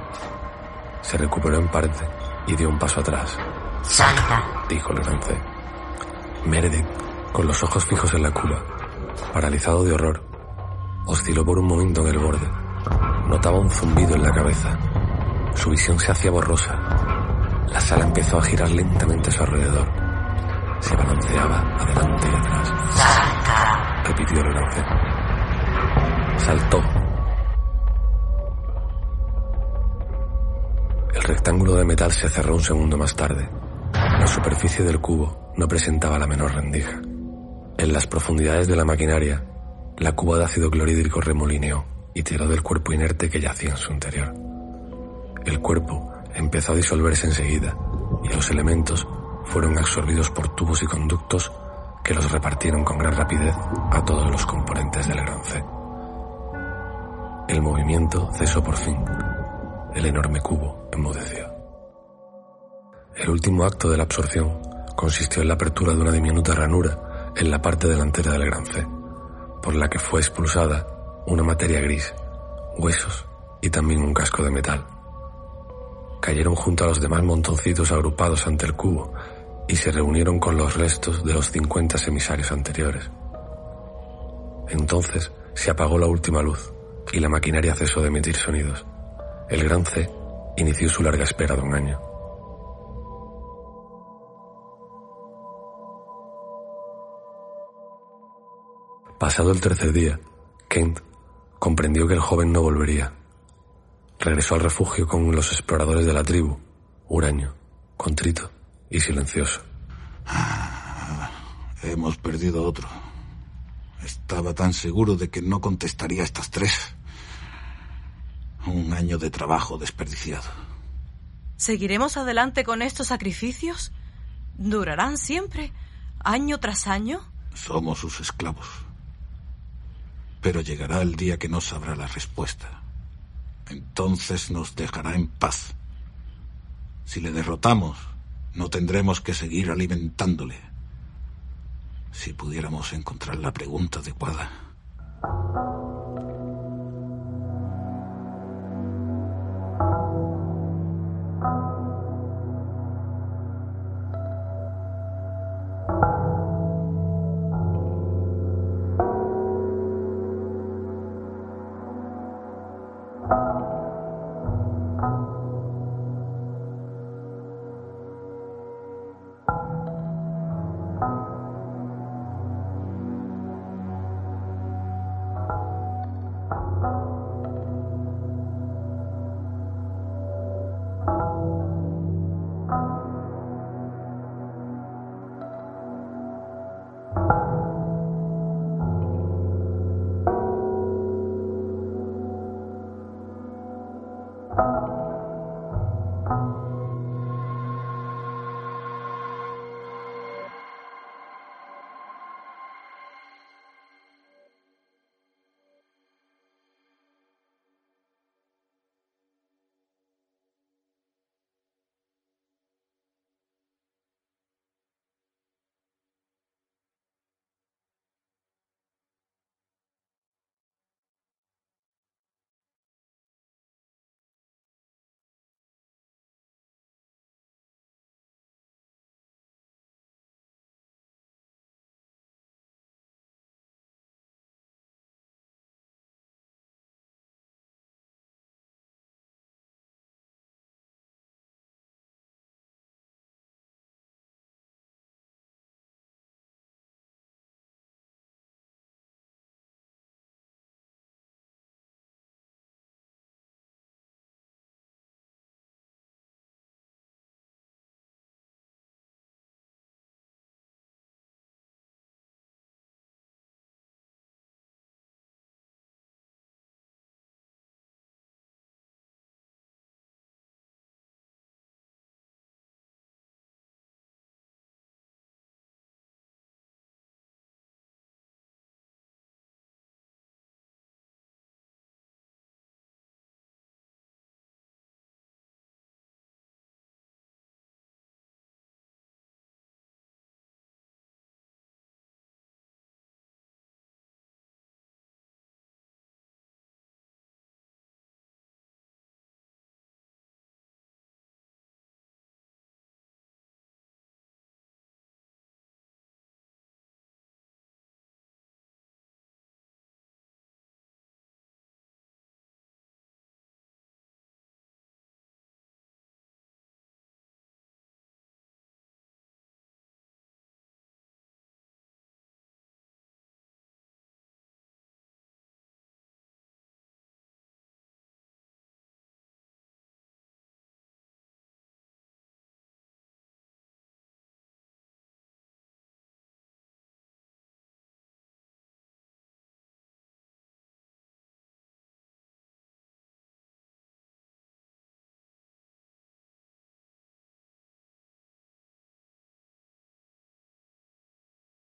Se recuperó en parte y dio un paso atrás. Salta. Dijo el gran C. Meredith, con los ojos fijos en la cuba, paralizado de horror, osciló por un momento en el borde. Notaba un zumbido en la cabeza. Su visión se hacía borrosa. La sala empezó a girar lentamente a su alrededor. Se balanceaba adelante y atrás. Salta. Repitió el C. Saltó. El rectángulo de metal se cerró un segundo más tarde. La superficie del cubo no presentaba la menor rendija. En las profundidades de la maquinaria, la cuba de ácido clorhídrico remolineó y tiró del cuerpo inerte que yacía en su interior. El cuerpo empezó a disolverse enseguida y los elementos fueron absorbidos por tubos y conductos que los repartieron con gran rapidez a todos los componentes del gran C. El movimiento cesó por fin. El enorme cubo enmudeció. El último acto de la absorción consistió en la apertura de una diminuta ranura en la parte delantera del gran C, por la que fue expulsada una materia gris, huesos y también un casco de metal. Cayeron junto a los demás montoncitos agrupados ante el cubo y se reunieron con los restos de los 50 emisarios anteriores. Entonces se apagó la última luz y la maquinaria cesó de emitir sonidos. El gran C inició su larga espera de un año. Pasado el tercer día, Kent comprendió que el joven no volvería. Regresó al refugio con los exploradores de la tribu, huraño, contrito y silencioso. Hemos perdido otro. Estaba tan seguro de que no contestaría a estas tres. Un año de trabajo desperdiciado. ¿Seguiremos adelante con estos sacrificios? ¿Durarán siempre? ¿Año tras año? Somos sus esclavos. Pero llegará el día que no sabrá la respuesta. Entonces nos dejará en paz. Si le derrotamos, no tendremos que seguir alimentándole. Si pudiéramos encontrar la pregunta adecuada.